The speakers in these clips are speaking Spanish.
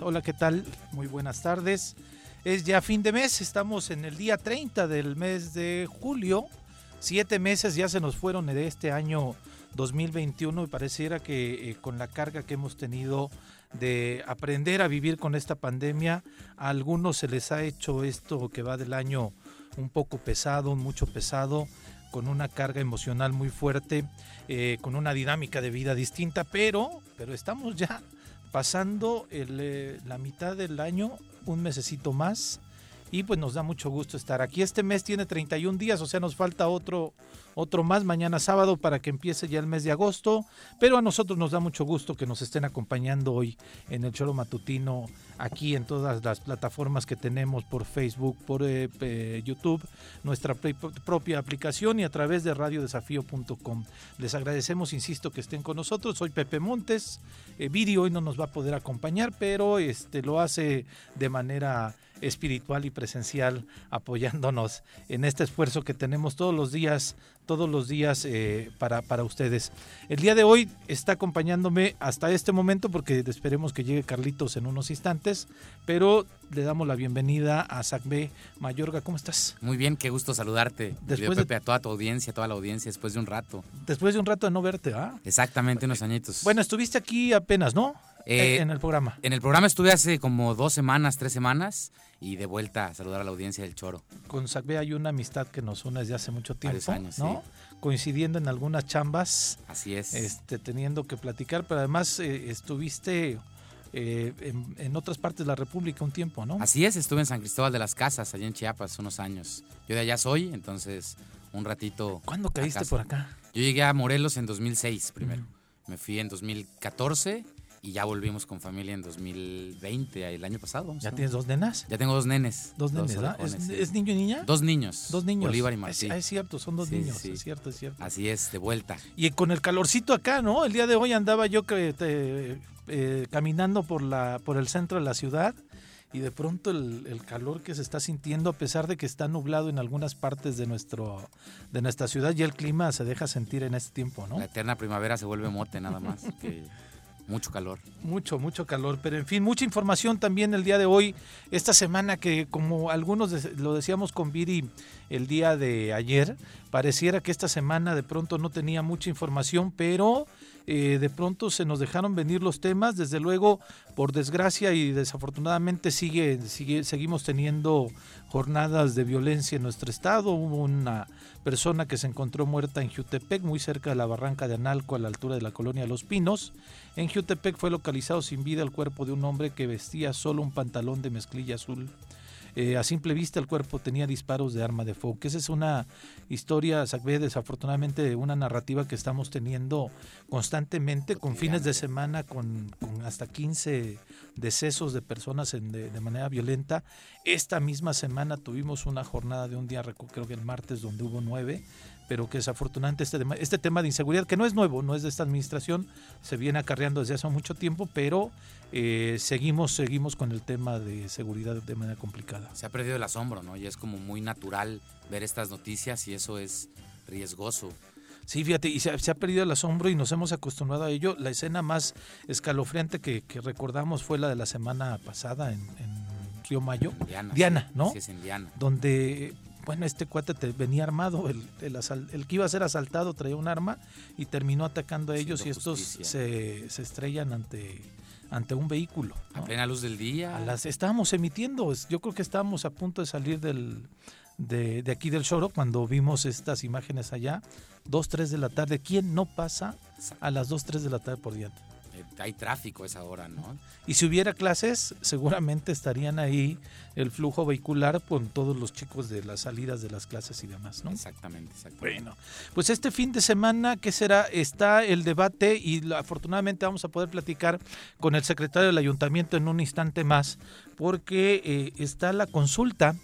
Hola, ¿qué tal? Muy buenas tardes. Es ya fin de mes, estamos en el día 30 del mes de julio. Siete meses ya se nos fueron de este año 2021 y pareciera que eh, con la carga que hemos tenido de aprender a vivir con esta pandemia, a algunos se les ha hecho esto que va del año un poco pesado, mucho pesado, con una carga emocional muy fuerte, eh, con una dinámica de vida distinta, pero, pero estamos ya pasando eh, la mitad del año, un mesecito más, y pues nos da mucho gusto estar aquí. Este mes tiene 31 días, o sea, nos falta otro, otro más mañana sábado para que empiece ya el mes de agosto, pero a nosotros nos da mucho gusto que nos estén acompañando hoy en el Cholo Matutino, aquí en todas las plataformas que tenemos por Facebook, por eh, YouTube, nuestra propia aplicación y a través de radiodesafío.com. Les agradecemos, insisto, que estén con nosotros. Soy Pepe Montes. Eh, hoy no nos va a poder acompañar, pero este lo hace de manera espiritual y presencial apoyándonos en este esfuerzo que tenemos todos los días todos los días eh, para, para ustedes. El día de hoy está acompañándome hasta este momento porque esperemos que llegue Carlitos en unos instantes, pero le damos la bienvenida a Sacbe Mayorga. ¿Cómo estás? Muy bien, qué gusto saludarte. Después de, a toda tu audiencia, a toda la audiencia, después de un rato. Después de un rato de no verte, ¿ah? Exactamente, unos añitos. Bueno, estuviste aquí apenas, ¿no? Eh, en el programa. En el programa estuve hace como dos semanas, tres semanas y de vuelta a saludar a la audiencia del Choro. Con Sacbe hay una amistad que nos une desde hace mucho tiempo, años, ¿no? Coincidiendo en algunas chambas. Así es. Este, teniendo que platicar, pero además eh, estuviste eh, en, otras partes de la República un tiempo, ¿no? Así es, estuve en San Cristóbal de las Casas, allá en Chiapas, unos años. Yo de allá soy, entonces un ratito. ¿Cuándo caíste por acá? Yo llegué a Morelos en 2006 primero. Me fui en 2014 y ya volvimos con familia en 2020, el año pasado. ¿Ya tienes dos nenas? Ya tengo dos nenes. Dos nenes, ¿Es, niño y niña? Dos niños. Dos niños. Bolívar y Martín. Es, cierto, son dos niños. Es cierto, es cierto. Así es, de vuelta. Y con el calorcito acá, ¿no? El día de hoy andaba yo que, eh, caminando por, la, por el centro de la ciudad y de pronto el, calor que se está sintiendo, a pesar de que está nublado en algunas partes de, nuestro, de nuestra ciudad, y el clima se deja sentir en este tiempo, ¿no? La eterna primavera se vuelve mote nada más. que mucho calor. Mucho, mucho calor. Pero en fin, mucha información también el día de hoy, esta semana que como algunos lo decíamos con Viri el día de ayer, pareciera que esta semana de pronto no tenía mucha información, pero eh, de pronto se nos dejaron venir los temas. Desde luego, por desgracia y desafortunadamente sigue, seguimos teniendo jornadas de violencia en nuestro estado. Hubo una persona que se encontró muerta en Jutepec, muy cerca de la barranca de Analco, a la altura de la colonia Los Pinos. En Jutepec fue localizado sin vida el cuerpo de un hombre que vestía solo un pantalón de mezclilla azul. Eh, a simple vista el cuerpo tenía disparos de arma de fuego. esa es una historia, desafortunadamente, una narrativa que estamos teniendo constantemente, con fines de semana, con, hasta 15 decesos de personas de, manera violenta. Esta misma semana tuvimos una jornada de un día, creo que el martes, donde hubo nueve pero que desafortunadamente este tema, este tema de inseguridad, que no es nuevo, no es de esta administración, se viene acarreando desde hace mucho tiempo, pero eh, seguimos, seguimos con el tema de seguridad de manera complicada. Se ha perdido el asombro, ¿no? Y es como muy natural ver estas noticias y eso es riesgoso. Sí, fíjate, y se, ha perdido el asombro y nos hemos acostumbrado a ello. La escena más escalofriante que, recordamos fue la de la semana pasada en, Río Mayo. Diana, Diana ¿no? Sí, es en Diana. Donde, bueno, este cuate te venía armado, el, el, que iba a ser asaltado traía un arma y terminó atacando a ellos y estos se, estrellan ante ante un vehículo. A plena luz del día. las, estábamos emitiendo, yo creo que estábamos a punto de salir del, de, de, aquí del Choro cuando vimos estas imágenes allá, 2, 3 de la tarde. ¿Quién no pasa a las 2, 3 de la tarde por día? Eh, hay tráfico a esa hora, ¿no? Y si hubiera clases, seguramente estarían ahí el flujo vehicular con todos los chicos de las salidas de las clases y demás, ¿no? Exactamente, exactamente. Bueno, pues este fin de semana, ¿qué será? Está el debate y afortunadamente vamos a poder platicar con el secretario del ayuntamiento en un instante más, porque eh, está la consulta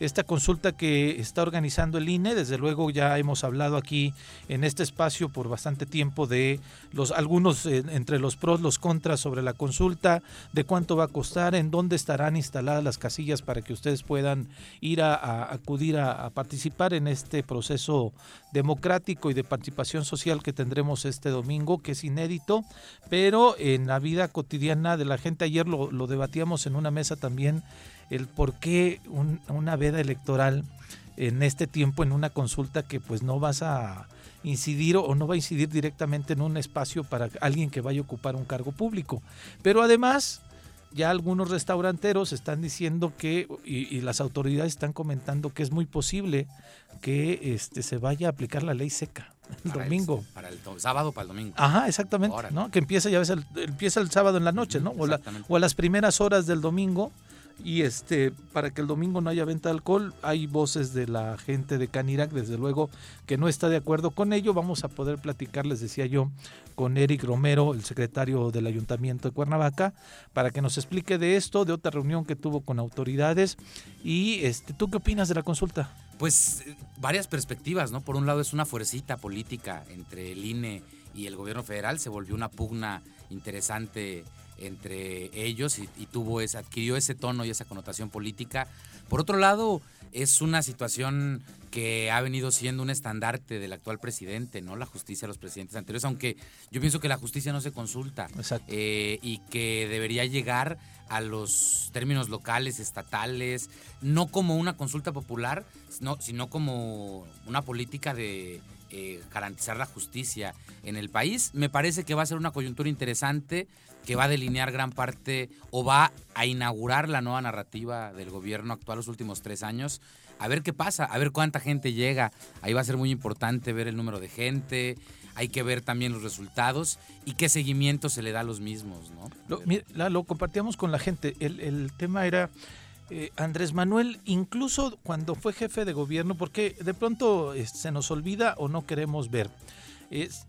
esta consulta que está organizando el INE. Desde luego ya hemos hablado aquí en este espacio por bastante tiempo de los algunos eh, entre los pros, los contras sobre la consulta, de cuánto va a costar, en dónde estarán instaladas las casillas para que ustedes puedan ir a, acudir a, participar en este proceso democrático y de participación social que tendremos este domingo, que es inédito, pero en la vida cotidiana de la gente, ayer lo, lo debatíamos en una mesa también, el por qué una veda electoral en este tiempo en una consulta que pues no vas a incidir o no va a incidir directamente en un espacio para alguien que vaya a ocupar un cargo público. Pero además, ya algunos restauranteros están diciendo que, y, las autoridades están comentando que es muy posible que este, se vaya a aplicar la ley seca el domingo. para el sábado para el domingo. Ajá, exactamente, ¿no? Que empieza ya ves el, empieza el sábado en la noche, ¿no? O, o a las primeras horas del domingo y este, para que el domingo no haya venta de alcohol, hay voces de la gente de Canirac, desde luego, que no está de acuerdo con ello. Vamos a poder platicar, les decía yo, con Eric Romero, el secretario del Ayuntamiento de Cuernavaca, para que nos explique de esto, de otra reunión que tuvo con autoridades. Y este, ¿tú qué opinas de la consulta? Pues varias perspectivas, ¿no? Por un lado es una fuercita política entre el INE y el gobierno federal, se volvió una pugna interesante entre ellos y, tuvo ese, adquirió ese tono y esa connotación política. Por otro lado, es una situación que ha venido siendo un estandarte del actual presidente, ¿no? La justicia a los presidentes anteriores, aunque yo pienso que la justicia no se consulta eh, y que debería llegar a los términos locales, estatales, no como una consulta popular, sino, sino como una política de eh, garantizar la justicia en el país. Me parece que va a ser una coyuntura interesante que va a delinear gran parte o va a inaugurar la nueva narrativa del gobierno actual los últimos tres años. A ver qué pasa, a ver cuánta gente llega. Ahí va a ser muy importante ver el número de gente, hay que ver también los resultados y qué seguimiento se le da a los mismos. ¿no? Lo, lo compartíamos con la gente. El, tema era eh, Andrés Manuel, incluso cuando fue jefe de gobierno, porque de pronto eh, se nos olvida o no queremos ver.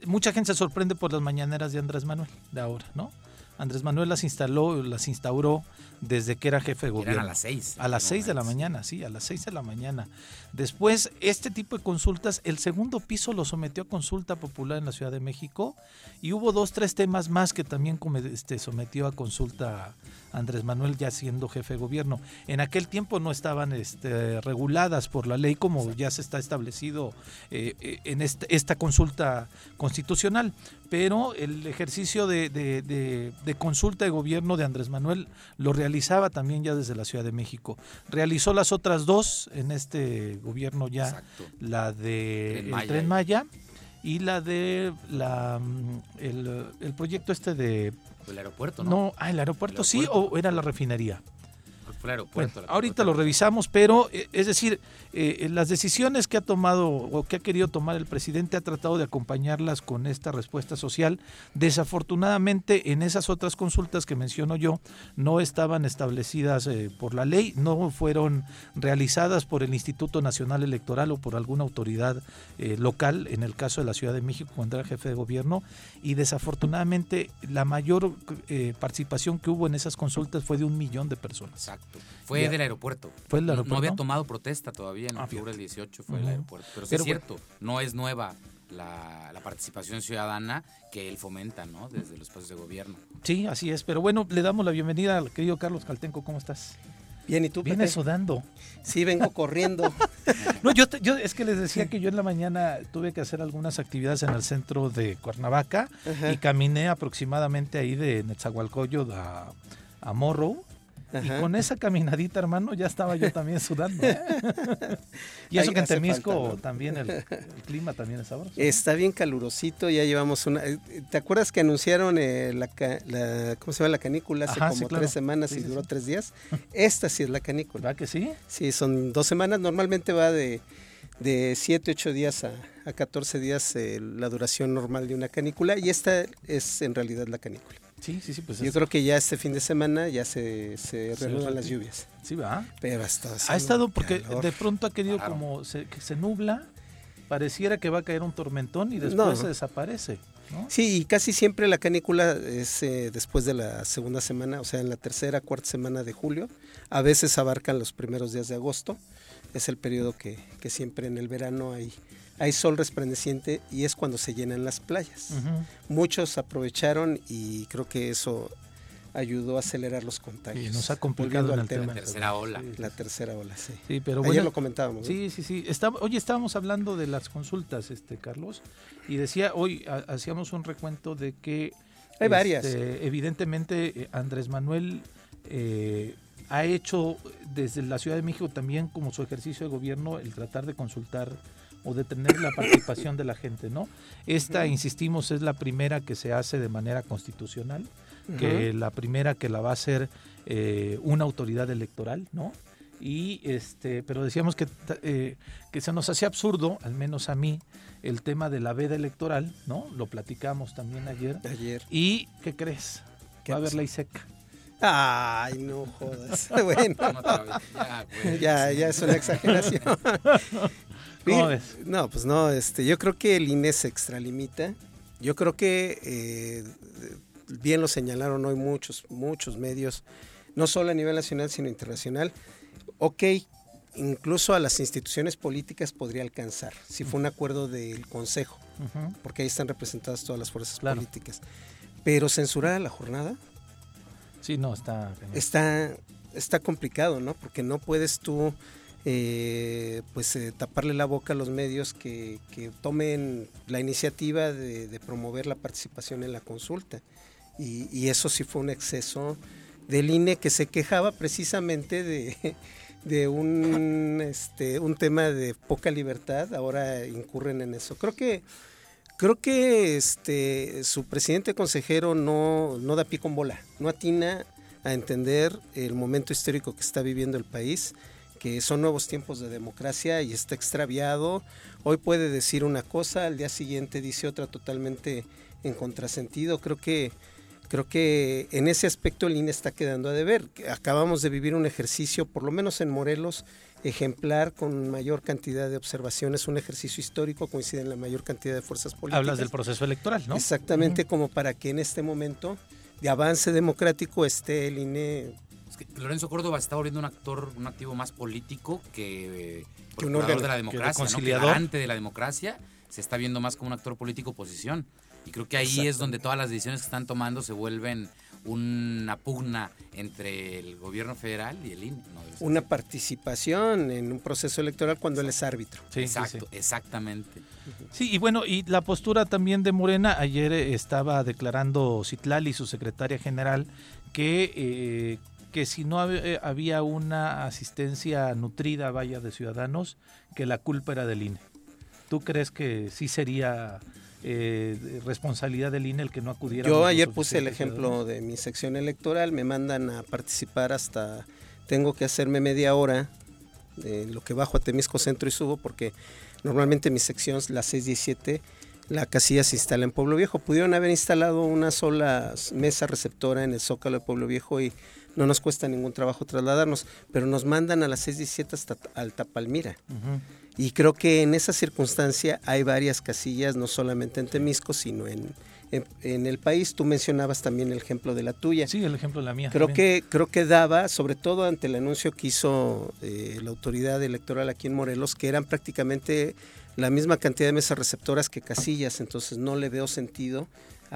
mucha gente se sorprende por las mañaneras de Andrés Manuel de ahora, ¿no? Andrés Manuel las instaló, las instauró desde que era jefe de gobierno. a las seis. A las seis de la mañana, sí, a las seis de la mañana. Después, este tipo de consultas, el segundo piso lo sometió a consulta popular en la Ciudad de México y hubo dos, tres temas más que también este, sometió a consulta Andrés Manuel ya siendo jefe de gobierno. En aquel tiempo no estaban este, reguladas por la ley como ya se está establecido eh, eh, en este, esta consulta constitucional, pero el ejercicio de, de, consulta de gobierno de Andrés Manuel lo realizaba también ya desde la Ciudad de México. Realizó las otras dos en este gobierno ya, la de Tren Maya, y la de la el, el proyecto este de el aeropuerto, ¿no? No, ah, el aeropuerto, sí, o era la refinería. Claro, ahorita lo revisamos, pero eh, es decir, eh, las decisiones que ha tomado o que ha querido tomar el presidente ha tratado de acompañarlas con esta respuesta social. Desafortunadamente, en esas otras consultas que menciono yo, no estaban establecidas eh, por la ley, no fueron realizadas por el Instituto Nacional Electoral o por alguna autoridad local, en el caso de la Ciudad de México, cuando era jefe de gobierno, y desafortunadamente la mayor participación que hubo en esas consultas fue de un millón de personas. Exacto. Fue del aeropuerto. Fue del No- aeropuerto. No había tomado protesta todavía en Ah, octubre del 18, fue el Ujú. aeropuerto. Pero sí Pero es cierto, no es nueva la, la participación ciudadana que él fomenta, ¿no? Desde los espacios de gobierno. Sí, así es. Pero bueno, le damos la bienvenida al querido Carlos Caltenco. ¿Cómo estás? Bien, ¿y tú, Vienes Pepe? sudando. Sí, vengo corriendo. No, yo, te- yo es que les decía que yo en la mañana tuve que hacer algunas actividades en el centro de Cuernavaca Ajá, y caminé aproximadamente ahí de Netzahualcoyo a, a Y con esa caminadita, hermano, ya estaba yo también sudando. ¿eh? y eso Ahí que en Temisco falta, ¿no? también el, el clima también es sabroso. Está bien calurosito, ya llevamos una... eh, ¿Te acuerdas que anunciaron eh, la, la- ¿cómo se llama? La canícula hace Ajá, como sí, claro. tres semanas Sí, y duró sí. tres días? Esta sí es la canícula. ¿Verdad que sí? Sí, son dos semanas. Normalmente va de, de 7, 8 días a, a 14 días eh, la duración normal de una canícula y esta es en realidad la canícula. Sí, sí, sí. Pues Yo es- creo que ya este fin de semana ya se, se reanudan re- las lluvias. sí, va. Pero ha estado, Ha estado porque calor. de pronto ha querido Claro. como se, que se nubla, pareciera que va a caer un tormentón y después No. se desaparece. ¿no? Sí, y casi siempre la canícula es eh, después de la segunda semana, o sea, en la tercera, cuarta semana de julio. A veces abarcan los primeros días de agosto. Es el periodo que, que siempre en el verano hay, hay sol resplandeciente y es cuando se llenan las playas. Muchos aprovecharon y creo que eso ayudó a acelerar los contagios. Y nos ha complicado en el tema. La tercera ola. Sí, La tercera ola, sí. sí, pero Ayer bueno. lo comentábamos. ¿no? Sí, sí, sí. Está, oye, estábamos hablando de las consultas, este Carlos, y decía hoy ha- hacíamos un recuento de que Hay varias. este, evidentemente eh, Andrés Manuel eh, ha hecho desde la Ciudad de México también como su ejercicio de gobierno el tratar de consultar o de tener la participación de la gente, ¿no? Esta, insistimos, es la primera que se hace de manera constitucional, que la primera que la va a hacer eh, una autoridad electoral, ¿no? Y este, pero decíamos que, ta- eh, que se nos hacía absurdo, al menos a mí, el tema de la veda electoral, ¿no? Lo platicamos también ayer. Ayer. ¿Y qué crees? ¿Qué va a haber ley seca. Ay, no jodas. bueno. Ya, ya es una exageración. ¿Cómo Bien, ves? No, pues no, este, yo creo que el INE se extralimita. Yo creo que, eh, bien lo señalaron hoy muchos, muchos medios, no solo a nivel nacional, sino internacional. Ok, incluso a las instituciones políticas podría alcanzar, si fue un acuerdo del Consejo, porque ahí están representadas todas las fuerzas Claro. políticas. Pero censurar a la jornada, Sí, no, está... está, está complicado, ¿no? Porque no puedes tú eh, pues eh, taparle la boca a los medios que, tomen la iniciativa de, promover la participación en la consulta. Y, eso sí fue un exceso del INE que se quejaba precisamente de, este, un tema de poca libertad, ahora incurren en eso. Creo que Creo que este su presidente consejero no, no da pie con bola, no atina a entender el momento histórico que está viviendo el país, que son nuevos tiempos de democracia y está extraviado. Hoy puede decir una cosa, al día siguiente dice otra totalmente en contrasentido. Creo que creo que en ese aspecto el INE está quedando a deber. Acabamos de vivir un ejercicio, por lo menos en Morelos, ejemplar con mayor cantidad de observaciones, un ejercicio histórico, coinciden la mayor cantidad de fuerzas políticas. Hablas del proceso electoral, ¿no? Exactamente, como para que en este momento de avance democrático esté el INE Es que Lorenzo Córdoba está volviendo un actor, un activo más político que, eh, Que un órgano, de la que democracia, ¿no? que garante de la democracia, se está viendo más como un actor político oposición. Y creo que ahí es donde todas las decisiones que están tomando se vuelven una pugna entre el gobierno federal y el INE. ¿no? una participación en un proceso electoral cuando él es árbitro. Sí, Exacto, sí. exactamente. Sí, y bueno, y la postura también de Morena, ayer eh, estaba declarando Citlali, su secretaria general, que, eh, que si no eh, había una asistencia nutrida, vaya, de ciudadanos, que la culpa era del INE. ¿Tú crees que sí sería eh, responsabilidad del INE el que no acudiera? Yo ayer puse el ejemplo de mi sección electoral, me mandan a participar hasta, tengo que hacerme media hora de lo que bajo a Temisco Centro y subo, porque normalmente mi sección, la 617, la casilla se instala en Pueblo Viejo. Pudieron haber instalado una sola mesa receptora en el Zócalo de Pueblo Viejo y no nos cuesta ningún trabajo trasladarnos, pero nos mandan a las 617 hasta Altapalmira. Y creo que en esa circunstancia hay varias casillas, no solamente en Temisco, sino en, en, el país. Tú mencionabas también el ejemplo de la tuya. Sí, el ejemplo de la mía. Creo que creo que daba, sobre todo ante el anuncio que hizo eh, la autoridad electoral aquí en Morelos, que eran prácticamente la misma cantidad de mesas receptoras que casillas, entonces no le veo sentido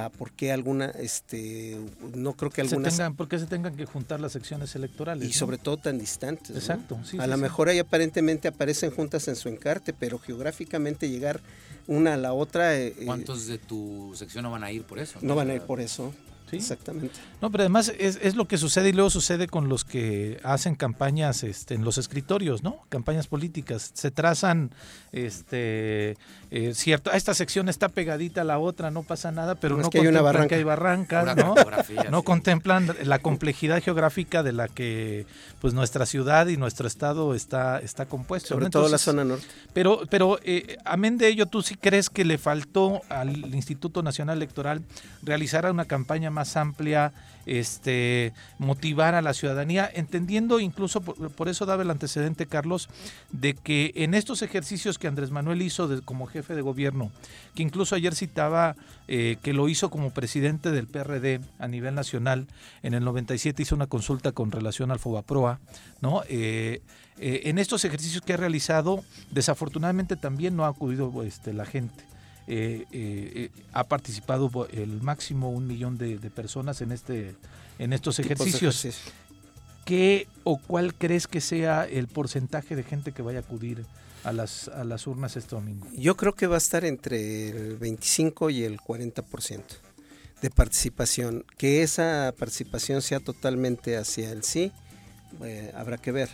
a por qué alguna, este, no creo que algunas... Se tengan, ¿Por qué se tengan que juntar las secciones electorales? Y sobre todo tan distantes. Exacto. a lo mejor ahí aparentemente aparecen juntas en su encarte, pero geográficamente llegar una a la otra... Eh, eh, ¿Cuántos de tu sección no van a ir por eso? No, van a ir por eso. Exactamente. No, pero además es, lo que sucede y luego sucede con los que hacen campañas este, en los escritorios, ¿no? Campañas políticas. Se trazan, este, eh, cierto, esta sección está pegadita a la otra, no pasa nada, pero no, que hay una barranca. que hay barrancas, ¿no? No contemplan la complejidad geográfica de la que pues nuestra ciudad y nuestro estado está, está compuesto. Sobre todo la zona norte. Pero, pero eh, amén de ello, ¿tú sí crees que le faltó al Instituto Nacional Electoral realizar una campaña más amplia, este, motivar a la ciudadanía, entendiendo incluso, por, eso daba el antecedente, Carlos, de que en estos ejercicios que Andrés Manuel hizo como jefe de gobierno, que incluso ayer citaba eh, que lo hizo como presidente del PRD a nivel nacional, en el 97 hizo una consulta con relación al Fobaproa, ¿no? Eh, eh, en estos ejercicios que ha realizado, desafortunadamente también no ha acudido este, la gente. Eh, eh, ha participado el máximo un millón de, personas en este en estos ejercicios. ¿Qué o cuál crees que sea el porcentaje de gente que vaya a acudir a las, a las urnas este domingo? Yo creo que va a estar entre el 25 y el 40% de participación. Que esa participación sea totalmente hacia el sí, eh, habrá que ver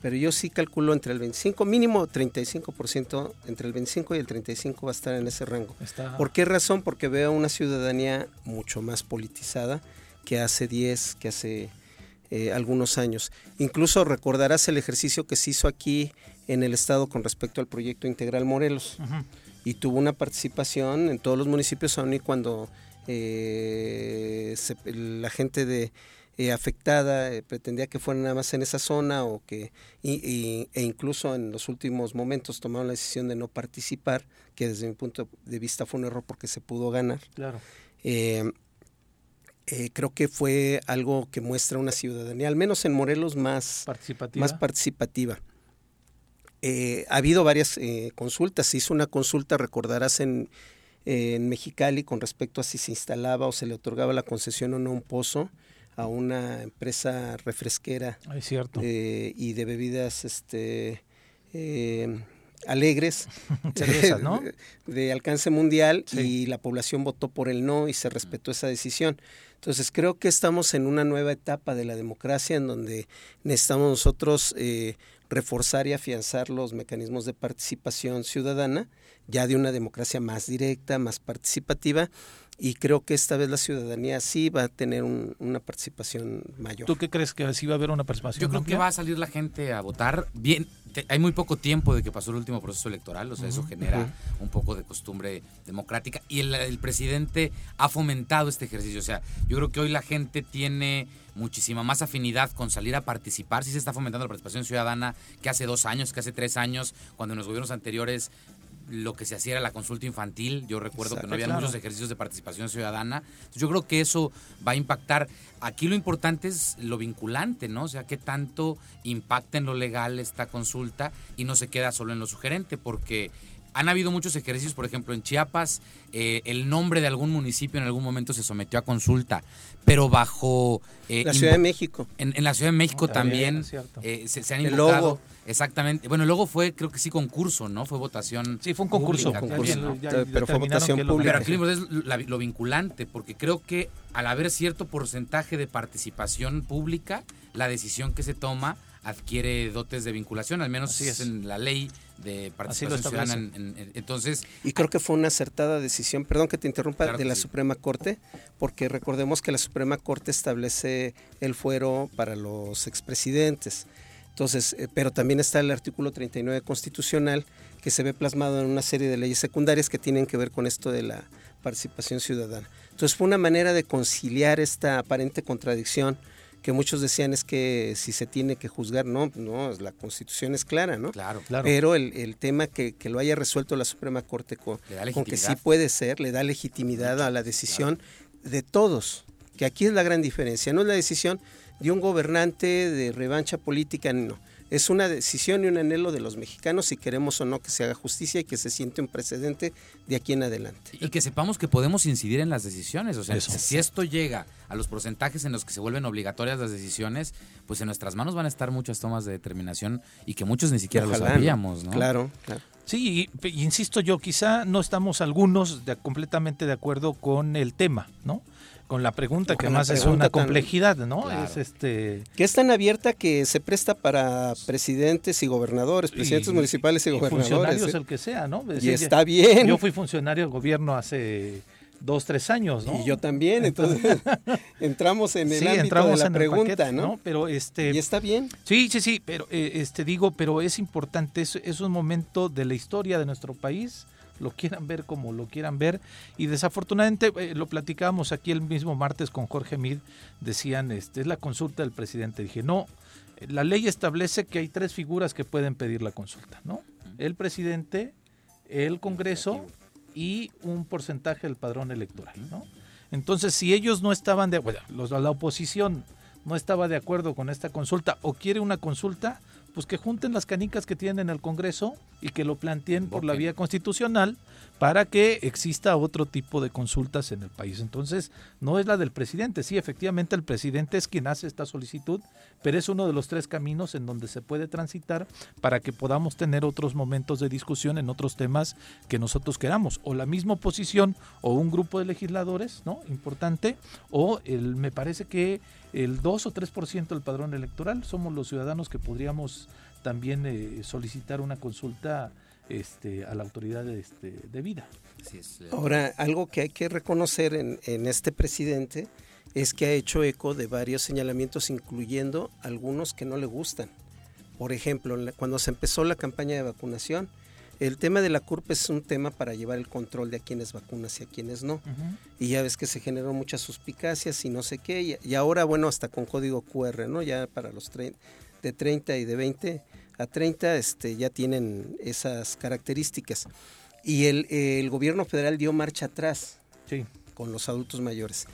pero yo sí calculo entre el 25, mínimo 35%, entre el 25 y el 35 va a estar en ese rango. ¿Por qué razón? Porque veo una ciudadanía mucho más politizada que hace 10, que hace eh, algunos años. Incluso recordarás el ejercicio que se hizo aquí en el estado con respecto al proyecto integral Morelos. Y tuvo una participación en todos los municipios, aun y cuando eh, la gente de eh, afectada, pretendía que fuera nada más en esa zona o que e incluso en los últimos momentos tomaron la decisión de no participar, que desde mi punto de vista fue un error porque se pudo ganar. Claro. Eh, creo que fue algo que muestra una ciudadanía, al menos en Morelos, más participativa. Más participativa. ha habido varias consultas. Se hizo una consulta, recordarás, en, en Mexicali con respecto a si se instalaba o se le otorgaba la concesión o no un pozo a una empresa refresquera cierto. Eh, y de bebidas este eh, alegres ¿no? de, alcance mundial y la población votó por el no y se respetó esa decisión. Entonces creo que estamos en una nueva etapa de la democracia en donde necesitamos nosotros eh, reforzar y afianzar los mecanismos de participación ciudadana, ya de una democracia más directa, más participativa y creo que esta vez la ciudadanía sí va a tener una participación mayor. ¿Tú qué crees que sí va a haber una participación? Yo creo que va a salir la gente a votar. Bien, hay muy poco tiempo de que pasó el último proceso electoral, o sea, eso genera un poco de costumbre democrática y el, presidente ha fomentado este ejercicio. O sea, yo creo que hoy la gente tiene muchísima más afinidad con salir a participar. Sí se está fomentando la participación ciudadana que hace dos años, que hace tres años, cuando en los gobiernos anteriores lo que se hacía era la consulta infantil. Yo recuerdo que no había muchos ejercicios de participación ciudadana. Yo creo que eso va a impactar. Aquí lo importante es lo vinculante, ¿no? O sea, qué tanto impacta en lo legal esta consulta y no se queda solo en lo sugerente, porque han habido muchos ejercicios, por ejemplo, en Chiapas, eh, el nombre de algún municipio en algún momento se sometió a consulta, pero bajo... Eh, la Ciudad de México. En, la Ciudad de México ah, también eh, se, han invocado... Exactamente. Bueno, luego fue, creo que sí, concurso, ¿no? Fue votación. Sí, fue un concurso. pero fue votación pública. Pero aquí es lo vinculante, porque creo que al haber cierto porcentaje de participación pública, la decisión que se toma adquiere dotes de vinculación, al menos es. en la ley de participación ciudadana. entonces, y creo que fue una acertada decisión, perdón que te interrumpa, de la Suprema Corte, porque recordemos que la Suprema Corte establece el fuero para los expresidentes. Entonces, eh, pero también está el artículo 39 constitucional que se ve plasmado en una serie de leyes secundarias que tienen que ver con esto de la participación ciudadana. Entonces fue una manera de conciliar esta aparente contradicción que muchos decían es que si se tiene que juzgar, no, no, la constitución es clara, ¿no? Claro. Claro. Pero el, el tema que, que lo haya resuelto la Suprema Corte con, que sí puede ser, le da legitimidad a la decisión de todos, que aquí es la gran diferencia, no es la decisión de un gobernante de revancha política, no. Es una decisión y un anhelo de los mexicanos si queremos o no que se haga justicia y que se siente un precedente de aquí en adelante. Y que sepamos que podemos incidir en las decisiones. O sea, Eso. si esto llega a los porcentajes en los que se vuelven obligatorias las decisiones, pues en nuestras manos van a estar muchas tomas de determinación y que muchos ni siquiera Ojalá, lo sabíamos, ¿no? Claro, claro. Sí, y- y insisto yo, quizá no estamos algunos de- completamente de acuerdo con el tema, ¿no? Con la pregunta, que además es una complejidad, ¿no? Claro. Es este Que es tan abierta que se presta para presidentes y gobernadores, presidentes y- municipales y, y gobernadores. funcionarios ¿eh? el que sea, ¿no? Es Y decir, está bien. Yo fui funcionario de gobierno hace dos, tres años, ¿no? Y yo también, entonces entramos en el sí, ámbito entramos de la en pregunta, paquete, ¿no? Pero este Y está bien. Sí, sí, sí, pero eh, este digo, pero es importante, es, es un momento de la historia de nuestro país, lo quieran ver como lo quieran ver, y desafortunadamente eh, lo platicábamos aquí el mismo martes con Jorge Mid, decían, este es la consulta del presidente, dije, no, la ley establece que hay tres figuras que pueden pedir la consulta, ¿no? El presidente, el Congreso y un porcentaje del padrón electoral, ¿no? Entonces, si ellos no estaban de acuerdo, los, la oposición no estaba de acuerdo con esta consulta o quiere una consulta, pues que junten las canicas que tienen en el Congreso y que lo planteen por la vía constitucional para que exista otro tipo de consultas en el país. Entonces, no es la del presidente, sí, efectivamente el presidente es quien hace esta solicitud, pero es uno de los tres caminos en donde se puede transitar para que podamos tener otros momentos de discusión en otros temas que nosotros queramos, o la misma oposición o un grupo de legisladores, ¿no? Importante, o el me parece que el 2 o 3% del padrón electoral somos los ciudadanos que podríamos también eh, solicitar una consulta este, a la autoridad este, es. eh, Ahora, algo que hay que reconocer en, en este presidente es que ha hecho eco de varios señalamientos, incluyendo algunos que no le gustan. Por ejemplo, cuando se empezó la campaña de vacunación, el tema de la CURP es un tema para llevar el control de a quienes vacunas y a quienes no. Y ya ves que se generaron muchas suspicacias y no sé qué. Y, y ahora, bueno, hasta con código QR, ¿no? Ya para los de 30 y de 20 a 30 este, ya tienen esas características. Y el, el gobierno federal dio marcha atrás Sí. con los adultos mayores.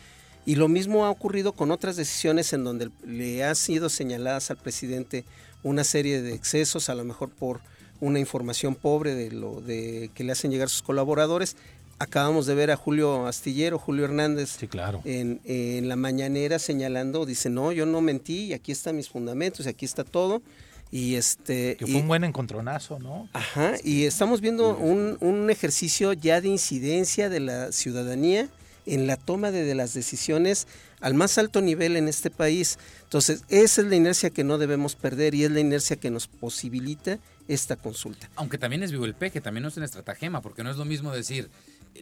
Y lo mismo ha ocurrido con otras decisiones en donde le han sido señaladas al presidente una serie de excesos, a lo mejor por una información pobre de lo de que le hacen llegar sus colaboradores. Acabamos de ver a Julio Astillero, Julio Hernández, Sí, claro. en, en la mañanera señalando, dice, no, yo no mentí, y aquí están mis fundamentos, y aquí está todo. Y este Que y- fue un buen encontronazo, ¿no? Ajá, y estamos viendo un, un ejercicio ya de incidencia de la ciudadanía en la toma de, de las decisiones al más alto nivel en este país. Entonces, esa es la inercia que no debemos perder y es la inercia que nos posibilita esta consulta. Aunque también es vivo el peje, también no es una estratagema, porque no es lo mismo decir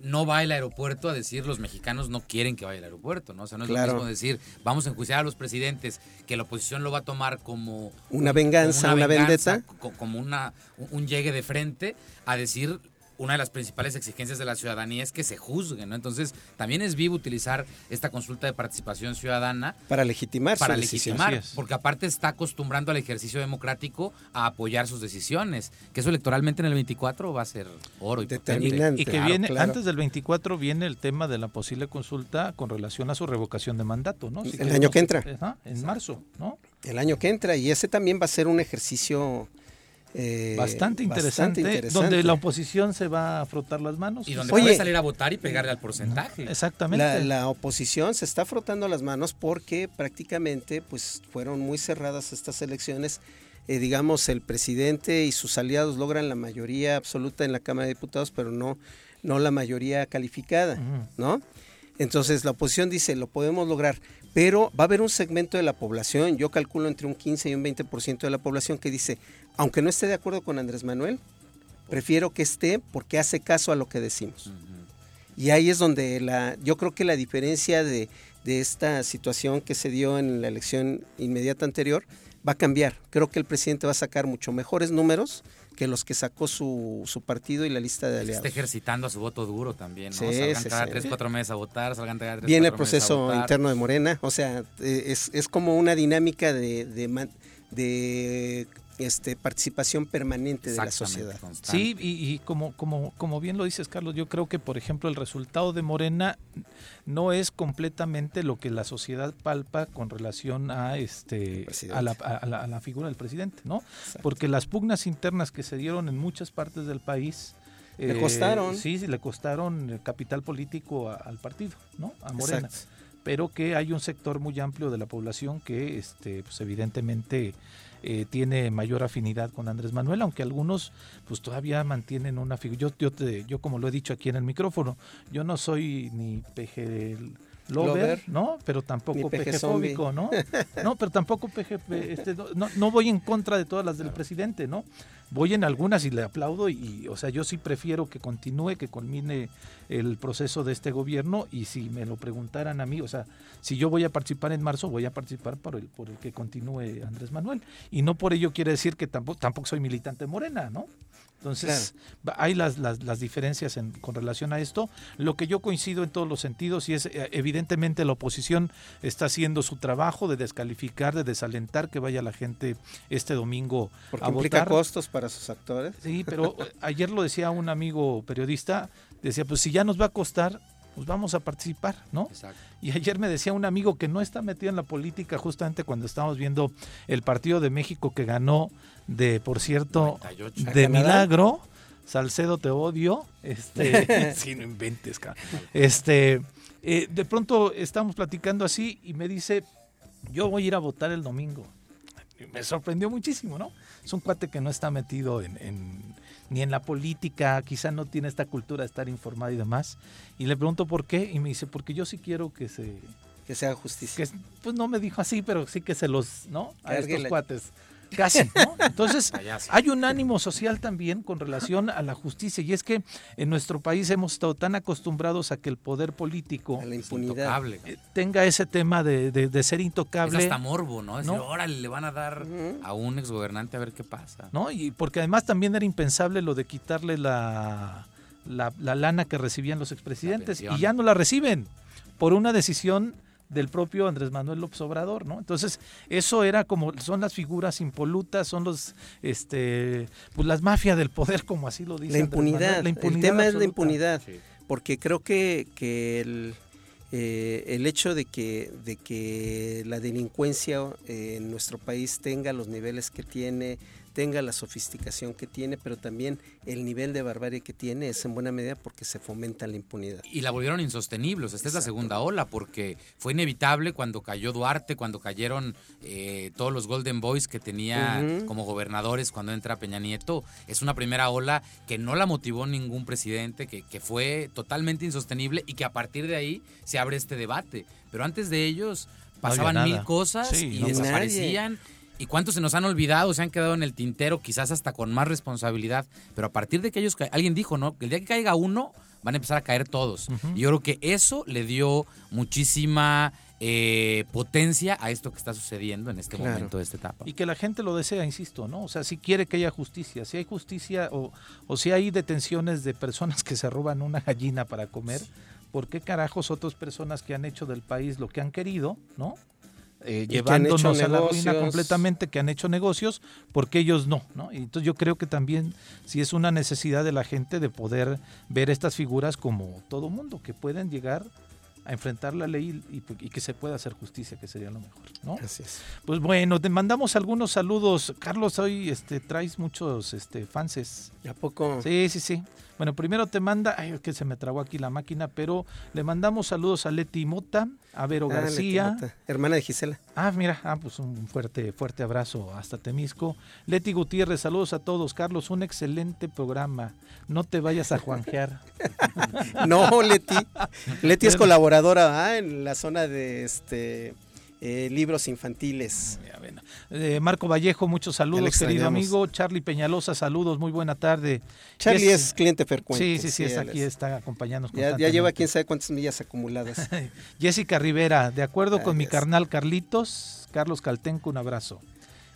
no va el aeropuerto a decir los mexicanos no quieren que vaya al aeropuerto, ¿no? O sea, no es Claro. lo mismo decir vamos a enjuiciar a los presidentes, que la oposición lo va a tomar como Una como venganza, una venganza, vendetta. co- como una, un- un llegue de frente a decir una de las principales exigencias de la ciudadanía es que se juzguen, ¿no? Entonces, también es vivo utilizar esta consulta de participación ciudadana Para legitimar para su legitimar, porque aparte está acostumbrando al ejercicio democrático a apoyar sus decisiones, que eso electoralmente en el 24 va a ser oro y. Determinante. Y que Claro, viene, claro. antes del 24 viene el tema de la posible consulta con relación a su revocación de mandato, ¿no? El año que entra. Ajá, en marzo, ¿no? El año que entra, y ese también va a ser un ejercicio eh, bastante, interesante, interesante. donde la oposición se va a frotar las manos. Y donde Oye. puede salir a votar y pegarle al porcentaje. Exactamente. La, la oposición se está frotando las manos porque prácticamente pues fueron muy cerradas estas elecciones. Eh, digamos, el presidente y sus aliados logran la mayoría absoluta en la Cámara de Diputados, pero no, no la mayoría calificada. ¿no? Entonces la oposición dice, lo podemos lograr, pero va a haber un segmento de la población, yo calculo entre un 15 y un 20% de la población que dice, aunque no esté de acuerdo con Andrés Manuel, prefiero que esté porque hace caso a lo que decimos. Y ahí es donde la, yo creo que la diferencia de, de esta situación que se dio en la elección inmediata anterior va a cambiar. Creo que el presidente va a sacar mucho mejores números que los que sacó su, su partido y la lista de aliados. Está ejercitando a su voto duro también, ¿no? Sí, salgan sí, cada sí. tres, cuatro meses a votar, salgan cada tres, Viene el proceso interno de Morena, o sea, es, es como una dinámica de, de, de, este, participación permanente de la sociedad. constante. Sí, y, y como, como, como bien lo dices, Carlos, yo creo que, por ejemplo, el resultado de Morena no es completamente lo que la sociedad palpa con relación a este a la, a la- a la figura del presidente, ¿no? Exacto. Porque las pugnas internas que se dieron en muchas partes del país eh, Le costaron. Sí, sí, le costaron eh, capital político a- al partido, ¿no? A Morena. Exacto. pero que hay un sector muy amplio de la población que este pues evidentemente eh, tiene mayor afinidad con Andrés Manuel, aunque algunos pues todavía mantienen una figura. Yo, yo, te- yo como lo he dicho aquí en el micrófono, yo no soy ni PG lover, Lover. ¿no? Pero tampoco Ni PG PG fóbico, ¿no? No, pero tampoco PG, este, no- no, no voy en contra de todas las del presidente, ¿no? Voy en algunas y le aplaudo y, o sea, yo sí prefiero que continúe, que culmine el proceso de este gobierno y si me lo preguntaran a mí, o sea, si yo voy a participar en marzo, voy a participar por el, por el que continúe Andrés Manuel. Y no por ello quiere decir que tampoco, tampoco soy militante morena, ¿no? Entonces, hay las, las, las diferencias en- con relación a esto. Lo que yo coincido en todos los sentidos y es, eh, evidentemente, la oposición está haciendo su trabajo de descalificar, de desalentar que vaya la gente este domingo Porque a implica votar. costos para sus actores. Sí, pero eh, ayer lo decía un amigo periodista, decía, pues si ya nos va a costar, pues vamos a participar, ¿no? Exacto. Y ayer me decía un amigo que no está metido en la política justamente cuando estábamos viendo el partido de México que ganó de, por cierto, 98. de milagro. Salcedo te odio. Este, si no inventes, cara. Este, eh, de pronto estamos platicando así y me dice, yo voy a ir a votar el domingo. Me sorprendió muchísimo, ¿no? Es un cuate que no está metido en, en- ni en la política, quizá no tiene esta cultura de estar informado y demás. Y le pregunto por qué y me dice, porque yo sí quiero que se, Que se haga justicia. que, pues no me dijo así, pero sí que se los, ¿no? A estos la- cuates. Casi, ¿no? Entonces, hay un ánimo social también con relación a la justicia y es que en nuestro país hemos estado tan acostumbrados a que el poder político A la Es impunidad. intocable. eh, tenga ese tema de, de- de ser Es intocable. hasta morbo, ¿no? Es ¿no? decir, órale, le van a dar a un exgobernante a ver qué pasa. ¿no? Y porque además también era impensable lo de quitarle la, la, la lana que recibían los expresidentes y ya no la reciben por una decisión del propio Andrés Manuel López Obrador, ¿no? Entonces, eso era como, son las figuras impolutas, son los, este, pues las mafias del poder, como así lo dice La Manuel, impunidad. la El impunidad tema es la impunidad. Sí. porque creo que, que el, eh, el hecho de que, de que la delincuencia eh, en nuestro país tenga los niveles que tiene, tenga la sofisticación que tiene, pero también el nivel de barbarie que tiene es en buena medida porque se fomenta la impunidad. Y la volvieron insostenible. o sea, Esta es la segunda ola porque fue inevitable cuando cayó Duarte, cuando cayeron eh, todos los Golden Boys que tenía como gobernadores cuando entra Peña Nieto. Es una primera ola que no la motivó ningún presidente, que, que fue totalmente insostenible y que a partir de ahí se abre este debate. Pero antes de ellos pasaban mil cosas Sí, y no. desaparecían. ¿Y cuántos se nos han olvidado? Se han quedado en el tintero, quizás hasta con más responsabilidad. Pero a partir de que ellos, alguien dijo, ¿no? Que el día que caiga uno, van a empezar a caer todos. Y yo creo que eso le dio muchísima eh, potencia a esto que está sucediendo en este Claro. momento de esta etapa. Y que la gente lo desea, insisto, ¿no? O sea, si quiere que haya justicia, si hay justicia o, o si hay detenciones de personas que se roban una gallina para comer, ¿por qué carajos otras personas que han hecho del país lo que han querido, ¿no? Eh, llevándonos a la ruina completamente, que han hecho negocios, porque ellos no, ¿no? Entonces yo creo que también sí es una necesidad de la gente de poder ver estas figuras como todo mundo, que pueden llegar a enfrentar la ley y, y que se pueda hacer justicia, que sería lo mejor, ¿no? Así es. Pues bueno, te mandamos algunos saludos. Carlos, hoy este, traes muchos este, fanses. ¿A poco? Sí, sí, sí. Bueno, primero te manda, ay, es que se me trabó aquí la máquina, pero le mandamos saludos a Leti Mota, a Vero Ah, Leti García. Mota, hermana de Gisela. Ah, mira, ah, pues un fuerte, fuerte abrazo hasta Temisco. Leti Gutiérrez, saludos a todos. Carlos, un excelente programa. No te vayas a juanjear. No, Leti. Leti es colaboradora ah, en la zona de este eh, libros infantiles. Ya. Eh, Marco Vallejo, muchos saludos, querido amigo. Charlie Peñalosa, saludos, muy buena tarde. Charlie es cliente frecuente. Sí, sí, sí, él aquí, es. está acompañándonos Ya, ya lleva quién sabe cuántas millas acumuladas. Jessica Rivera, de acuerdo con mi carnal Carlitos, Carlos Caltenco, un abrazo.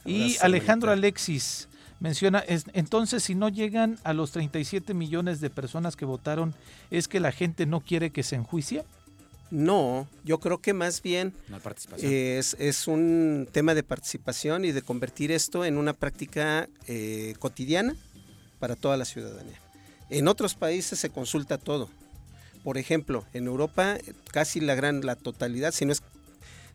Y Abrazo, Alejandro bonita. Alexis, Menciona, es, entonces si no llegan a los 37 millones de personas que votaron, ¿es que la gente no quiere que se enjuicie? No, yo creo que más bien es, es, un tema de participación y de convertir esto en una práctica eh, cotidiana para toda la ciudadanía. En otros países se consulta todo. Por ejemplo, en Europa casi la gran la totalidad, si no es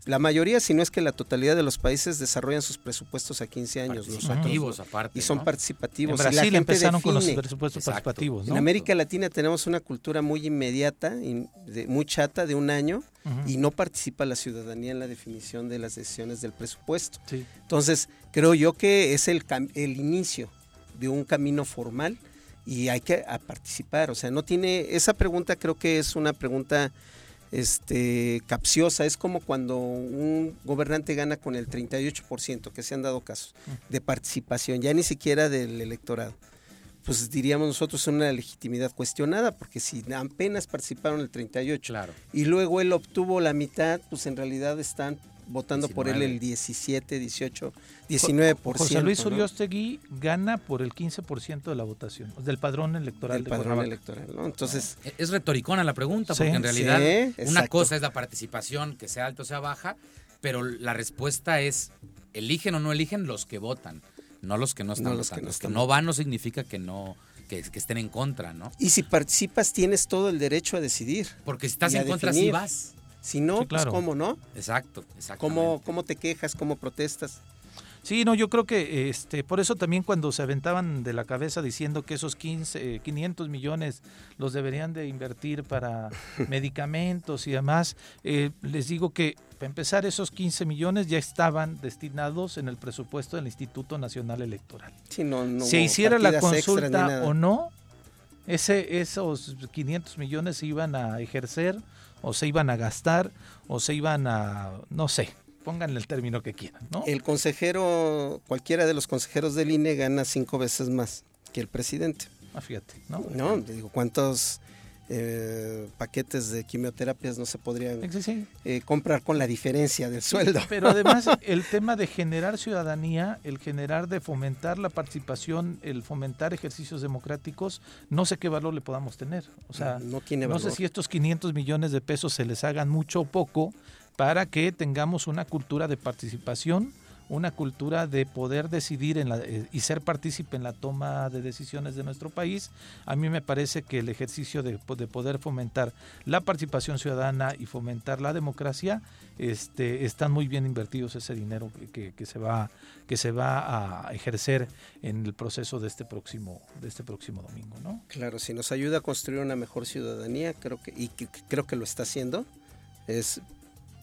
la mayoría, si no es que la totalidad de los países desarrollan sus presupuestos a 15 años. Participativos aparte. Y son participativos. En Brasil empezaron con los presupuestos participativos. En América Latina tenemos una cultura muy inmediata, y muy chata de un año, y no participa la ciudadanía en la definición de las decisiones del presupuesto. Entonces, creo yo que es el, el inicio de un camino formal y hay que participar. O sea, no tiene. Esa pregunta creo que es una pregunta este, capciosa. Es como cuando un gobernante gana con el 38%, que se han dado casos, de participación, ya ni siquiera del electorado. Pues diríamos nosotros una legitimidad cuestionada, porque si apenas participaron el 38 claro. y luego él obtuvo la mitad, pues en realidad están votando por él el 17, 18, 19%. José Luis Uriostegui gana por el 15% de la votación, del padrón electoral. Del padrón electoral, ¿no? Entonces... Es retoricona la pregunta, porque en realidad una cosa es la participación, que sea alta o sea baja, pero la respuesta es, ¿eligen o no eligen los que votan? No los que no están los votando. Que no, los que no van no significa que no que, estén en contra, ¿no? Y si participas tienes todo el derecho a decidir. Porque si estás en contra sí vas. Si no, pues cómo, ¿no? Exacto, exacto. ¿Cómo, ¿Cómo te quejas? ¿Cómo protestas? Sí, no, yo creo que este, por eso también cuando se aventaban de la cabeza diciendo que esos 15, 500 millones los deberían de invertir para medicamentos y demás, eh, les digo que para empezar esos 15 millones ya estaban destinados en el presupuesto del Instituto Nacional Electoral. Sí, no, no se hiciera la consulta o no, ese, esos 500 millones se iban a ejercer o se iban a gastar o se iban a, no sé, pónganle el término que quieran, ¿no? El consejero, cualquiera de los consejeros del INE gana cinco veces más que el presidente. Ah, fíjate, ¿no? No, digo, ¿cuántos eh, paquetes de quimioterapias no se podrían eh, comprar con la diferencia del sueldo. Pero además el tema de generar ciudadanía, el generar de fomentar la participación, el fomentar ejercicios democráticos, no sé qué valor le podamos tener. O sea, no, tiene no sé si estos 500 millones de pesos se les hagan mucho o poco para que tengamos una cultura de participación una cultura de poder decidir en la, eh, y ser partícipe en la toma de decisiones de nuestro país. A mí me parece que el ejercicio de, poder fomentar la participación ciudadana y fomentar la democracia este, están muy bien invertidos ese dinero que, se va que se va a ejercer en el proceso de este próximo de este próximo domingo, ¿no? Claro, si nos ayuda a construir una mejor ciudadanía, creo que y creo que lo está haciendo. Es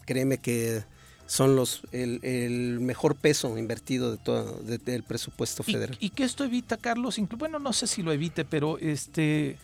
créeme que son los el, mejor peso invertido de todo del presupuesto federal. ¿Y, ¿Y, que esto evita, Carlos? Bueno, no sé si lo evite, pero este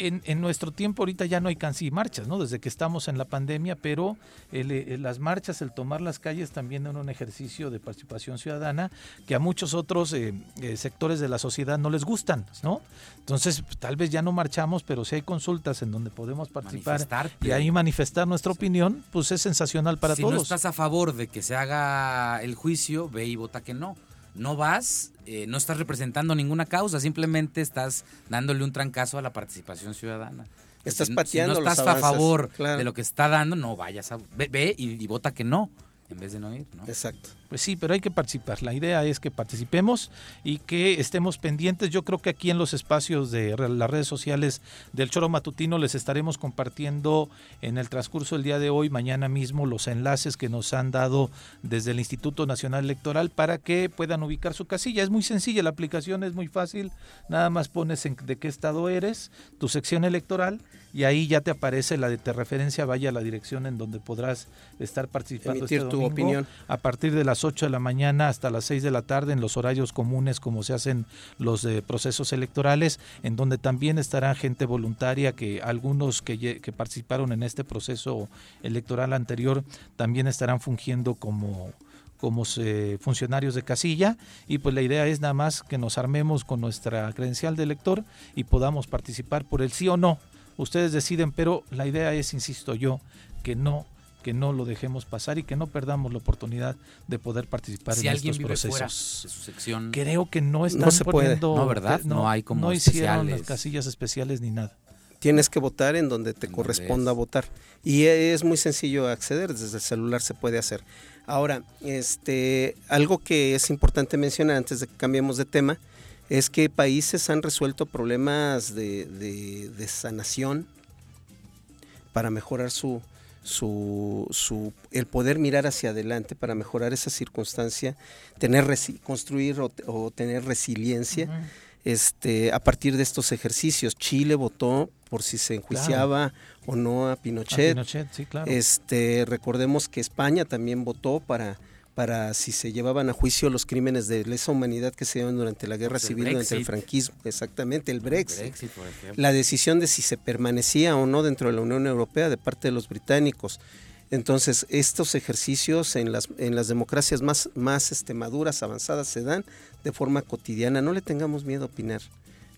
en, nuestro tiempo ahorita ya no hay casi marchas, ¿no? Desde que estamos en la pandemia, pero eh, las marchas, el tomar las calles también es un ejercicio de participación ciudadana que a muchos otros eh, eh, sectores de la sociedad no les gustan, ¿no? Entonces, pues, tal vez ya no marchamos, pero si hay consultas en donde podemos participar y ahí manifestar nuestra opinión, pues es sensacional para todos. Si no estás a favor de que se haga el juicio, ve y vota que no no vas, eh, no estás representando ninguna causa, simplemente estás dándole un trancazo a la participación ciudadana. Estás pateando. Si no estás a favor de lo que está dando, no vayas a. Ve, y, vota que no, en vez de no ir, ¿no? Exacto. Pues sí, pero hay que participar. La idea es que participemos y que estemos pendientes. Yo creo que aquí en los espacios de las redes sociales del Choro Matutino les estaremos compartiendo en el transcurso del día de hoy, mañana mismo, los enlaces que nos han dado desde el Instituto Nacional Electoral para que puedan ubicar su casilla. Es muy sencilla, la aplicación es muy fácil. Nada más pones en de qué estado eres, tu sección electoral y ahí ya te aparece la de te referencia, vaya a la dirección en donde podrás estar participando. Emitir este tu opinión. A partir de las 8 de la mañana hasta las 6 de la tarde en los horarios comunes como se hacen los de procesos electorales, en donde también estará gente voluntaria que algunos que, que participaron en este proceso electoral anterior también estarán fungiendo como como funcionarios de casilla y pues la idea es nada más que nos armemos con nuestra credencial de elector y podamos participar por el sí o no. Ustedes deciden, pero la idea es, insisto yo, que no que no lo dejemos pasar y que no perdamos la oportunidad de poder participar Si en alguien estos vive fuera procesos. de su sección, Creo que no están se puede. poniendo- No, ¿verdad? No hay como no hicieron especiales. las casillas especiales ni nada. Tienes que votar en donde te En corresponda es. votar. Y es muy sencillo acceder, desde el celular se puede hacer. Ahora, este, algo que es importante mencionar antes de que cambiemos de tema, es que países han resuelto problemas de, de- de sanación para mejorar su, su, su- el poder mirar hacia adelante, para mejorar esa circunstancia, tener construir o, o tener resiliencia este, a partir de estos ejercicios. Chile votó por si se enjuiciaba o no a A Pinochet. Pinochet, sí, claro. Este, recordemos que España también votó para, para si se llevaban a juicio los crímenes de lesa humanidad que se dieron durante la guerra Pues civil, durante el Brexit. franquismo, exactamente, el Brexit. Brexit, por. La decisión de si se permanecía o no dentro de la Unión Europea de parte de los británicos. Entonces, estos ejercicios en las, en las democracias más, más este, maduras, avanzadas, se dan de forma cotidiana. No le tengamos miedo a opinar.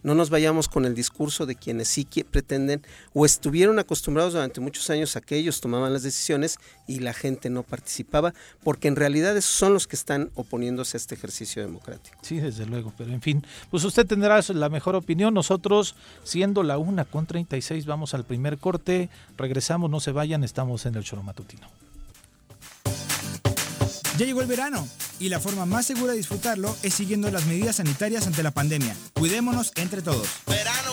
No nos vayamos con el discurso de quienes sí que pretenden o estuvieron acostumbrados durante muchos años a que ellos tomaban las decisiones y la gente no participaba, porque en realidad esos son los que están oponiéndose a este ejercicio democrático. Sí, desde luego, pero en fin, pues usted tendrá la mejor opinión. Nosotros, siendo la una con 36, vamos al primer corte. Regresamos, no se vayan, estamos en el choro matutino. Ya llegó el verano y la forma más segura de disfrutarlo es siguiendo las medidas sanitarias ante la pandemia. Cuidémonos entre todos. Verano.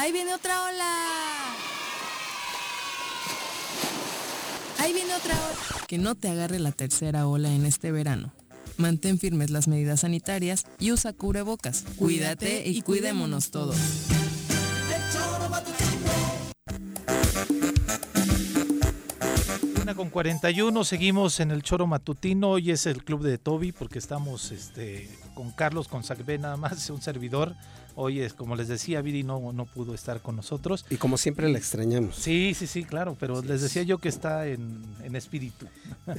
Ahí viene otra ola. Ahí viene otra ola. Que no te agarre la tercera ola en este verano. Mantén firmes las medidas sanitarias y usa cubrebocas. Cuídate y cuidémonos todos. Una con 41, seguimos en el Choro Matutino. Hoy es el club de Toby porque estamos este, con Carlos, con Sacbé nada más, un servidor. Hoy es, como les decía, Viri no, no pudo estar con nosotros. Y como siempre la extrañamos. Sí, sí, sí, claro, pero les decía yo que está en, en espíritu.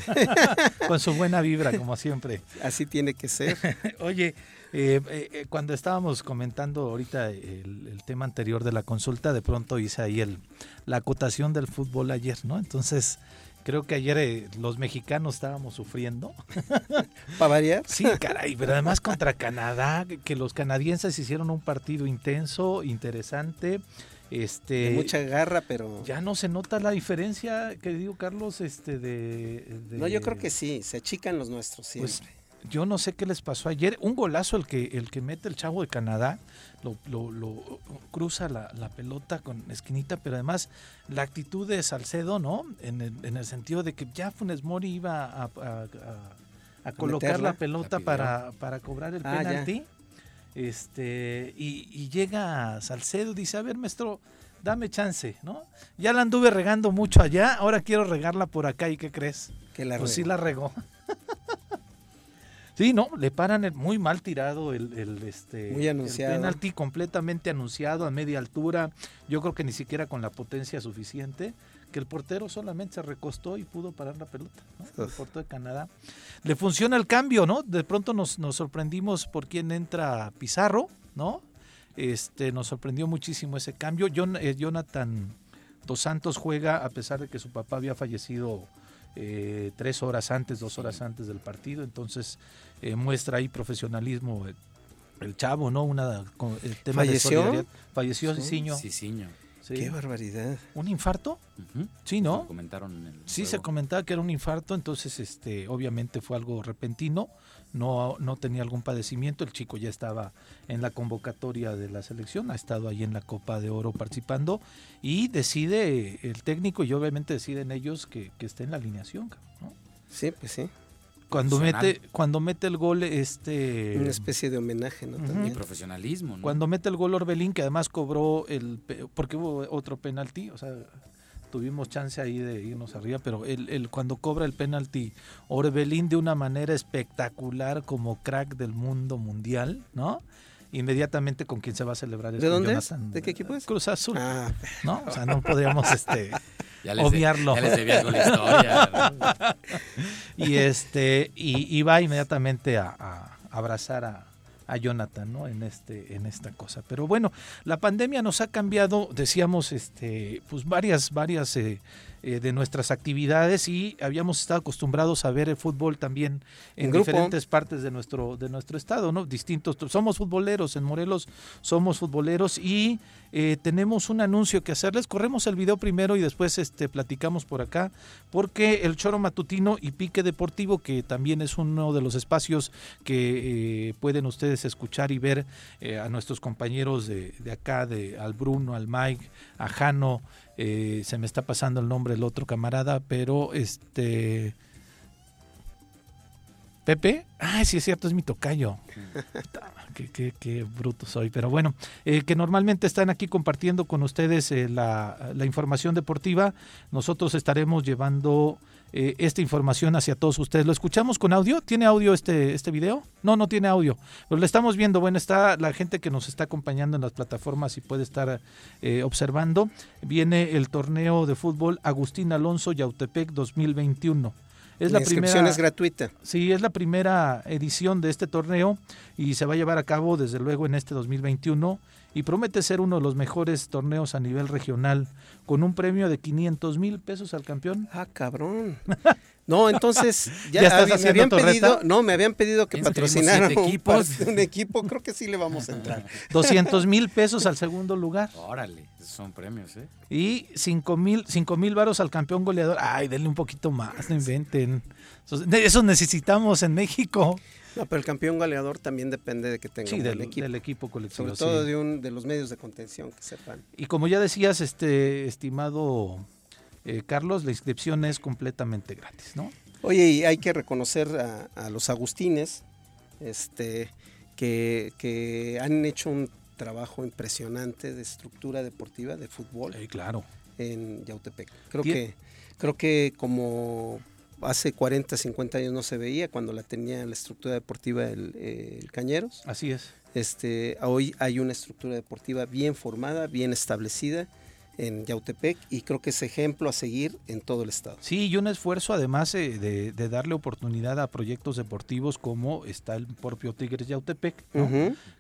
con su buena vibra, como siempre. Así tiene que ser. Oye, eh, eh, cuando estábamos comentando ahorita el, el, tema anterior de la consulta, de pronto hice ahí el, la acotación del fútbol ayer, ¿no? Entonces, creo que ayer eh, los mexicanos estábamos sufriendo. ¿Para variar? Sí, caray, pero además contra Canadá, que los canadienses hicieron un partido intenso, interesante. Este, de mucha garra, pero ya no se nota la diferencia, que digo Carlos, este de, de, No, yo creo que sí, se achican los nuestros siempre. Pues, yo no sé qué les pasó ayer. Un golazo el que, el que mete el chavo de Canadá, lo, lo, lo cruza la, la, pelota con esquinita, pero además la actitud de Salcedo, ¿no? En el, en el sentido de que ya Funes Mori iba a, a, a, a colocar la pelota la para, para cobrar el ah, penalti. Ya. Este, y, y, llega Salcedo, dice, a ver, maestro, dame chance, ¿no? Ya la anduve regando mucho allá, ahora quiero regarla por acá, ¿y qué crees? Que la pues regó. sí la regó. Sí, no, le paran el, muy mal tirado el, el este muy anunciado. el penalti completamente anunciado a media altura. Yo creo que ni siquiera con la potencia suficiente, que el portero solamente se recostó y pudo parar la pelota, ¿no? El portero de Canadá. Le funciona el cambio, ¿no? De pronto nos, nos sorprendimos por quién entra Pizarro, ¿no? Este, nos sorprendió muchísimo ese cambio. John, eh, Jonathan Dos Santos juega a pesar de que su papá había fallecido eh, tres horas antes, dos horas antes del partido, entonces eh, muestra ahí profesionalismo el, el, chavo, ¿no? Una, el tema ¿Falleció? de Falleció sí. Cicinho. Cicinho. Sí. Qué barbaridad. ¿Un infarto? Uh -huh. Sí, ¿no? Se comentaron en el sí, juego. se comentaba que era un infarto, entonces este, obviamente fue algo repentino, no, no tenía algún padecimiento, el chico ya estaba en la convocatoria de la selección, ha estado ahí en la Copa de Oro participando y decide el técnico y obviamente deciden ellos que, que esté en la alineación. ¿no? Sí, pues sí. Cuando mete, cuando mete el gol, este. Una especie de homenaje, ¿no? Uh -huh. También. profesionalismo, ¿no? Cuando mete el gol Orbelín, que además cobró el. Porque hubo otro penalti, o sea, tuvimos chance ahí de irnos arriba, pero el, el, cuando cobra el penalti Orbelín de una manera espectacular como crack del mundo mundial, ¿no? Inmediatamente con quien se va a celebrar ¿De dónde Jonathan, es? ¿De qué equipo es? Cruz Azul. Ah. ¿No? O sea, no podríamos este ya les obviarlo. De, ya les debía algo la historia. y este y, y, va inmediatamente a, a abrazar a, a Jonathan, ¿no? En este, en esta cosa. Pero bueno, la pandemia nos ha cambiado, decíamos, este, pues varias, varias eh, eh, de nuestras actividades y habíamos estado acostumbrados a ver el fútbol también en, En diferentes partes de nuestro, de nuestro estado, ¿no? Distintos, somos futboleros, en Morelos somos futboleros y eh, tenemos un anuncio que hacerles. Corremos el video primero y después este, platicamos por acá, porque el Choro Matutino y Pique Deportivo, que también es uno de los espacios que eh, pueden ustedes escuchar y ver eh, a nuestros compañeros de, de, acá, de al Bruno, al Mike, a Jano, eh, se me está pasando el nombre del otro camarada, pero este... Pepe, ah, sí es cierto, es mi tocayo. qué, qué, qué, bruto soy. Pero bueno, eh, que normalmente están aquí compartiendo con ustedes eh, la, la, información deportiva. Nosotros estaremos llevando eh, esta información hacia todos ustedes. ¿Lo escuchamos con audio? ¿Tiene audio este, este video? No, no tiene audio. Pero lo estamos viendo. Bueno, está la gente que nos está acompañando en las plataformas y puede estar eh, observando. Viene el torneo de fútbol Agustín Alonso Yautepec 2021 Es la, la inscripción primera, es gratuita. Sí, es la primera edición de este torneo y se va a llevar a cabo desde luego en este 2021 y promete ser uno de los mejores torneos a nivel regional con un premio de 500 mil pesos al campeón. Ah, cabrón. No, entonces ya, ¿Ya estás me haciendo habían torreta? pedido, no, me habían pedido que patrocinaran un, un equipo, creo que sí le vamos a entrar. 200 mil pesos al segundo lugar Órale, esos son premios, ¿eh? y 5 mil cinco mil varos al campeón goleador. Ay, denle un poquito más, no inventen. Eso necesitamos en México. No, pero el campeón goleador también depende de que tenga Sí, un buen del, equipo. del equipo colectivo. Sobre todo sí. de un de los medios de contención que sepan. Y como ya decías, este estimado eh, Carlos, la inscripción es completamente gratis, ¿no? Oye, y hay que reconocer a, a los agustines, este, que, que han hecho un trabajo impresionante de estructura deportiva de fútbol claro. en Yautepec. Creo que, creo que como hace 40, 50 años no se veía cuando la tenía la estructura deportiva el, el Cañeros. Así es. Este, hoy hay una estructura deportiva bien formada, bien establecida en Yautepec y creo que es ejemplo a seguir en todo el estado. Sí, y un esfuerzo además eh, de, de darle oportunidad a proyectos deportivos como está el propio Tigres Yautepec,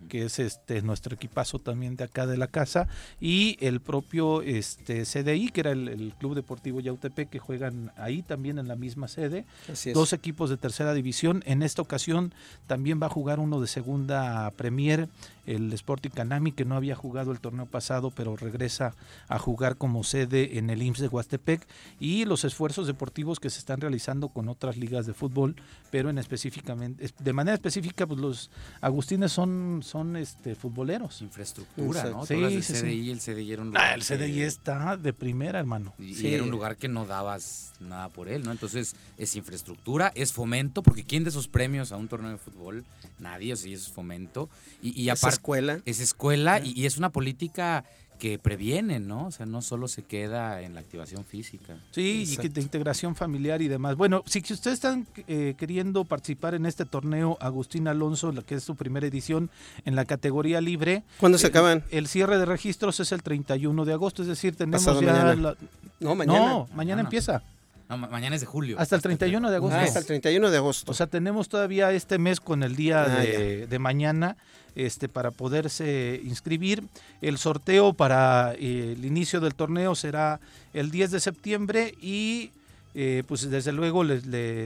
que es este nuestro equipazo también de acá de la casa, y el propio este CDI, que era el, el Club Deportivo Yautepec, que juegan ahí también en la misma sede. Así es. Dos equipos de tercera división. En esta ocasión también va a jugar uno de segunda Premier, el Sporting Canami, que no había jugado el torneo pasado, pero regresa a jugar como sede en el IMSS de Huastepec. Y los esfuerzos deportivos que se están realizando con otras ligas de fútbol, pero en específicamente, es- de manera específica, pues los agustines son, son este futboleros. Infraestructura, ¿no? Sí, del sí, sí. CDI, el CDI era un lugar Ah, el CDI que- está de primera, hermano. Y, y Sí. era un lugar que no dabas nada por él, ¿no? Entonces es infraestructura, es fomento, porque ¿quién de esos premios a un torneo de fútbol? Nadie, o sea, es fomento. Y, y Es aparte, escuela. Es escuela y, y es una política que previene, ¿no? O sea, no solo se queda en la activación física. Sí, y que de integración familiar y demás. Bueno, si ustedes están eh, queriendo participar en este torneo, Agustín Alonso, la que es su primera edición en la categoría libre. ¿Cuándo se eh, acaban? El cierre de registros es el 31 de agosto, es decir, tenemos Pasado ya... mañana. la- No, mañana. No, mañana Ah, no. empieza. No, ma- mañana es de julio. Hasta el 31 de agosto. Ah, hasta el 31 de agosto. O sea, tenemos todavía este mes con el día Ah, de, de mañana este, para poderse inscribir. El sorteo para eh, el inicio del torneo será el 10 de septiembre y eh, pues desde luego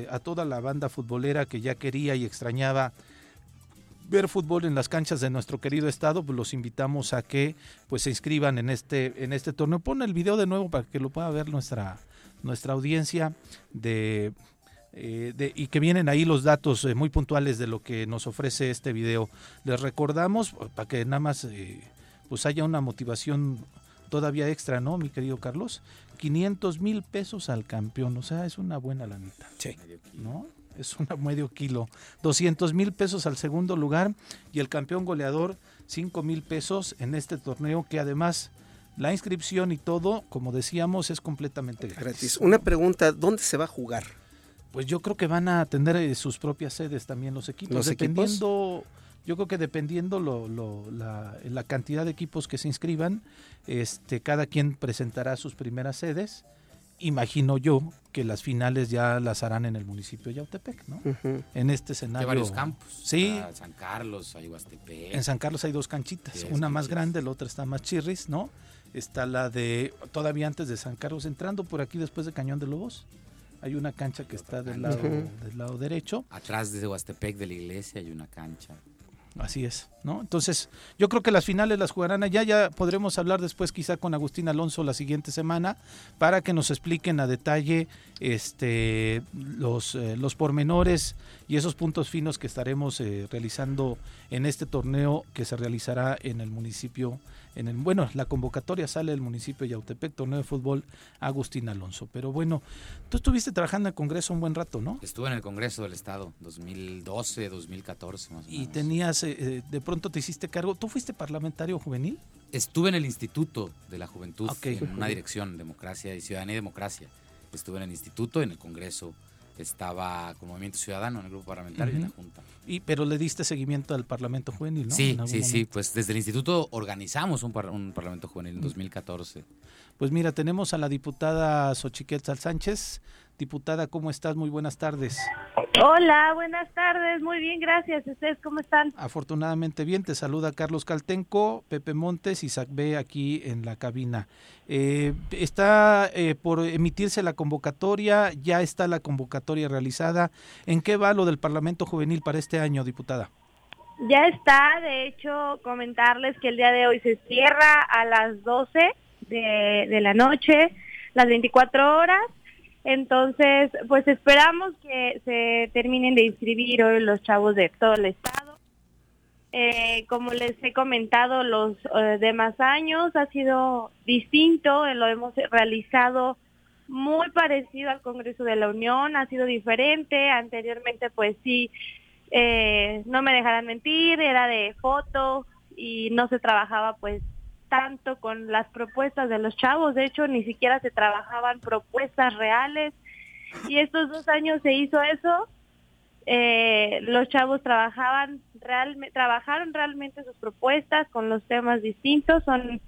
a toda la banda futbolera que ya quería y extrañaba ver fútbol en las canchas de nuestro querido estado, pues los invitamos a que pues se inscriban en este en este torneo. Pon el video de nuevo para que lo pueda ver nuestra nuestra audiencia de, eh, de- y que vienen ahí los datos eh, muy puntuales de lo que nos ofrece este video. Les recordamos eh, para que nada más eh, pues haya una motivación todavía extra, ¿no, mi querido Carlos? 500 mil pesos al campeón, o sea, es una buena lanita. Sí. ¿No? Es un medio kilo. 200 mil pesos al segundo lugar y el campeón goleador 5 mil pesos en este torneo que además la inscripción y todo, como decíamos, es completamente gratis. Gratis. Una pregunta, ¿dónde se va a jugar? Pues yo creo que van a tener eh, sus propias sedes también los equipos. ¿Los equipos? dependiendo, yo creo que dependiendo lo, lo- la, la cantidad de equipos que se inscriban, este, cada quien presentará sus primeras sedes. Imagino yo que las finales ya las harán en el municipio de Yautepec, ¿no? En este Hay escenario. varios campos. Sí, San Carlos, hay Huastepec. en San Carlos hay dos canchitas, Sí, una más grande, la otra está más chirris, ¿no? Está la de, todavía antes de San Carlos, entrando por aquí después de Cañón de Lobos. Hay una cancha que está del lado, del lado derecho. Atrás de Huastepec de la iglesia hay una cancha. Así es, ¿no? Entonces, yo creo que las finales las jugarán allá. Ya podremos hablar después quizá con Agustín Alonso la siguiente semana para que nos expliquen a detalle este los, eh, los pormenores y esos puntos finos que estaremos eh, realizando en este torneo que se realizará en el municipio, en el, bueno, la convocatoria sale del municipio de Yautepec, torneo de fútbol Agustín Alonso. Pero bueno, tú estuviste trabajando en el Congreso un buen rato, ¿no? Estuve en el Congreso del Estado, 2012, 2014 más o Y menos. tenías, eh, eh, de pronto te hiciste cargo, ¿tú fuiste parlamentario juvenil? Estuve en el Instituto de la Juventud, en una dirección, Democracia y Ciudadanía y Democracia. Estuve en el Instituto, en el Congreso, estaba con Movimiento Ciudadano en el grupo parlamentario y en la. Junta. Y, pero le diste seguimiento al Parlamento Juvenil, ¿no? Sí, sí, sí, pues desde el Instituto organizamos un, par- un Parlamento. Juvenil en 2014. Pues mira, tenemos a la diputada Xochiquetzal Sánchez Diputada, ¿cómo estás? Muy buenas tardes. Hola, buenas tardes. Muy bien, gracias. ¿Ustedes cómo están? Afortunadamente bien. Te saluda Carlos Caltenco, Pepe Montes y B aquí en la cabina. Eh, está eh, por emitirse la convocatoria, ya está la convocatoria realizada. ¿En qué va lo del Parlamento Juvenil para este año, diputada? Ya está, de hecho, comentarles que el día de hoy se cierra a las 12 de, de la noche, las 24 horas entonces, pues esperamos que se terminen de inscribir hoy los chavos de todo el estado. Eh, como les he comentado, los eh, demás años ha sido distinto, eh, lo hemos realizado muy parecido al Congreso de la Unión, ha sido diferente. Anteriormente, pues sí, no me dejarán mentir, era de foto y no se trabajaba pues tanto con las propuestas de los chavos, de hecho ni siquiera se trabajaban propuestas reales y estos dos años se hizo eso, eh, los chavos trabajaban realmente, trabajaron realmente sus propuestas con los temas distintos, son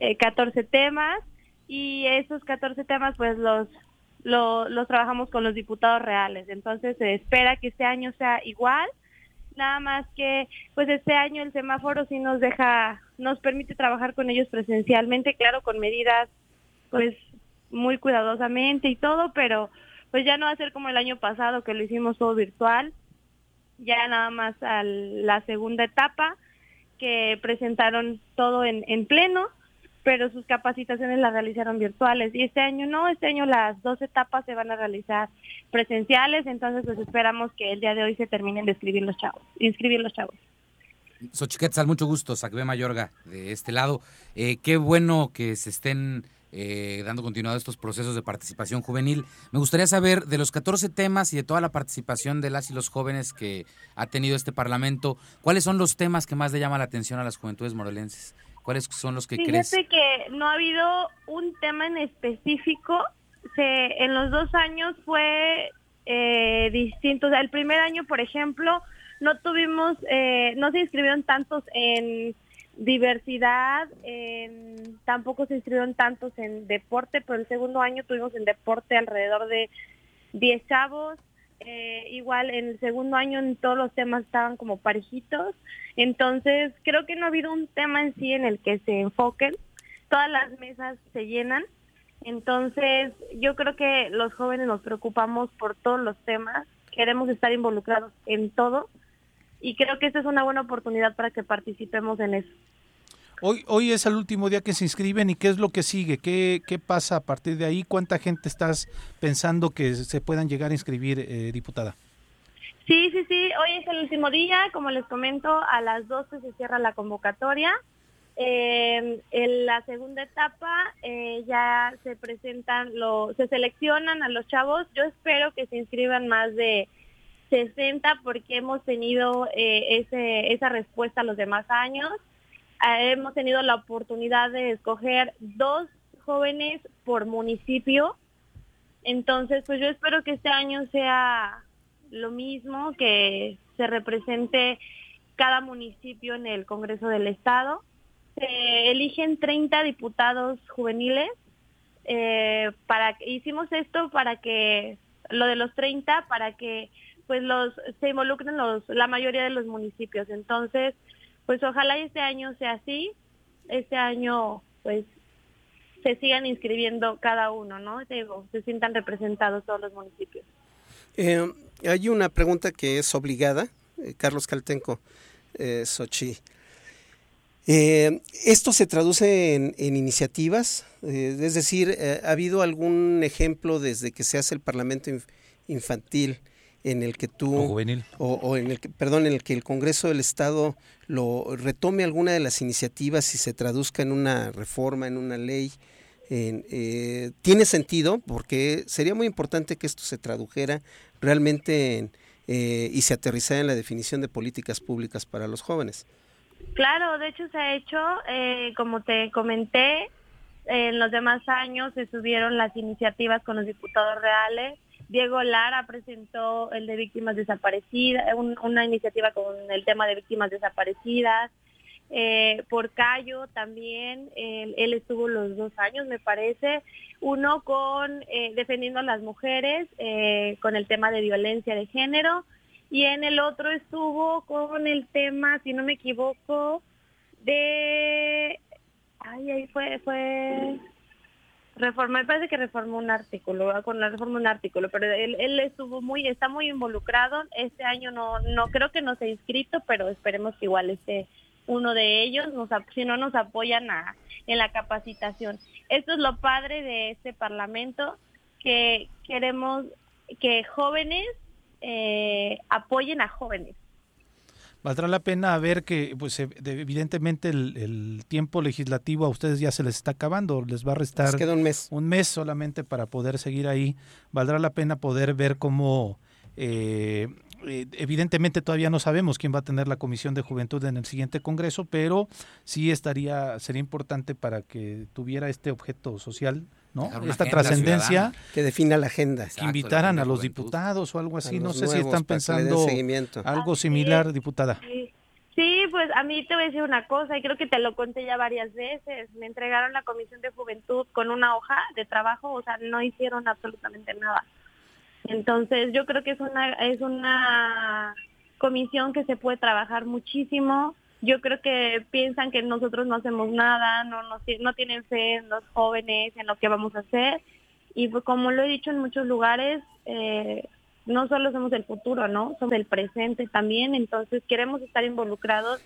eh, 14 temas y esos 14 temas pues los, los trabajamos con los diputados reales, entonces se espera que este año sea igual nada más que pues este año el semáforo sí nos deja, nos permite trabajar con ellos presencialmente, claro, con medidas pues muy cuidadosamente y todo, pero pues ya no va a ser como el año pasado que lo hicimos todo virtual, ya nada más a la segunda etapa que presentaron todo en, en pleno pero sus capacitaciones las realizaron virtuales y este año no, este año las dos etapas se van a realizar presenciales, entonces pues esperamos que el día de hoy se terminen de escribir los chavos, inscribir los chavos. Xochiquetzal, mucho gusto, Sacbe Mayorga de este lado. Eh, qué bueno que se estén eh, dando continuidad a estos procesos de participación juvenil. Me gustaría saber de los 14 temas y de toda la participación de las y los jóvenes que ha tenido este Parlamento, ¿cuáles son los temas que más le llaman la atención a las juventudes morelenses? ¿Cuáles son los que Fíjate que no ha habido un tema en específico. Se, en los dos años fue eh, distinto. el primer año, por ejemplo, no tuvimos, eh, no se inscribieron tantos en diversidad, tampoco se inscribieron tantos en deporte, pero el segundo año tuvimos en deporte alrededor de 10 chavos, eh, igual en el segundo año en todos los temas estaban como parejitos, entonces creo que no ha habido un tema en sí en el que se enfoquen, todas las mesas se llenan, entonces yo creo que los jóvenes nos preocupamos por todos los temas, queremos estar involucrados en todo. Y creo que esta es una buena oportunidad para que participemos en eso. Hoy, hoy es el último día que se inscriben y qué es lo que sigue, qué, qué pasa a partir de ahí, cuánta gente estás pensando que se puedan llegar a inscribir, eh, diputada. Sí, sí, sí, hoy es el último día, como les comento, a las 12 se cierra la convocatoria. Eh, en la segunda etapa eh, ya se presentan, lo, se seleccionan a los chavos. Yo espero que se inscriban más de 60 porque hemos tenido ese, esa respuesta los demás años. Eh, hemos tenido la oportunidad de escoger dos jóvenes por municipio. Entonces, pues yo espero que este año sea lo mismo, que se represente cada municipio en el Congreso del Estado. Se eligen 30 diputados juveniles. Eh, para hicimos esto para que lo de los 30 para que pues los se involucren los la mayoría de los municipios. Entonces, pues ojalá este año sea así, este año pues se sigan inscribiendo cada uno, ¿no? Se sientan representados todos los municipios. Eh, hay una pregunta que es obligada, eh, Carlos Caltenco, eh, Sochi. Eh, ¿Esto se traduce en, iniciativas? es decir, ¿ha habido algún ejemplo desde que se hace el Parlamento infantil en el que tú o juvenil. o, en el que perdón en el que el Congreso del Estado lo retome alguna de las iniciativas y se traduzca en una reforma en una ley eh, tiene sentido porque sería muy importante que esto se tradujera realmente eh, y se aterrizara en la definición de políticas públicas para los jóvenes. Claro de hecho se ha hecho eh, como te comenté en los demás años se subieron las iniciativas con los diputados reales Diego Lara presentó el de víctimas desaparecidas, una iniciativa con el tema de víctimas desaparecidas. eh, por Cayo también, él, estuvo los dos años, me parece, uno con eh, defendiendo a las mujeres, eh, con el tema de violencia de género, y en el otro estuvo con el tema, si no me equivoco, de... Ay, ahí fue, fue... Reforma, me parece que reformó un artículo, con la reforma un artículo, pero él, él estuvo muy, está muy involucrado. Este año no, no creo que no se ha inscrito, pero esperemos que igual esté uno de ellos, nos, si no nos apoyan a, en la capacitación. Esto es lo padre de este Parlamento, que queremos que jóvenes eh, apoyen a jóvenes. Valdrá la pena ver que, pues, evidentemente el, tiempo legislativo a ustedes ya se les está acabando, les va a restar un mes. un mes solamente para poder seguir ahí. Valdrá la pena poder ver cómo eh, eh, evidentemente todavía no sabemos quién va a tener la Comisión de Juventud en el siguiente Congreso, pero sí estaría, sería importante para que tuviera este objeto social, ¿no? Esta trascendencia. Que defina la agenda. que invitaran a los diputados o algo así. No sé si están pensando algo similar, diputada. Sí, pues a mí te voy a decir una cosa y creo que te lo conté ya varias veces. Me entregaron la Comisión de Juventud con una hoja de trabajo, o sea, no hicieron absolutamente nada. Entonces yo creo que es una, es una comisión que se puede trabajar muchísimo. Yo creo que piensan que nosotros no hacemos nada, no, no, no tienen fe en los jóvenes, en lo que vamos a hacer. Y pues, como lo he dicho en muchos lugares, eh, no solo somos el futuro, ¿no? Somos el presente también. Entonces queremos estar involucrados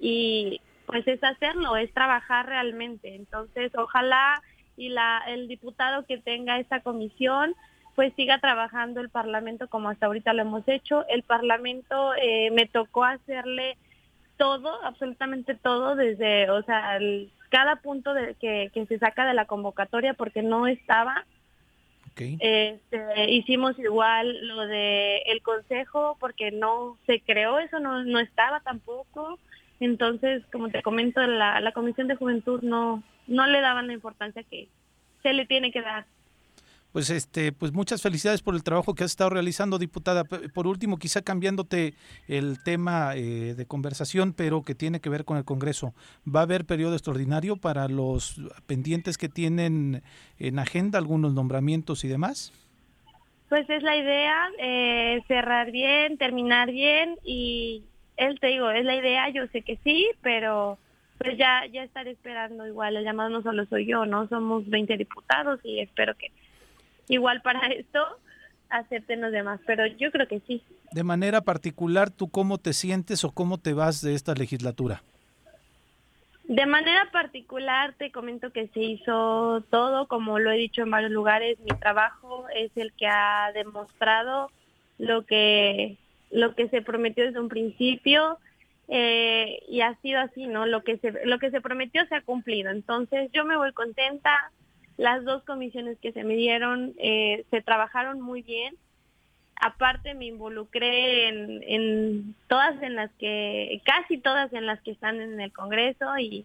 y pues es hacerlo, es trabajar realmente. Entonces ojalá y la, el diputado que tenga esta comisión pues siga trabajando el Parlamento como hasta ahorita lo hemos hecho. El Parlamento eh, me tocó hacerle todo, absolutamente todo, desde, o sea, cada punto de, que, se saca de la convocatoria porque no estaba. Este, hicimos igual lo de el consejo porque no se creó, eso no, no estaba tampoco. Entonces, como te comento, la, la Comisión de Juventud no, no le daban la importancia que se le tiene que dar pues este pues muchas felicidades por el trabajo que has estado realizando diputada. Por último quizá cambiándote el tema eh, de conversación pero que tiene que ver con el Congreso. Va a haber periodo extraordinario para los pendientes que tienen en agenda algunos nombramientos y demás pues es la idea eh, cerrar bien terminar bien y él te digo es la idea yo sé que sí pero pues ya ya estaré esperando igual el llamado no solo soy yo no somos 20 diputados y espero que igual para esto acepten los demás, pero yo creo que sí. De manera particular, ¿tú cómo te sientes o cómo te vas de esta legislatura? De manera particular, te comento que se hizo todo, como lo he dicho en varios lugares, mi trabajo es el que ha demostrado lo que, lo que se prometió desde un principio eh, y ha sido así, ¿no? Lo que, se, lo que se prometió se ha cumplido. Entonces yo me voy contenta, las dos comisiones que se me dieron eh, se trabajaron muy bien. Aparte me involucré en, todas en las que, casi todas en las que están en el Congreso y,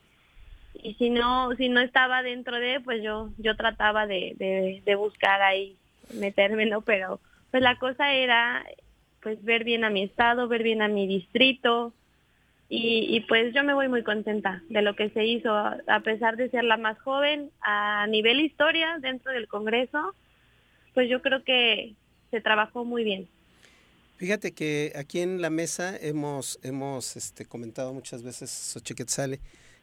y si no, si no estaba dentro de, pues yo, yo trataba de, de, buscar ahí meterme, ¿no? Pero pues la cosa era pues ver bien a mi estado, ver bien a mi distrito, y, pues yo me voy muy contenta de lo que se hizo, a pesar de ser la más joven a nivel historia dentro del Congreso, pues yo creo que se trabajó muy bien. Fíjate que aquí en la mesa hemos, hemos este, comentado muchas veces, Xochiquetzale,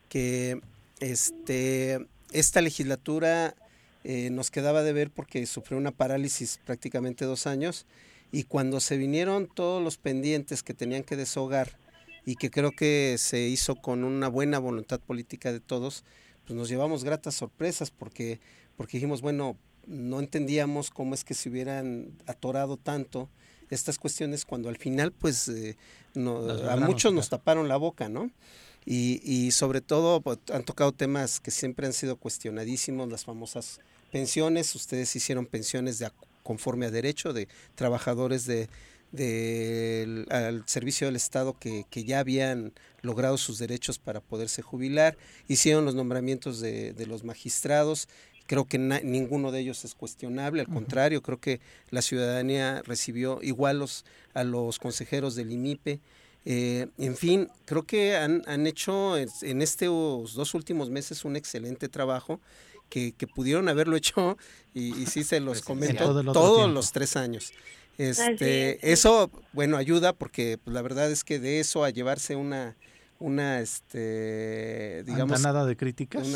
que este, esta legislatura eh, nos quedaba de ver porque sufrió una parálisis prácticamente dos años y cuando se vinieron todos los pendientes que tenían que deshogar, y que creo que se hizo con una buena voluntad política de todos, pues nos llevamos gratas sorpresas porque, porque dijimos, bueno, no entendíamos cómo es que se hubieran atorado tanto estas cuestiones cuando al final pues eh, a muchos nos taparon la boca, ¿no? Y, y sobre todo pues, han tocado temas que siempre han sido cuestionadísimos, las famosas pensiones, ustedes hicieron pensiones de conforme a derecho de trabajadores de, del al servicio del Estado que, ya habían logrado sus derechos para poderse jubilar, hicieron los nombramientos de, los magistrados, creo que ninguno de ellos es cuestionable, al contrario, creo que la ciudadanía recibió igual los, a los consejeros del IMIPE, Eh, en fin, creo que han, han hecho en estos dos últimos meses un excelente trabajo que, pudieron haberlo hecho y, y sí se los comento todos los tres años. Este, eso, bueno, ayuda porque pues, la verdad es que de eso a llevarse una, una, este, digamos, nada de críticas.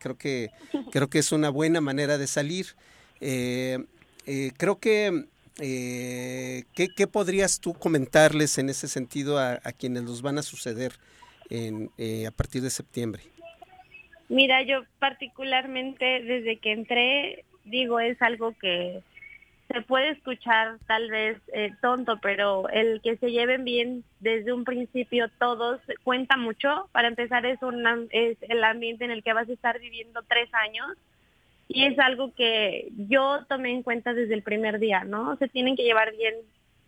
creo que creo que es una buena manera de salir. Eh, eh, creo que eh, ¿qué, podrías tú comentarles en ese sentido a, quienes los van a suceder en, a partir de septiembre? Mira, yo particularmente desde que entré, digo, es algo que se puede escuchar tal vez eh, tonto, pero el que se lleven bien desde un principio todos cuenta mucho. Para empezar es, es el ambiente en el que vas a estar viviendo tres años y es algo que yo tomé en cuenta desde el primer día, ¿no? Se tienen que llevar bien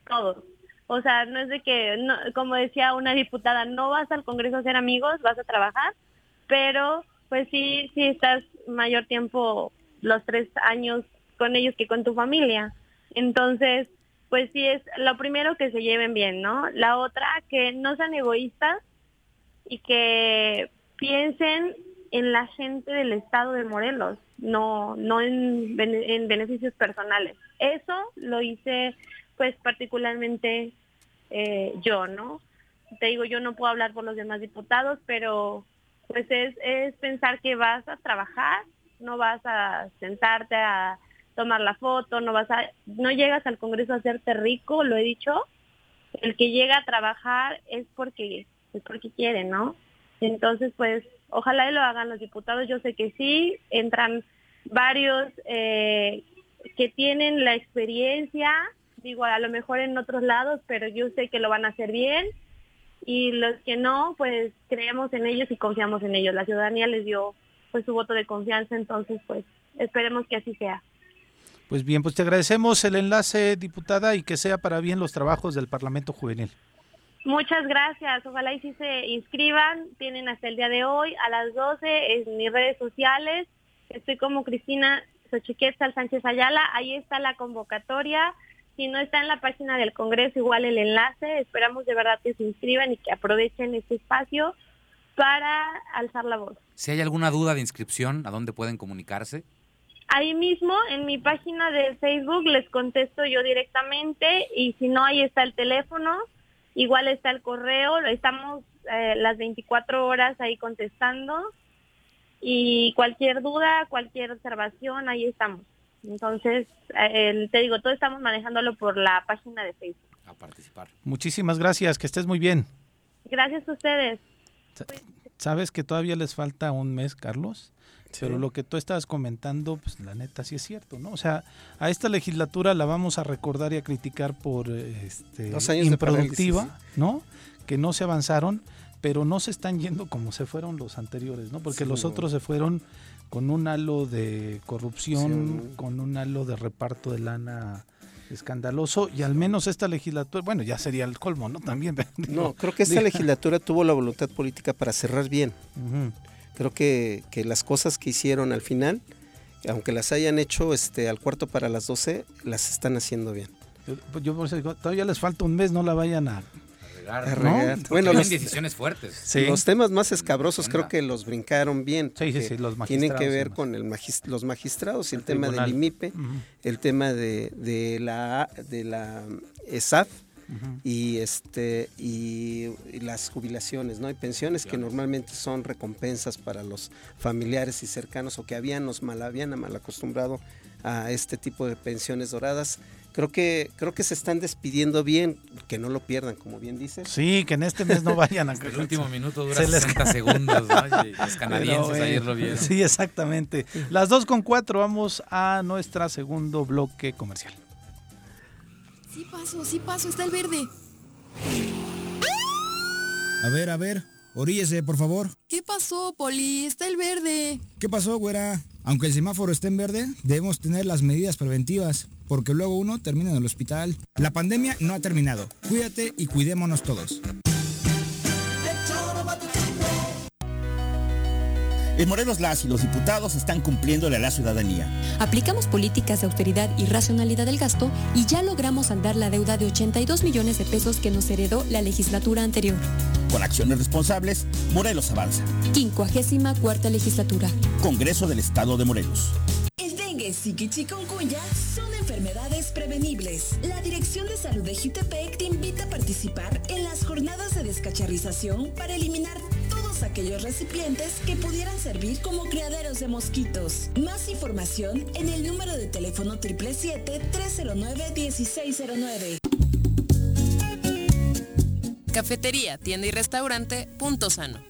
todos. O sea, no es de que, como decía una diputada, no vas al Congreso a ser amigos, vas a trabajar, pero pues sí, sí estás mayor tiempo, los tres años con ellos que con tu familia. Entonces, pues sí es lo primero que se lleven bien, ¿no? La otra, que no sean egoístas y que piensen en la gente del estado de Morelos, no, no en, en beneficios personales. Eso lo hice pues particularmente eh, yo, ¿no? Te digo, yo no puedo hablar por los demás diputados, pero pues es, es pensar que vas a trabajar, no vas a sentarte a tomar la foto, no vas a, no llegas al Congreso a hacerte rico, lo he dicho. El que llega a trabajar es porque, es porque quiere, ¿no? Entonces, pues, ojalá lo hagan los diputados. Yo sé que sí, entran varios eh, que tienen la experiencia, digo, a lo mejor en otros lados, pero yo sé que lo van a hacer bien. Y los que no, pues creemos en ellos y confiamos en ellos. La ciudadanía les dio pues su voto de confianza, entonces pues esperemos que así sea. Pues bien, pues te agradecemos el enlace, diputada, y que sea para bien los trabajos del Parlamento Juvenil. Muchas gracias. Ojalá y si se inscriban. Tienen hasta el día de hoy a las 12 en mis redes sociales. Estoy como Cristina Xochiquetzal Sánchez Ayala. Ahí está la convocatoria. Si no está en la página del Congreso, igual el enlace. Esperamos de verdad que se inscriban y que aprovechen este espacio para alzar la voz. Si hay alguna duda de inscripción, ¿a dónde pueden comunicarse? Ahí mismo en mi página de Facebook les contesto yo directamente y si no, ahí está el teléfono, igual está el correo, estamos eh, las 24 horas ahí contestando y cualquier duda, cualquier observación, ahí estamos. Entonces, eh, te digo, todo estamos manejándolo por la página de Facebook. A participar. Muchísimas gracias, que estés muy bien. Gracias a ustedes. ¿Sabes que todavía les falta un mes, Carlos? Pero lo que tú estabas comentando, pues la neta sí es cierto, ¿no? O sea, a esta legislatura la vamos a recordar y a criticar por este, improductiva, ¿no? Que no se avanzaron, pero no se están yendo como se fueron los anteriores, ¿no? Porque los otros se fueron con un halo de corrupción, con un halo de reparto de lana escandaloso y al menos esta legislatura, bueno, ya sería el colmo, ¿no? También. no, creo que esta legislatura tuvo la voluntad política para cerrar bien. Creo que, que, las cosas que hicieron al final, aunque las hayan hecho este, al cuarto para las 12, las están haciendo bien. Yo, por eso digo, todavía les falta un mes, no la vayan a... ¿no? Bueno, los, decisiones fuertes. Los temas más escabrosos creo que los brincaron bien. Sí, sí, sí, los Tienen que ver con el los magistrados, el, tema del IMIPE, el tema de, de la, de la ESAF, y este y, las jubilaciones, ¿no? Y pensiones que normalmente son recompensas para los familiares y cercanos o que habían nos mal habían mal acostumbrado a este tipo de pensiones doradas. Creo que creo que se están despidiendo bien, que no lo pierdan, como bien dices. Sí, que en este mes no vayan a El último minuto dura 60 segundos, ¿no? Y los canadienses ayer lo vieron. Sí, exactamente. Las dos con cuatro vamos a nuestro segundo bloque comercial. Sí paso, sí paso, está el verde. A ver, a ver, oríllese, por favor. ¿Qué pasó, Poli? Está el verde. ¿Qué pasó, güera? Aunque el semáforo esté en verde, debemos tener las medidas preventivas, porque luego uno termina en el hospital. La pandemia no ha terminado. Cuídate y cuidémonos todos. En Morelos las y los diputados están cumpliéndole a la ciudadanía. Aplicamos políticas de austeridad y racionalidad del gasto y ya logramos saldar la deuda de 82 millones de pesos que nos heredó la legislatura anterior. Con acciones responsables, Morelos avanza. 54 legislatura. Congreso del Estado de Morelos. El dengue, y chikungunya son enfermedades prevenibles. La Dirección de Salud de Jutepec te invita a participar en las jornadas de descacharrización para eliminar todos aquellos recipientes que pudieran servir como criaderos de mosquitos. Más información en el número de teléfono 777-309-1609. Cafetería, tienda y restaurante Punto Sano.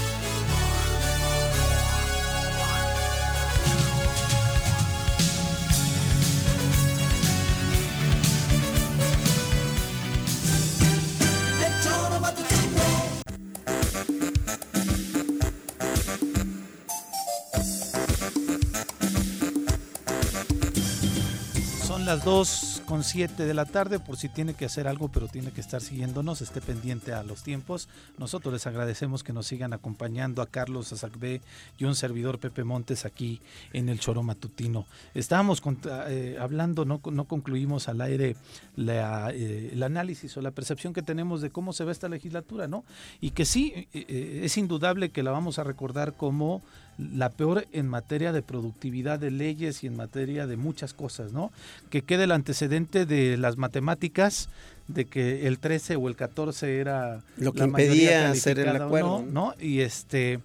Las 2 con 7 de la tarde, por si tiene que hacer algo, pero tiene que estar siguiéndonos, esté pendiente a los tiempos. Nosotros les agradecemos que nos sigan acompañando a Carlos Azagbe y un servidor Pepe Montes aquí en el Choro Matutino. Estábamos eh, hablando, no, no concluimos al aire la, eh, el análisis o la percepción que tenemos de cómo se ve esta legislatura, ¿no? Y que sí, eh, es indudable que la vamos a recordar como la peor en materia de productividad de leyes y en materia de muchas cosas, ¿no? Que quede el antecedente de las matemáticas, de que el 13 o el 14 era Lo que la impedía hacer el acuerdo, no, ¿no? Y este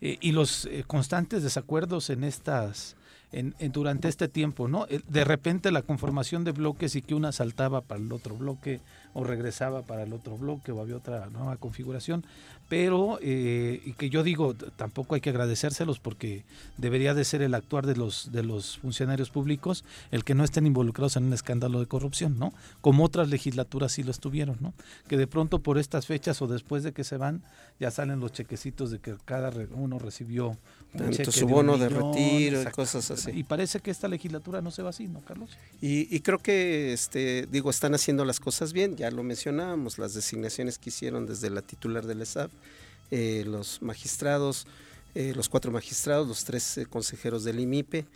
eh, y los eh, constantes desacuerdos en estas en, en- durante este tiempo, ¿no? Eh, De repente la conformación de bloques y que una saltaba para el otro bloque o regresaba para el otro bloque o había otra nueva configuración, pero eh, y que yo digo tampoco hay que agradecérselos porque debería de ser el actuar de los de los funcionarios públicos el que no estén involucrados en un escándalo de corrupción, ¿no? Como otras legislaturas sí lo estuvieron, ¿no? Que de pronto por estas fechas o después de que se van ya salen los chequecitos de que cada uno recibió Tanto su bono de millón, retiro y cosas así. Y parece que esta legislatura no se va así, ¿no, Carlos? Y, y creo que, este, digo, están haciendo las cosas bien, ya lo mencionábamos, las designaciones que hicieron desde la titular del ESAF, eh, los magistrados, eh, los cuatro magistrados, los tres eh, consejeros del IMIPE,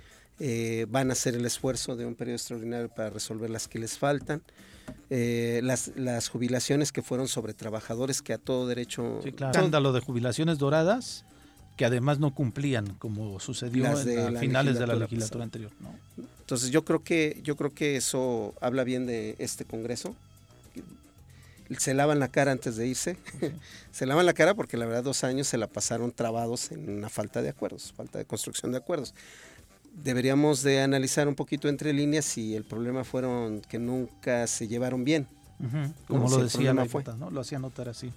eh, van a hacer el esfuerzo de un periodo extraordinario para resolver las que les faltan. Eh, las, las jubilaciones que fueron sobre trabajadores que a todo derecho... Sí, claro. Escándalo de jubilaciones doradas que además no cumplían como sucedió de a finales de la legislatura pasada. anterior. ¿no? Entonces yo creo que yo creo que eso habla bien de este Congreso. Se lavan la cara antes de irse. se lavan la cara porque la verdad dos años se la pasaron trabados en una falta de acuerdos, falta de construcción de acuerdos. Deberíamos de analizar un poquito entre líneas si el problema fueron que nunca se llevaron bien. Como lo decía la fue. diputada, ¿no? Lo hacía notar así.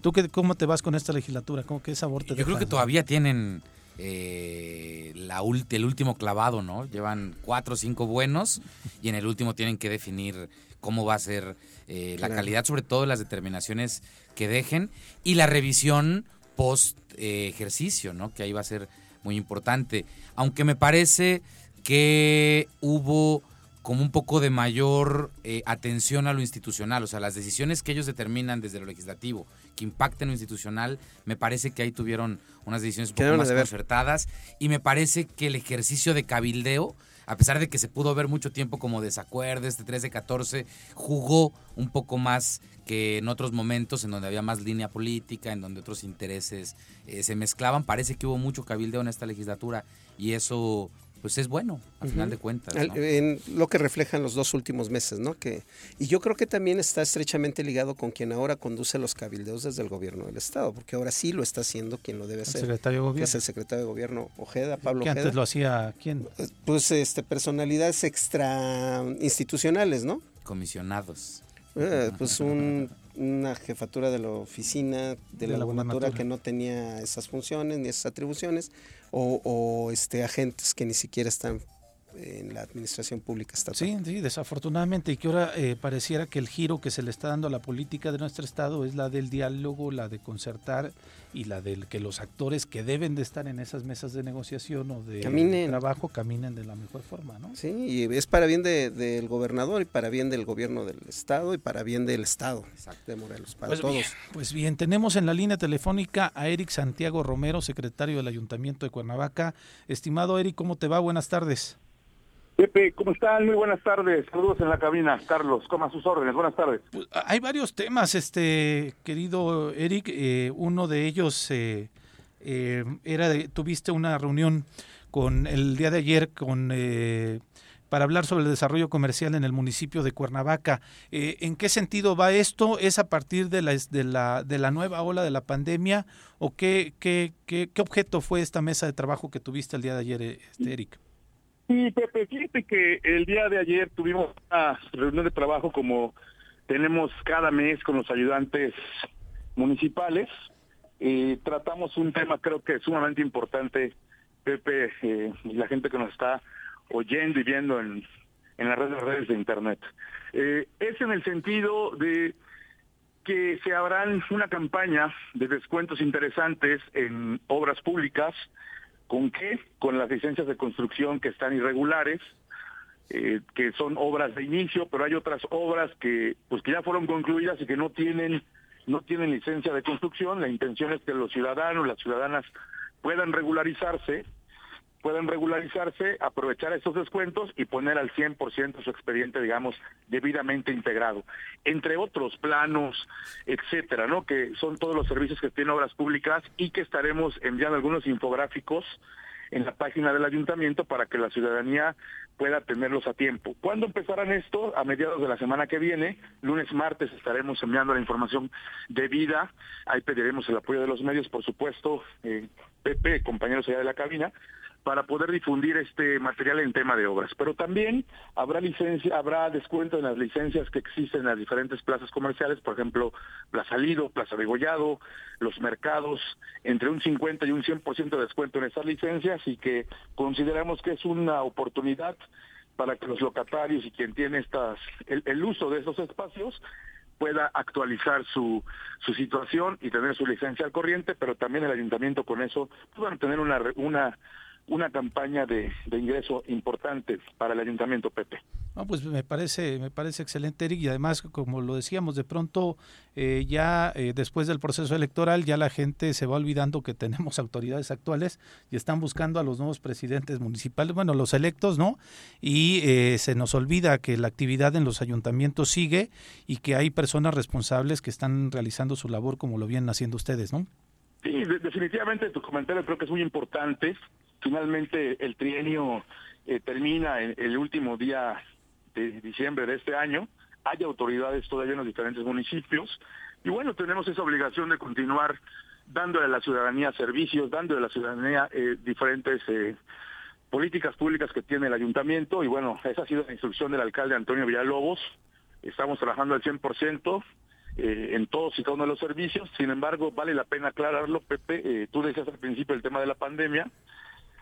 ¿Tú qué, cómo te vas con esta legislatura? ¿Cómo qué sabor te Yo creo que todavía tienen eh, la ult- el último clavado, ¿no? Llevan cuatro o cinco buenos y en el último tienen que definir cómo va a ser eh, la calidad, sobre todo las determinaciones que dejen y la revisión post eh, ejercicio, ¿no? Que ahí va a ser muy importante. Aunque me parece que hubo como un poco de mayor eh, atención a lo institucional, o sea, las decisiones que ellos determinan desde lo legislativo que impacten lo institucional, me parece que ahí tuvieron unas decisiones un poco más concertadas. Y me parece que el ejercicio de cabildeo, a pesar de que se pudo ver mucho tiempo como desacuerdo, este 3 de 14, jugó un poco más que en otros momentos en donde había más línea política, en donde otros intereses eh, se mezclaban. Parece que hubo mucho cabildeo en esta legislatura y eso pues es bueno, al final de cuentas. En lo que reflejan los dos últimos meses, ¿no? Que, y yo creo que también está estrechamente ligado con quien ahora conduce los cabildeos desde el gobierno del Estado, porque ahora sí lo está haciendo quien lo debe El hacer. secretario de que gobierno. es el secretario de gobierno Ojeda, Pablo Que Ojeda. antes lo hacía quién? Pues este, personalidades extra institucionales, ¿no? Comisionados. Eh, pues un- una jefatura de la oficina de, De la, la gubernatura. que no tenía esas funciones ni esas atribuciones o, o, este agentes que ni siquiera están en la administración pública estatal. Sí, sí, desafortunadamente, y que ahora eh, pareciera que el giro que se le está dando a la política de nuestro Estado es la del diálogo, la de concertar y la del que los actores que deben de estar en esas mesas de negociación o de Caminen. trabajo caminen de la mejor forma, ¿no? Sí, y es para bien de- del gobernador y para bien del gobierno del estado y para bien del estado de Morelos, para Pues todos. bien, pues bien, tenemos en la línea telefónica a Eric Santiago Romero, secretario del Ayuntamiento de Cuernavaca. Estimado Eric, ¿cómo te va? Buenas tardes. Pepe, ¿cómo están? Muy buenas tardes. Saludos en la cabina. Carlos, coma sus órdenes. Buenas tardes. Pues, Hay varios temas, este querido Eric. eh, uno de ellos eh, eh, era de, tuviste una reunión con el día de ayer con eh, para hablar sobre el desarrollo comercial en el municipio de Cuernavaca. Eh, ¿En qué sentido va esto? ¿Es a partir de la, de la, de la nueva ola de la pandemia? ¿O qué, qué, qué, qué objeto fue esta mesa de trabajo que tuviste el día de ayer, este, Eric? Sí, Pepe, fíjate que el día de ayer tuvimos una reunión de trabajo como tenemos cada mes con los ayudantes municipales. Eh, tratamos un tema creo que sumamente importante, Pepe, eh, y la gente que nos está oyendo y viendo en, las redes, redes de Internet. Eh, es en el sentido de que se habrán una campaña de descuentos interesantes en obras públicas. ¿Con qué? Con las licencias de construcción que están irregulares, eh, que son obras de inicio, pero hay otras obras que pues que ya fueron concluidas y que no tienen no tienen licencia de construcción. La intención es que los ciudadanos, las ciudadanas puedan regularizarse, puedan regularizarse, aprovechar esos descuentos y poner al 100% su expediente, digamos, debidamente integrado. Entre otros planos, etcétera, ¿no? Que son todos los servicios que tienen obras públicas y que estaremos enviando algunos infográficos en la página del ayuntamiento para que la ciudadanía pueda tenerlos a tiempo. ¿Cuándo empezarán esto? A mediados de la semana que viene, lunes, martes estaremos enviando la información debida, ahí pediremos el apoyo de los medios, por supuesto, eh, Pepe, compañeros allá de la cabina, para poder difundir este material en tema de obras. Pero también habrá licencia, habrá descuento en las licencias que existen en las diferentes plazas comerciales, por ejemplo, Plaza Lido, Plaza Degollado, los mercados, entre un 50 y un 100% de descuento en esas licencias y que consideramos que es una oportunidad para que los locatarios y quien tiene estas el, el uso de esos espacios pueda actualizar su, su situación y tener su licencia al corriente, pero también el ayuntamiento con eso puedan tener una, una una campaña de, de ingreso importante para el ayuntamiento Pepe. No, pues me parece, me parece excelente, Eric, y además, como lo decíamos, de pronto eh, ya eh, después del proceso electoral ya la gente se va olvidando que tenemos autoridades actuales y están buscando a los nuevos presidentes municipales, bueno, los electos, ¿no? Y eh, se nos olvida que la actividad en los ayuntamientos sigue y que hay personas responsables que están realizando su labor como lo vienen haciendo ustedes, ¿no? Sí, de- definitivamente tu comentario creo que es muy importante. Finalmente el trienio eh, termina en el último día de diciembre de este año. Hay autoridades todavía en los diferentes municipios y bueno, tenemos esa obligación de continuar dándole a la ciudadanía servicios, dándole a la ciudadanía eh, diferentes eh, políticas públicas que tiene el ayuntamiento y bueno, esa ha sido la instrucción del alcalde Antonio Villalobos estamos trabajando al 100%. Eh, en todos y cada uno de los servicios. Sin embargo, vale la pena aclararlo, Pepe. Tú decías al principio el tema de la pandemia.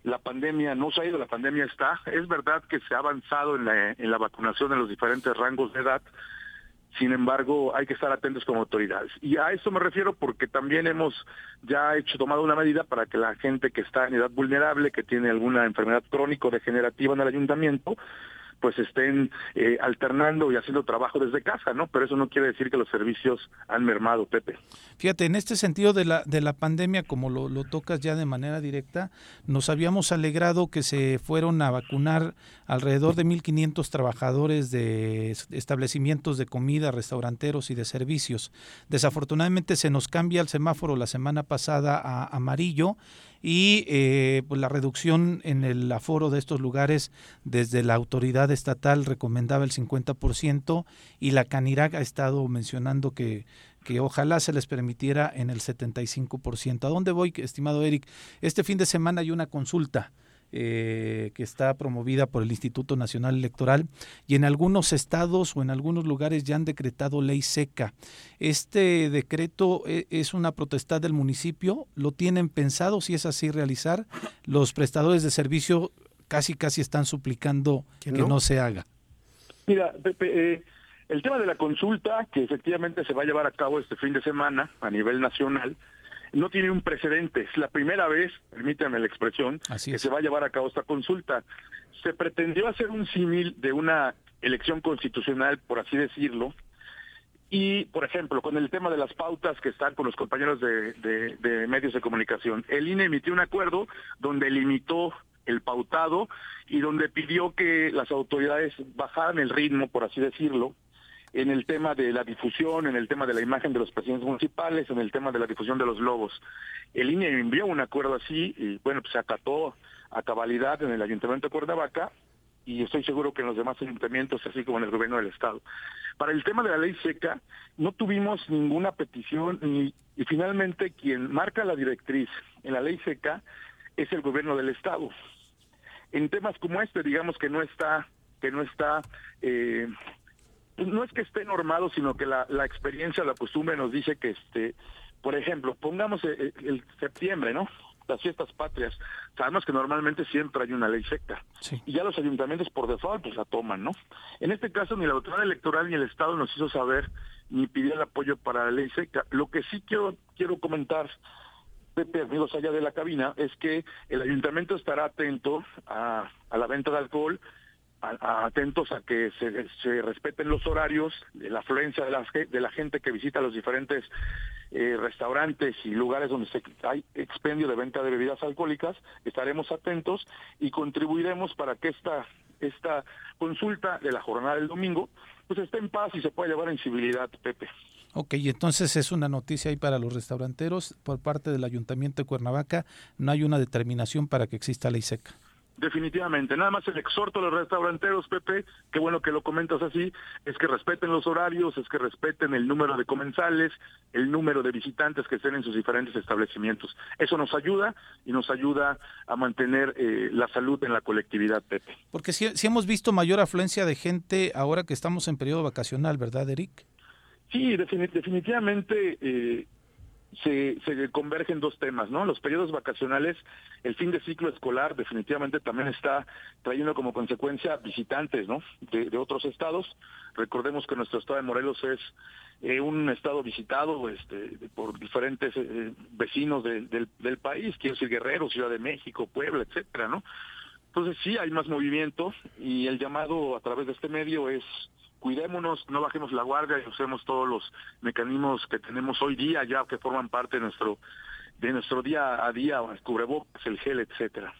La pandemia no se ha ido, la pandemia está. Es verdad que se ha avanzado en la, vacunación en los diferentes rangos de edad. Sin embargo, hay que estar atentos como autoridades. Y a eso me refiero porque también hemos ya hecho tomado una medida para que la gente que está en edad vulnerable, que tiene alguna enfermedad crónico degenerativa en el ayuntamiento, pues estén eh, alternando y haciendo trabajo desde casa, ¿no? Pero eso no quiere decir que los servicios han mermado, Pepe. Fíjate, en este sentido de la, de la pandemia, como lo, lo tocas ya de manera directa, nos habíamos alegrado que se fueron a vacunar alrededor de 1.500 trabajadores de establecimientos de comida, restauranteros y de servicios. Desafortunadamente se nos cambia el semáforo la semana pasada a amarillo y eh, pues la reducción en el aforo de estos lugares desde la autoridad estatal recomendaba el 50% y la Canirac ha estado mencionando que que ojalá se les permitiera en el 75%. ¿A dónde voy, estimado Eric? Este fin de semana hay una consulta eh, que está promovida por el Instituto Nacional Electoral y en algunos estados o en algunos lugares ya han decretado ley seca. Este decreto eh, es una protestad del municipio, lo tienen pensado, si es así, realizar. Los prestadores de servicio casi, casi están suplicando que no, se haga. Mira, Pepe, eh, el tema de la consulta, que efectivamente se va a llevar a cabo este fin de semana a nivel nacional, no tiene un precedente. Es la primera vez, permítanme la expresión, que se va a llevar a cabo esta consulta. Se pretendió hacer un símil de una elección constitucional, por así decirlo, y, por ejemplo, con el tema de las pautas que están con los compañeros de, de medios de comunicación, el INE emitió un acuerdo donde limitó el pautado y donde pidió que las autoridades bajaran el ritmo, por así decirlo, en el tema de la difusión, en el tema de la imagen de los presidentes municipales, en el tema de la difusión de los logos. El INE envió un acuerdo así y bueno, pues se acató a cabalidad en el Ayuntamiento de Cuernavaca y estoy seguro que en los demás ayuntamientos, así como en el gobierno del Estado. Para el tema de la ley seca, no tuvimos ninguna petición y, finalmente quien marca la directriz en la ley seca es el gobierno del Estado. En temas como este, digamos que no está que no está eh, no es que esté normado, sino que la, la experiencia, la costumbre nos dice que, este, por ejemplo, pongamos el, el septiembre, ¿no? las fiestas patrias, sabemos que normalmente siempre hay una ley seca. Y ya los ayuntamientos por default pues la toman, ¿no? En este caso ni la autoridad electoral ni el Estado nos hizo saber ni pidió el apoyo para la ley seca. Lo que sí quiero, quiero comentar, Pepe, amigos allá de la cabina, es que el ayuntamiento estará atento a, a la venta de alcohol, atentos a que se, respeten los horarios, la afluencia de la, de la gente que visita los diferentes eh, restaurantes y lugares donde se, hay expendio de venta de bebidas alcohólicas, estaremos atentos y contribuiremos para que esta, esta consulta de la jornada del domingo pues esté en paz y se pueda llevar en civilidad, Pepe. Ok, entonces es una noticia ahí para los restauranteros por parte del Ayuntamiento de Cuernavaca, no hay una determinación para que exista ley seca. Definitivamente. Nada más el exhorto a los restauranteros, Pepe, qué bueno que lo comentas así, es que respeten los horarios, es que respeten el número de comensales, el número de visitantes que estén en sus diferentes establecimientos. Eso nos ayuda y nos ayuda a mantener eh, la salud en la colectividad, Pepe. Porque si, si hemos visto mayor afluencia de gente ahora que estamos en periodo vacacional, ¿verdad, Eric? Sí, definitivamente. Eh, se, se convergen dos temas, ¿no? Los periodos vacacionales, el fin de ciclo escolar definitivamente también está trayendo como consecuencia visitantes, ¿no? De, otros estados. Recordemos que nuestro estado de Morelos es eh, un estado visitado este, por diferentes eh, vecinos del, del país, quiero decir Guerrero, Ciudad de México, Puebla, etcétera, ¿no? Entonces sí hay más movimiento y el llamado a través de este medio es cuidémonos, no bajemos la guardia y usemos todos los mecanismos que tenemos hoy día ya que forman parte de nuestro de nuestro día a día, el cubrebocas, el gel, etcétera.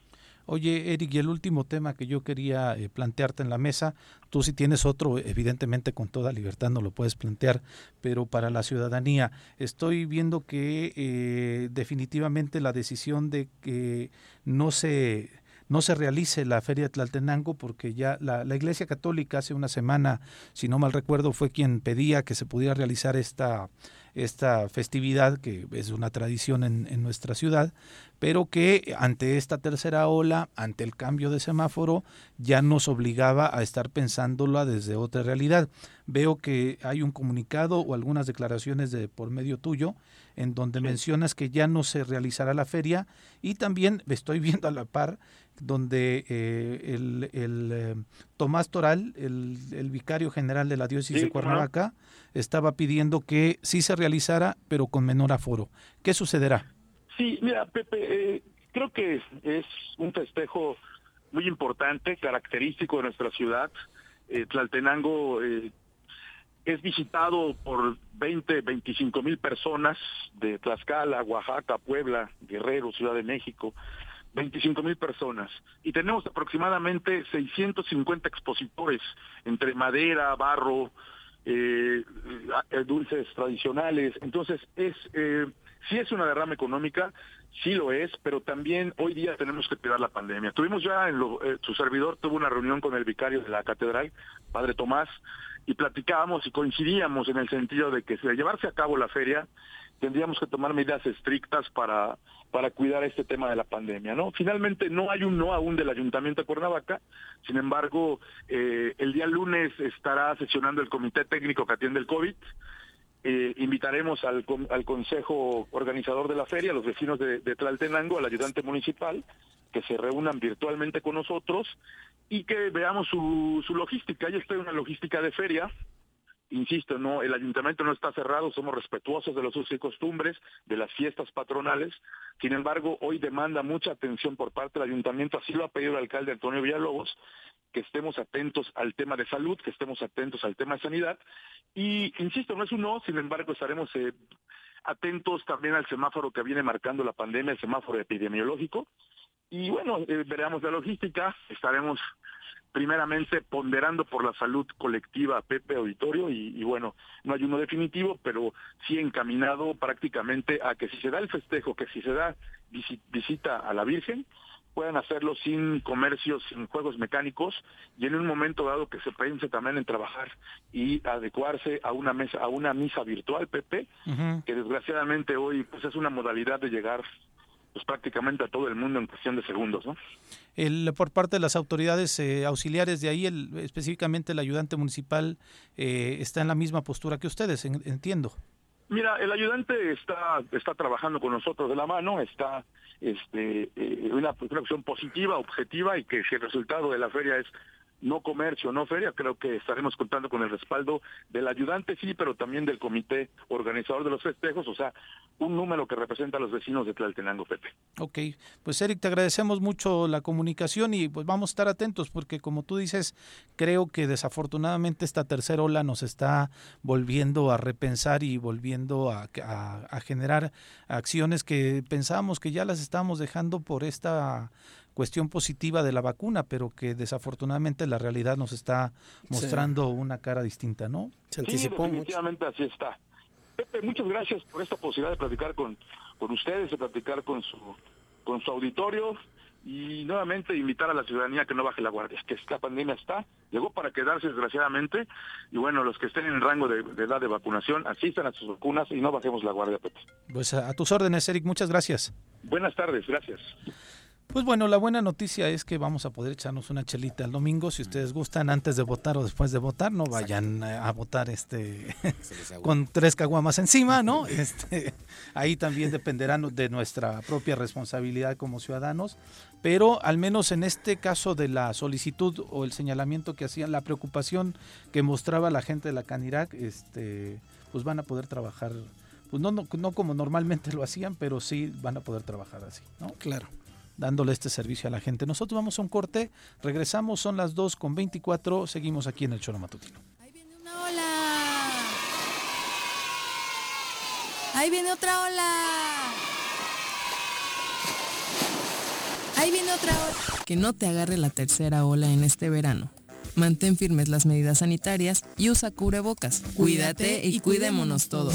Oye, Eric, y el último tema que yo quería eh, plantearte en la mesa, tú si tienes otro, evidentemente con toda libertad no lo puedes plantear, pero para la ciudadanía, estoy viendo que eh, definitivamente la decisión de que no se no se realice la Feria de Tlaltenango porque ya la, la, Iglesia Católica hace una semana, si no mal recuerdo, fue quien pedía que se pudiera realizar esta, esta festividad que es una tradición en, en nuestra ciudad, pero que ante esta tercera ola, ante el cambio de semáforo, ya nos obligaba a estar pensándola desde otra realidad. Veo que hay un comunicado o algunas declaraciones de por medio tuyo en donde mencionas que ya no se realizará la feria y también estoy viendo a la par donde eh, el, el eh, Tomás Toral, el, el, vicario general de la diócesis Sí, de Cuernavaca, estaba pidiendo que sí se realizara, pero con menor aforo. ¿Qué sucederá? Sí, mira, Pepe, eh, creo que es un festejo muy importante, característico de nuestra ciudad. Eh, Tlaltenango eh, es visitado por 20, 25 mil personas de Tlaxcala, Oaxaca, Puebla, Guerrero, Ciudad de México. 25 mil personas y tenemos aproximadamente 650 expositores entre madera, barro, eh, dulces tradicionales. Entonces es eh, sí es una derrama económica, sí lo es, pero también hoy día tenemos que cuidar la pandemia. Tuvimos ya en lo, eh, su servidor tuvo una reunión con el vicario de la catedral, Padre Tomás, y platicábamos y coincidíamos en el sentido de que si de llevarse a cabo la feria tendríamos que tomar medidas estrictas para para cuidar este tema de la pandemia, ¿no? Finalmente no hay un no aún del Ayuntamiento de Cuernavaca, sin embargo, eh, el día lunes estará sesionando el Comité Técnico que atiende el COVID, eh, invitaremos al, al Consejo Organizador de la Feria, a los vecinos de, de Tlaltenango, al ayudante municipal, que se reúnan virtualmente con nosotros y que veamos su, su logística. Ya está una logística de feria, insisto, no, el ayuntamiento no está cerrado, somos respetuosos de los usos y costumbres, de las fiestas patronales. Sin embargo, hoy demanda mucha atención por parte del ayuntamiento, así lo ha pedido el alcalde Antonio Villalobos, que estemos atentos al tema de salud, que estemos atentos al tema de sanidad. Y, insisto, no es un no, sin embargo, estaremos eh, atentos también al semáforo que viene marcando la pandemia, el semáforo epidemiológico. Y bueno, eh, veremos la logística, estaremos primeramente ponderando por la salud colectiva Pepe Auditorio y, y, bueno, no hay uno definitivo, pero sí encaminado prácticamente a que si se da el festejo, que si se da visita a la Virgen, puedan hacerlo sin comercios, sin juegos mecánicos y en un momento dado que se piense también en trabajar y adecuarse a una mesa, a una misa virtual, Pepe, uh -huh. que desgraciadamente hoy pues es una modalidad de llegar pues prácticamente a todo el mundo en cuestión de segundos, ¿no? El, por parte de las autoridades eh, auxiliares de ahí, el, específicamente el ayudante municipal, eh, está en la misma postura que ustedes, en, entiendo. Mira, el ayudante está está trabajando con nosotros de la mano, está este eh, una, una opción positiva, objetiva y que si el resultado de la feria es no comercio, no feria, creo que estaremos contando con el respaldo del ayudante, sí, pero también del comité organizador de los festejos, o sea, un número que representa a los vecinos de Tlaltenango, Pepe. Ok, pues Eric, te agradecemos mucho la comunicación y pues vamos a estar atentos porque como tú dices, creo que desafortunadamente esta tercera ola nos está volviendo a repensar y volviendo a, a, a generar acciones que pensábamos que ya las estábamos dejando por esta cuestión positiva de la vacuna, pero que desafortunadamente la realidad nos está mostrando sí. una cara distinta, ¿no? Se anticipó sí, definitivamente mucho. así está. Pepe, muchas gracias por esta posibilidad de platicar con, con ustedes, de platicar con su, con su auditorio y nuevamente invitar a la ciudadanía que no baje la guardia, que esta pandemia está, llegó para quedarse desgraciadamente y bueno, los que estén en rango de, de edad de vacunación asistan a sus vacunas y no bajemos la guardia, Pepe. Pues a, a tus órdenes, Eric, muchas gracias. Buenas tardes, gracias. Pues bueno, la buena noticia es que vamos a poder echarnos una chelita el domingo. Si ustedes gustan, antes de votar o después de votar, no vayan a votar este con tres caguamas encima, ¿no? Este, ahí también dependerá de nuestra propia responsabilidad como ciudadanos. Pero al menos en este caso de la solicitud o el señalamiento que hacían, la preocupación que mostraba la gente de la Canirac, este, pues van a poder trabajar, pues no, no, no como normalmente lo hacían, pero sí van a poder trabajar así, ¿no? Claro dándole este servicio a la gente. Nosotros vamos a un corte, regresamos, son las 2 con 24, seguimos aquí en el Choro Matutino. Ahí viene una ola. Ahí viene otra ola. Ahí viene otra ola. Que no te agarre la tercera ola en este verano. Mantén firmes las medidas sanitarias y usa cubrebocas. Cuídate y cuidémonos todos.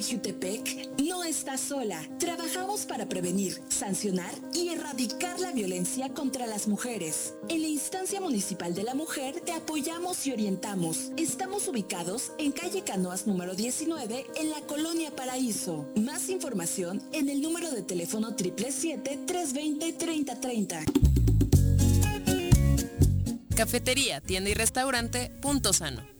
En Jutepec no estás sola. Trabajamos para prevenir, sancionar y erradicar la violencia contra las mujeres. En la instancia municipal de la mujer te apoyamos y orientamos. Estamos ubicados en calle Canoas número 19 en la colonia Paraíso. Más información en el número de teléfono 777-320-3030. Cafetería, tienda y restaurante Punto Sano.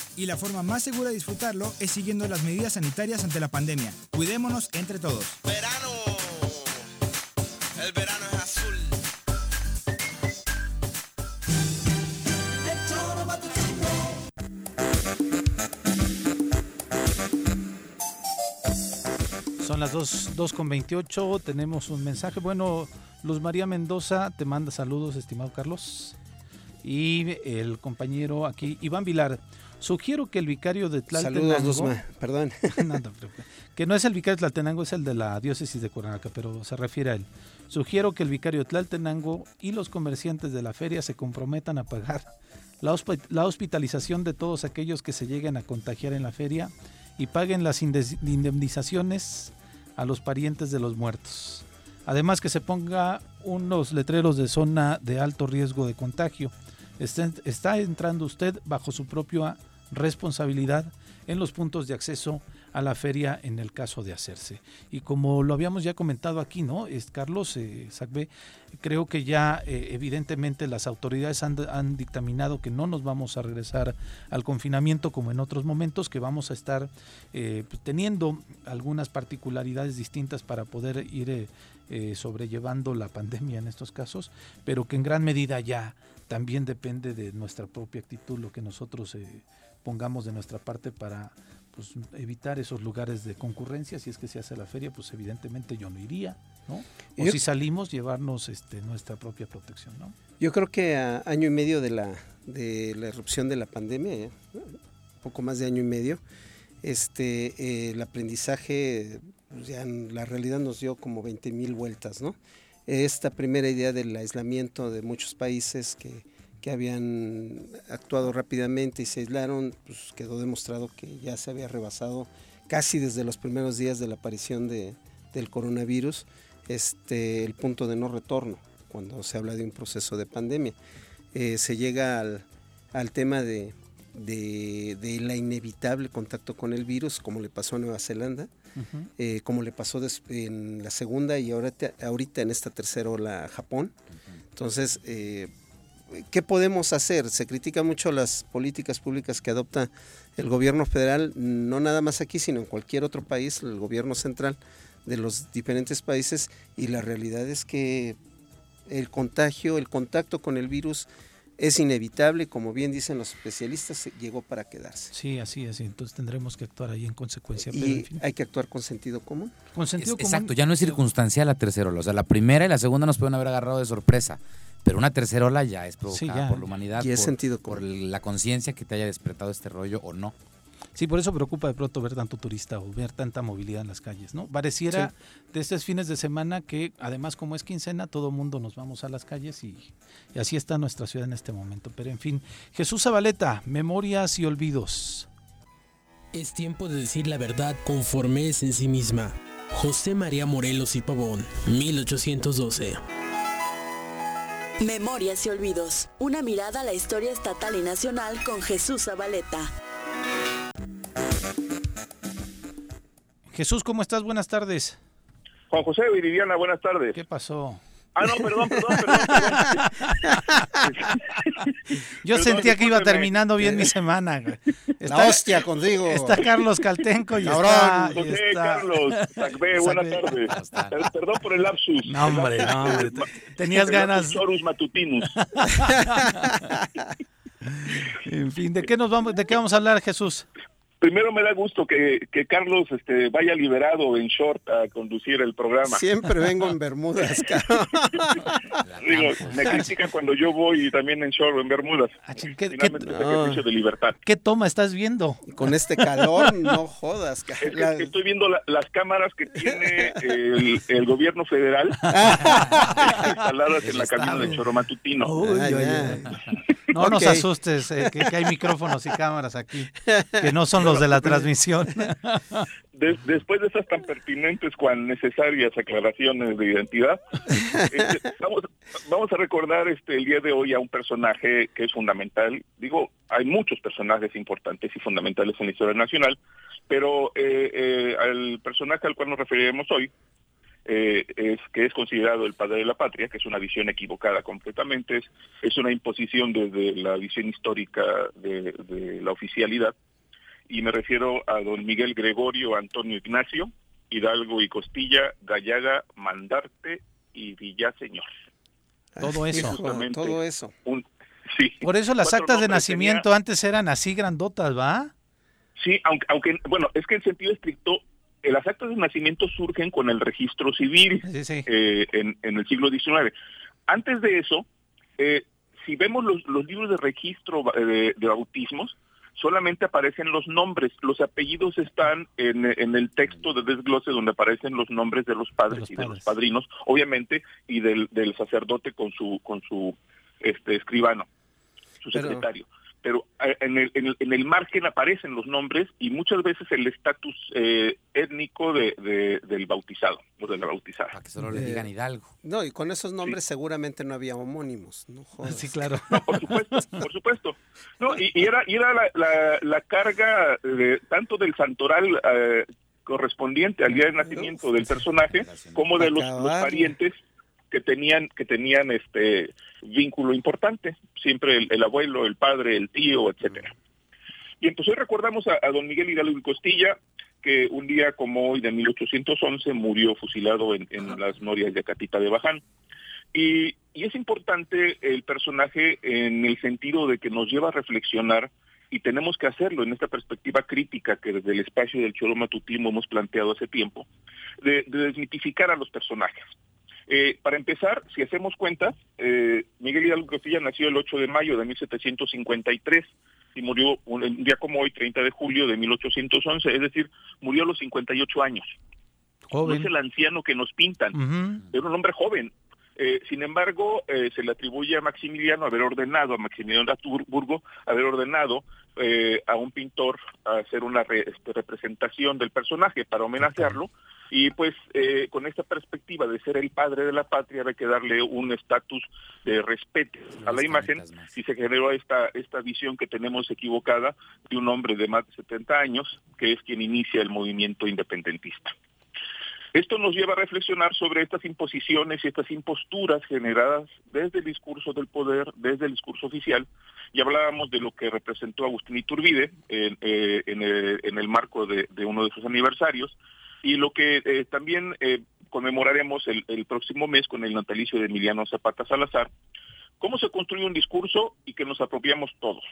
y la forma más segura de disfrutarlo es siguiendo las medidas sanitarias ante la pandemia. Cuidémonos entre todos. Verano. El verano es azul. Son las 2, con 28, tenemos un mensaje. Bueno, Luz María Mendoza te manda saludos, estimado Carlos. Y el compañero aquí, Iván Vilar, sugiero que el vicario de Tlaltenango... Saludos, Luzma, perdón. no, no, que no es el vicario de Tlaltenango, es el de la diócesis de Cuernavaca, pero se refiere a él. Sugiero que el vicario de Tlaltenango y los comerciantes de la feria se comprometan a pagar la, hosp- la hospitalización de todos aquellos que se lleguen a contagiar en la feria y paguen las indemnizaciones a los parientes de los muertos. Además que se ponga unos letreros de zona de alto riesgo de contagio. Está, está entrando usted bajo su propia responsabilidad en los puntos de acceso a la feria en el caso de hacerse. Y como lo habíamos ya comentado aquí, ¿no? Es Carlos eh, Sacbe, creo que ya eh, evidentemente las autoridades han, dictaminado que no nos vamos a regresar al confinamiento como en otros momentos, que vamos a estar eh, pues, teniendo algunas particularidades distintas para poder ir eh, sobrellevando la pandemia en estos casos, pero que en gran medida ya también depende de nuestra propia actitud, lo que nosotros pongamos de nuestra parte para pues, evitar esos lugares de concurrencia. Si es que se hace la feria, pues evidentemente yo no iría, ¿no? O si salimos, llevarnos este, nuestra propia protección, ¿no? Yo creo que a año y medio de la, de la erupción de la pandemia, poco más de año y medio, este, eh, el aprendizaje, pues, ya en la realidad nos dio como 20 mil vueltas, ¿no? Esta primera idea del aislamiento de muchos países que, que habían actuado rápidamente y se aislaron, pues quedó demostrado que ya se había rebasado casi desde los primeros días de la aparición de, del coronavirus este, el punto de no retorno cuando se habla de un proceso de pandemia. Eh, se llega al, al tema de, de, de, la inevitable contacto con el virus, como le pasó a Nueva Zelanda, uh -huh. eh, como le pasó en la segunda y ahorita, ahorita en esta tercera ola a Japón. Uh -huh. Entonces, eh, ¿qué podemos hacer? Se critican mucho las políticas públicas que adopta el gobierno federal, no nada más aquí, sino en cualquier otro país, el gobierno central de los diferentes países, y la realidad es que el contagio, el contacto con el virus es inevitable, como bien dicen los especialistas, llegó para quedarse. Sí, así es, entonces tendremos que actuar ahí en consecuencia. Y pero, en fin. hay que actuar con sentido común. Con sentido Es- común. Exacto, ya no es circunstancial la tercera ola. O sea, la primera y la segunda nos pueden haber agarrado de sorpresa. Pero una tercera ola ya es provocada Sí, ya. por la humanidad, Y es por, sentido por la conciencia que te haya despertado este rollo o no. Sí, por eso preocupa de pronto ver tanto turista o ver tanta movilidad en las calles, ¿no? Pareciera de estos fines de semana que, además, como es quincena, todo mundo nos vamos a las calles y, y así está nuestra ciudad en este momento. Pero en fin, Jesús Zabaleta, memorias y olvidos. Es tiempo de decir la verdad conforme es en sí misma. José María Morelos y Pavón, 1812. Memorias y olvidos. Una mirada a la historia estatal y nacional con Jesús Zabaleta. Jesús, ¿cómo estás? Buenas tardes. Juan José Viridiana, buenas tardes. ¿Qué pasó? Ah, no, perdón, perdón, perdón. Yo Perdón, sentía que iba terminando bien mi semana. güey. La hostia contigo. Está Carlos Caltenco y Cabrón. está... y José está- Carlos, Sacbé. tardes. Per- Perdón por el lapsus. No, hombre, no, hombre, te- tenías el ganas. Chorus matutinus. En fin, ¿de qué nos vamos, de qué vamos a hablar, Jesús? Primero me da gusto que, que Carlos este, vaya liberado en short a conducir el programa. Siempre vengo en Bermudas. Digo, me critican cuando yo voy también en short o en Bermudas. Ah, ¿qué- es de libertad. ¿Qué toma estás viendo? Con este calor, no jodas, Es que estoy viendo la- las cámaras que tiene el, el gobierno federal instaladas en la cabina del choro matutino. Uy, Ah, oye. ya. No nos asustes, eh, que, que hay micrófonos y cámaras aquí, que no son los de la transmisión. De- después de esas tan pertinentes cuan necesarias aclaraciones de identidad, este, vamos, vamos a recordar este el día de hoy a un personaje que es fundamental. Digo, hay muchos personajes importantes y fundamentales en la historia nacional, pero eh, eh, al personaje al cual nos referiremos hoy eh, es que es considerado el padre de la patria, que es una visión equivocada completamente, es, es una imposición desde la visión histórica de, de la oficialidad, y me refiero a don Miguel Gregorio Antonio Ignacio, Hidalgo y Costilla, Gallaga, Mandarte y Villaseñor. Todo eso. Justamente. todo eso. Un, sí. Por eso las actas de nacimiento antes eran así grandotas, ¿va? Sí, aunque, aunque, bueno, es que en sentido estricto, eh, las actas de nacimiento surgen con el registro civil Sí, sí. eh, en, en el siglo XIX. Antes de eso, eh, si vemos los, los libros de registro eh, de, de bautismos, solamente aparecen los nombres, los apellidos están en, en el texto de desglose donde aparecen los nombres de los padres los y de los padrinos, obviamente, y del, del sacerdote con su con su este escribano, su secretario. Pero eh, en el, en, el, en el margen aparecen los nombres y muchas veces el estatus eh, étnico de, de- del bautizado o de la bautizada. Para que solo le digan Hidalgo. No, y con esos nombres seguramente no había homónimos, no jodas. Sí, claro. No, por supuesto, por supuesto. No, y, y era, y era la, la, la carga de, tanto del santoral eh, correspondiente al día de nacimiento del personaje como de los, los parientes que tenían que tenían este vínculo importante, siempre el, el abuelo, el padre, el tío, etcétera. Bien, pues hoy recordamos a, a don Miguel Hidalgo y Costilla, que un día como hoy de 1811 murió fusilado en, en las norias de Catita de Baján. Y, y es importante el personaje en el sentido de que nos lleva a reflexionar y tenemos que hacerlo en esta perspectiva crítica que desde el espacio del Cholo Matutino hemos planteado hace tiempo, de, de desmitificar a los personajes. Eh, para empezar, si hacemos cuenta, eh, Miguel Hidalgo Costilla nació el 8 de mayo de 1753 y murió un, día como hoy, 30 de julio de 1811, es decir, murió a los 58 años. No es el anciano que nos pintan, era un hombre joven. Eh, sin embargo, eh, se le atribuye a Maximiliano haber ordenado, a Maximiliano de Habsburgo, haber ordenado eh, a un pintor a hacer una re- este, representación del personaje para homenajearlo. Y pues eh, con esta perspectiva de ser el padre de la patria, hay que darle un estatus de respeto a la imagen y se generó esta, esta visión que tenemos equivocada de un hombre de más de 70 años, que es quien inicia el movimiento independentista. Esto nos lleva a reflexionar sobre estas imposiciones y estas imposturas generadas desde el discurso del poder, desde el discurso oficial, y hablábamos de lo que representó Agustín Iturbide en, eh, en, el, en el marco de, uno de sus aniversarios, y lo que eh, también eh, conmemoraremos el, el próximo mes con el natalicio de Emiliano Zapata Salazar, cómo se construye un discurso y que nos apropiamos todos.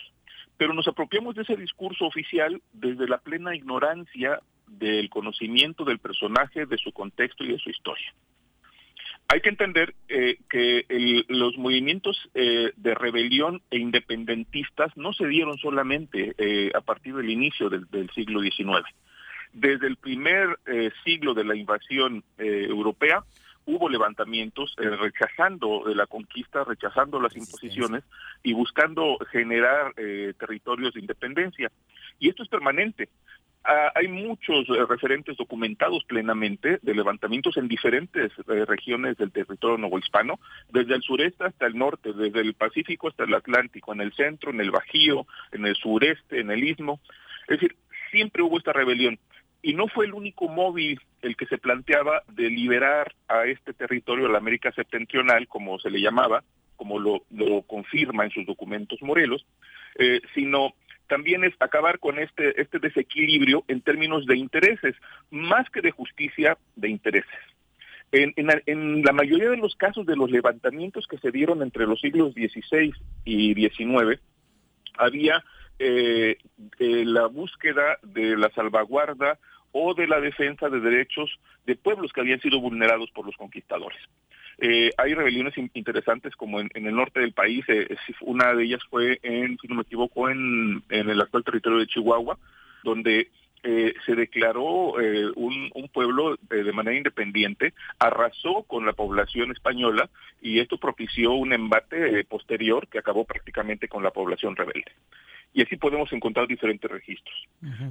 Pero nos apropiamos de ese discurso oficial desde la plena ignorancia del conocimiento del personaje, de su contexto y de su historia. Hay que entender eh, que el- los movimientos eh, de rebelión e independentistas no se dieron solamente eh, a partir del inicio del, del siglo XIX. Desde el primer eh, siglo de la invasión eh, europea hubo levantamientos rechazando la conquista, rechazando las imposiciones y buscando generar eh, territorios de independencia. Y esto es permanente. Ah, hay muchos eh, referentes documentados plenamente de levantamientos en diferentes eh, regiones del territorio novohispano, desde el sureste hasta el norte, desde el Pacífico hasta el Atlántico, en el centro, en el Bajío, en el sureste, en el Istmo. Es decir, siempre hubo esta rebelión. Y no fue el único móvil el que se planteaba de liberar a este territorio de la América septentrional, como se le llamaba, como lo, lo confirma en sus documentos Morelos, eh, sino también es acabar con este, este desequilibrio en términos de intereses, más que de justicia, de intereses. En, la mayoría de los casos de los levantamientos que se dieron entre los siglos XVI y XIX, había eh, eh, la búsqueda de la salvaguarda o de la defensa de derechos de pueblos que habían sido vulnerados por los conquistadores. Eh, hay rebeliones in- interesantes como en, en el norte del país, eh, una de ellas fue en, si no me equivoco, en, en el actual territorio de Chihuahua, donde eh, se declaró eh, un, un pueblo eh, de manera independiente, arrasó con la población española y esto propició un embate eh, posterior que acabó prácticamente con la población rebelde. Y así podemos encontrar diferentes registros.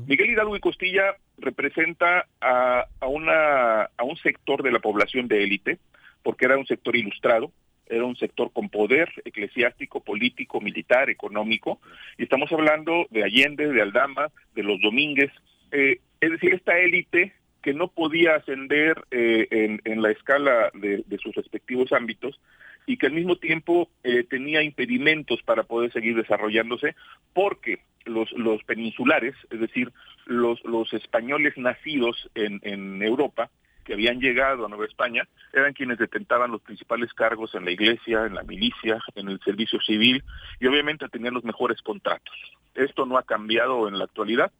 Miguel Hidalgo y Costilla representa a, a, una, a un sector de la población de élite, porque era un sector ilustrado, era un sector con poder eclesiástico, político, militar, económico, y estamos hablando de Allende, de Aldama, de los Domínguez, eh, es decir, esta élite que no podía ascender eh, en, la escala de, de sus respectivos ámbitos y que al mismo tiempo eh, tenía impedimentos para poder seguir desarrollándose porque los, los peninsulares, es decir, los, los españoles nacidos en, en Europa, que habían llegado a Nueva España, eran quienes detentaban los principales cargos en la iglesia, en la milicia, en el servicio civil y obviamente tenían los mejores contratos. Esto no ha cambiado en la actualidad.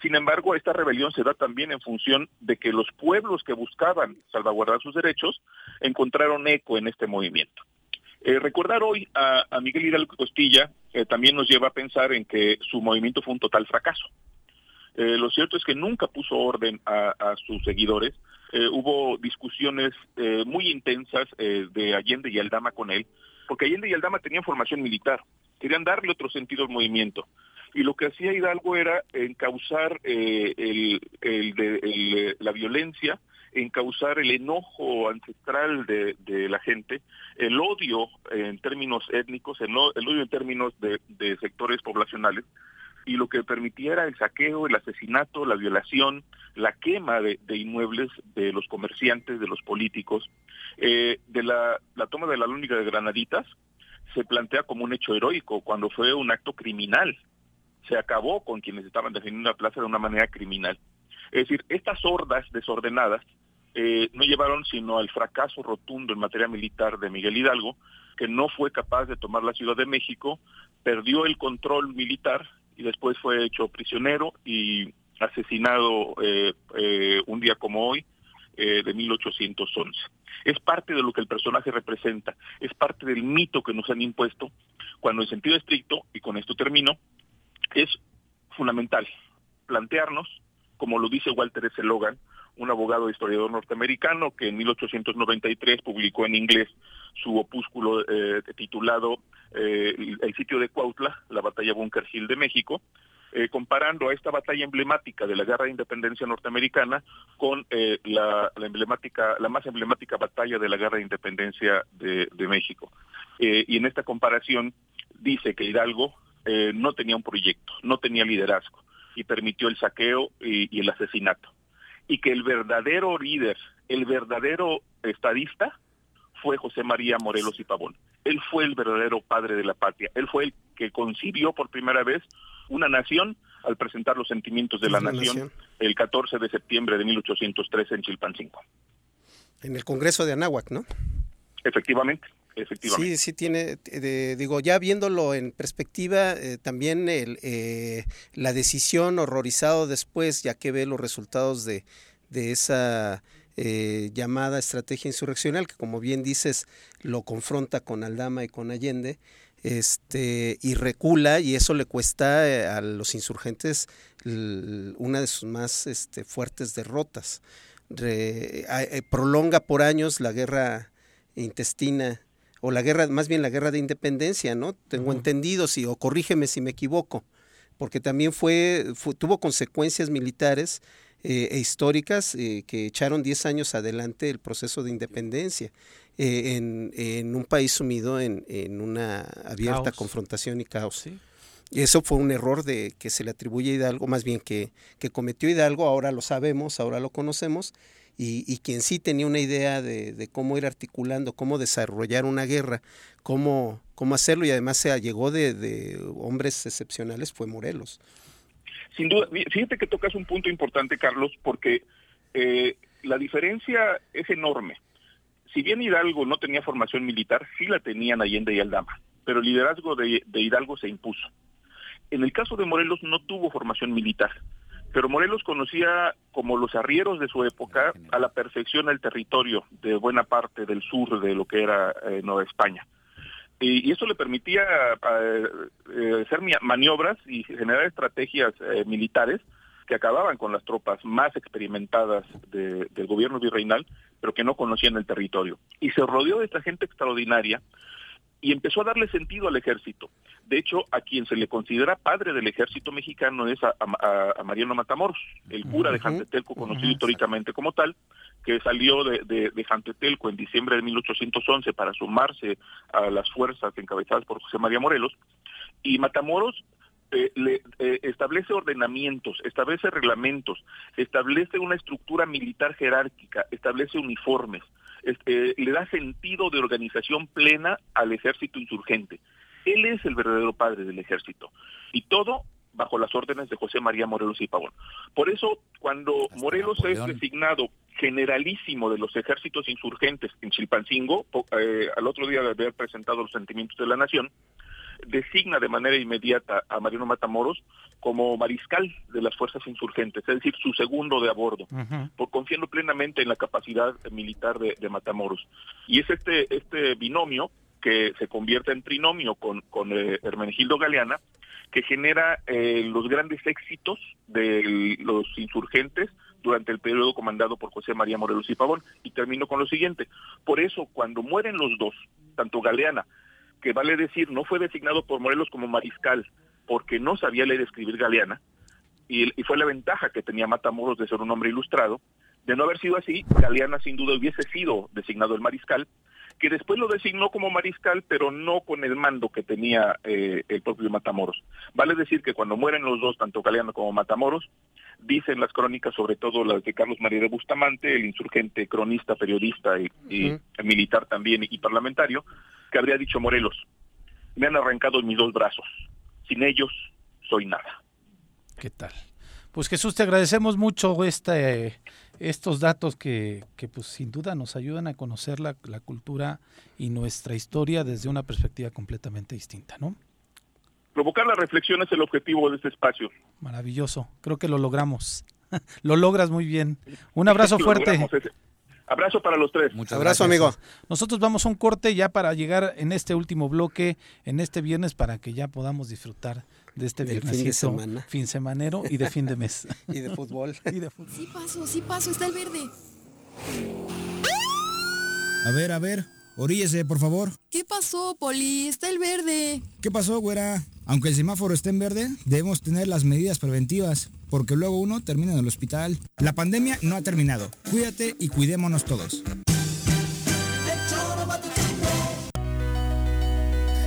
Sin embargo, esta rebelión se da también en función de que los pueblos que buscaban salvaguardar sus derechos encontraron eco en este movimiento. Eh, recordar hoy a, Miguel Hidalgo Costilla eh, también nos lleva a pensar en que su movimiento fue un total fracaso. Eh, lo cierto es que nunca puso orden a sus seguidores. Eh, hubo discusiones eh, muy intensas eh, de Allende y Aldama con él, porque Allende y Aldama tenían formación militar, querían darle otro sentido al movimiento. Y lo que hacía Hidalgo era encauzar eh, el, el de- el, la violencia, encauzar el enojo ancestral de, la gente, el odio en términos étnicos, el, odio en términos de sectores poblacionales, y lo que permitía era el saqueo, el asesinato, la violación, la quema de, inmuebles de los comerciantes, de los políticos, eh, de la, la toma de la lóndiga de Granaditas, se plantea como un hecho heroico, cuando fue un acto criminal. Se acabó con quienes estaban defendiendo la plaza de una manera criminal. Es decir, estas hordas desordenadas eh, no llevaron sino al fracaso rotundo en materia militar de Miguel Hidalgo, que no fue capaz de tomar la Ciudad de México, perdió el control militar y después fue hecho prisionero y asesinado eh, eh, un día como hoy de 1811. Es parte de lo que el personaje representa, es parte del mito que nos han impuesto, cuando en sentido estricto, y con esto termino, es fundamental plantearnos, como lo dice Walter S. Logan, un abogado historiador norteamericano que en 1893 publicó en inglés su opúsculo eh, titulado eh, El sitio de Cuautla, la batalla Bunker Hill de México, eh, comparando a esta batalla emblemática de la guerra de independencia norteamericana con la, emblemática, la más emblemática batalla de la guerra de independencia de, México. y en esta comparación dice que Hidalgo no tenía un proyecto, no tenía liderazgo y permitió el saqueo y el asesinato y que el verdadero líder, el verdadero estadista fue José María Morelos y Pavón. Él fue el verdadero padre de la patria. Él fue el que concibió por primera vez una nación al presentar los sentimientos de la, nación, el 14 de septiembre de 1813 en Chilpancingo. En el Congreso de Anáhuac, ¿no? Efectivamente. Efectivamente. Sí, sí tiene, digo, ya viéndolo en perspectiva, eh, también el, eh, la decisión horrorizado después, ya que ve los resultados de, de esa eh, llamada estrategia insurreccional, que como bien dices, lo confronta con Aldama y con Allende, este, y recula, y eso le cuesta a los insurgentes una de sus más este, fuertes derrotas. prolonga por años la guerra intestina o la guerra, más bien la guerra de independencia, ¿no? Tengo entendido, sí, o corrígeme si me equivoco, porque también fue, tuvo consecuencias militares eh, e históricas eh, que echaron 10 años adelante el proceso de independencia eh, en, un país sumido en, una abierta confrontación y caos. Y eso fue un error de que se le atribuye a Hidalgo, más bien que, que cometió Hidalgo, ahora lo sabemos, ahora lo conocemos, y, quien sí tenía una idea de, cómo ir articulando, cómo desarrollar una guerra, cómo, cómo hacerlo y además se llegó de, hombres excepcionales fue Morelos. Sin duda, fíjate que tocas un punto importante, Carlos, porque eh, la diferencia es enorme. Si bien Hidalgo no tenía formación militar, sí la tenían Allende y Aldama, pero el liderazgo de Hidalgo se impuso. En el caso de Morelos no tuvo formación militar, pero Morelos conocía como los arrieros de su época a la perfección el territorio de buena parte del sur de lo que era eh, Nueva España. Y, eso le permitía eh, eh, hacer maniobras y generar estrategias militares que acababan con las tropas más experimentadas del gobierno virreinal, pero que no conocían el territorio. Y se rodeó de esta gente extraordinaria y empezó a darle sentido al ejército. De hecho, a quien se le considera padre del ejército mexicano es a, Mariano Matamoros, el cura de Jantetelco, conocido históricamente como tal, que salió de, de, Jantetelco en diciembre de 1811 para sumarse a las fuerzas encabezadas por José María Morelos. Y Matamoros eh, le, eh, establece ordenamientos, establece reglamentos, establece una estructura militar jerárquica, establece uniformes, este, le da sentido de organización plena al ejército insurgente. Él es el verdadero padre del ejército. Y todo bajo las órdenes de José María Morelos y Pavón. Por eso, cuando Morelos es designado generalísimo de los ejércitos insurgentes en Chilpancingo, eh, al otro día de haber presentado los sentimientos de la nación, designa de manera inmediata a Mariano Matamoros como mariscal de las fuerzas insurgentes, es decir, su segundo de a bordo, por confiando plenamente en la capacidad militar de, Matamoros. Y es este, este binomio que se convierte en trinomio con, con eh, Hermenegildo Galeana, que genera eh, los grandes éxitos de los insurgentes durante el periodo comandado por José María Morelos y Pavón. Y termino con lo siguiente. Por eso, cuando mueren los dos, tanto Galeana que vale decir no fue designado por Morelos como mariscal porque no sabía leer y escribir galeana, y, fue la ventaja que tenía Matamoros de ser un hombre ilustrado. De no haber sido así, Galeana sin duda hubiese sido designado el mariscal, que después lo designó como mariscal, pero no con el mando que tenía eh, el propio Matamoros. Vale decir que cuando mueren los dos, tanto Galeana como Matamoros, dicen las crónicas, sobre todo las de Carlos María de Bustamante, el insurgente cronista, periodista y, militar también y parlamentario, que habría dicho Morelos, me han arrancado mis dos brazos, sin ellos soy nada. ¿Qué tal? Pues Jesús, te agradecemos mucho este, estos datos que, que, pues sin duda nos ayudan a conocer la, la, cultura y nuestra historia desde una perspectiva completamente distinta, ¿no? Provocar la reflexión es el objetivo de este espacio. Maravilloso, creo que lo logramos. lo logras muy bien. Un abrazo fuerte. Abrazo para los tres. Muchas abrazo, amigo. Nosotros vamos a un corte ya para llegar en este último bloque, en este viernes, para que ya podamos disfrutar de este viernes. Fin de semana. Fin semanero y de fin de mes. y de fútbol. y de fútbol. Sí paso, sí paso, está el verde. A ver, a ver, oríllese, por favor. ¿Qué pasó, Poli? Está el verde. ¿Qué pasó, güera? Aunque el semáforo esté en verde, debemos tener las medidas preventivas, porque luego uno termina en el hospital. La pandemia no ha terminado. Cuídate y cuidémonos todos.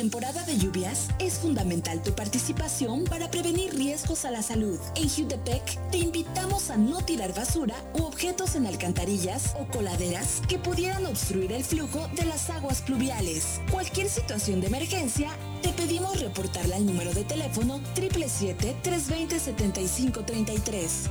En temporada de lluvias es fundamental tu participación para prevenir riesgos a la salud. En Jutepec te invitamos a no tirar basura u objetos en alcantarillas o coladeras que pudieran obstruir el flujo de las aguas pluviales. Cualquier situación de emergencia, te pedimos reportarla al número de teléfono 777-320-7533.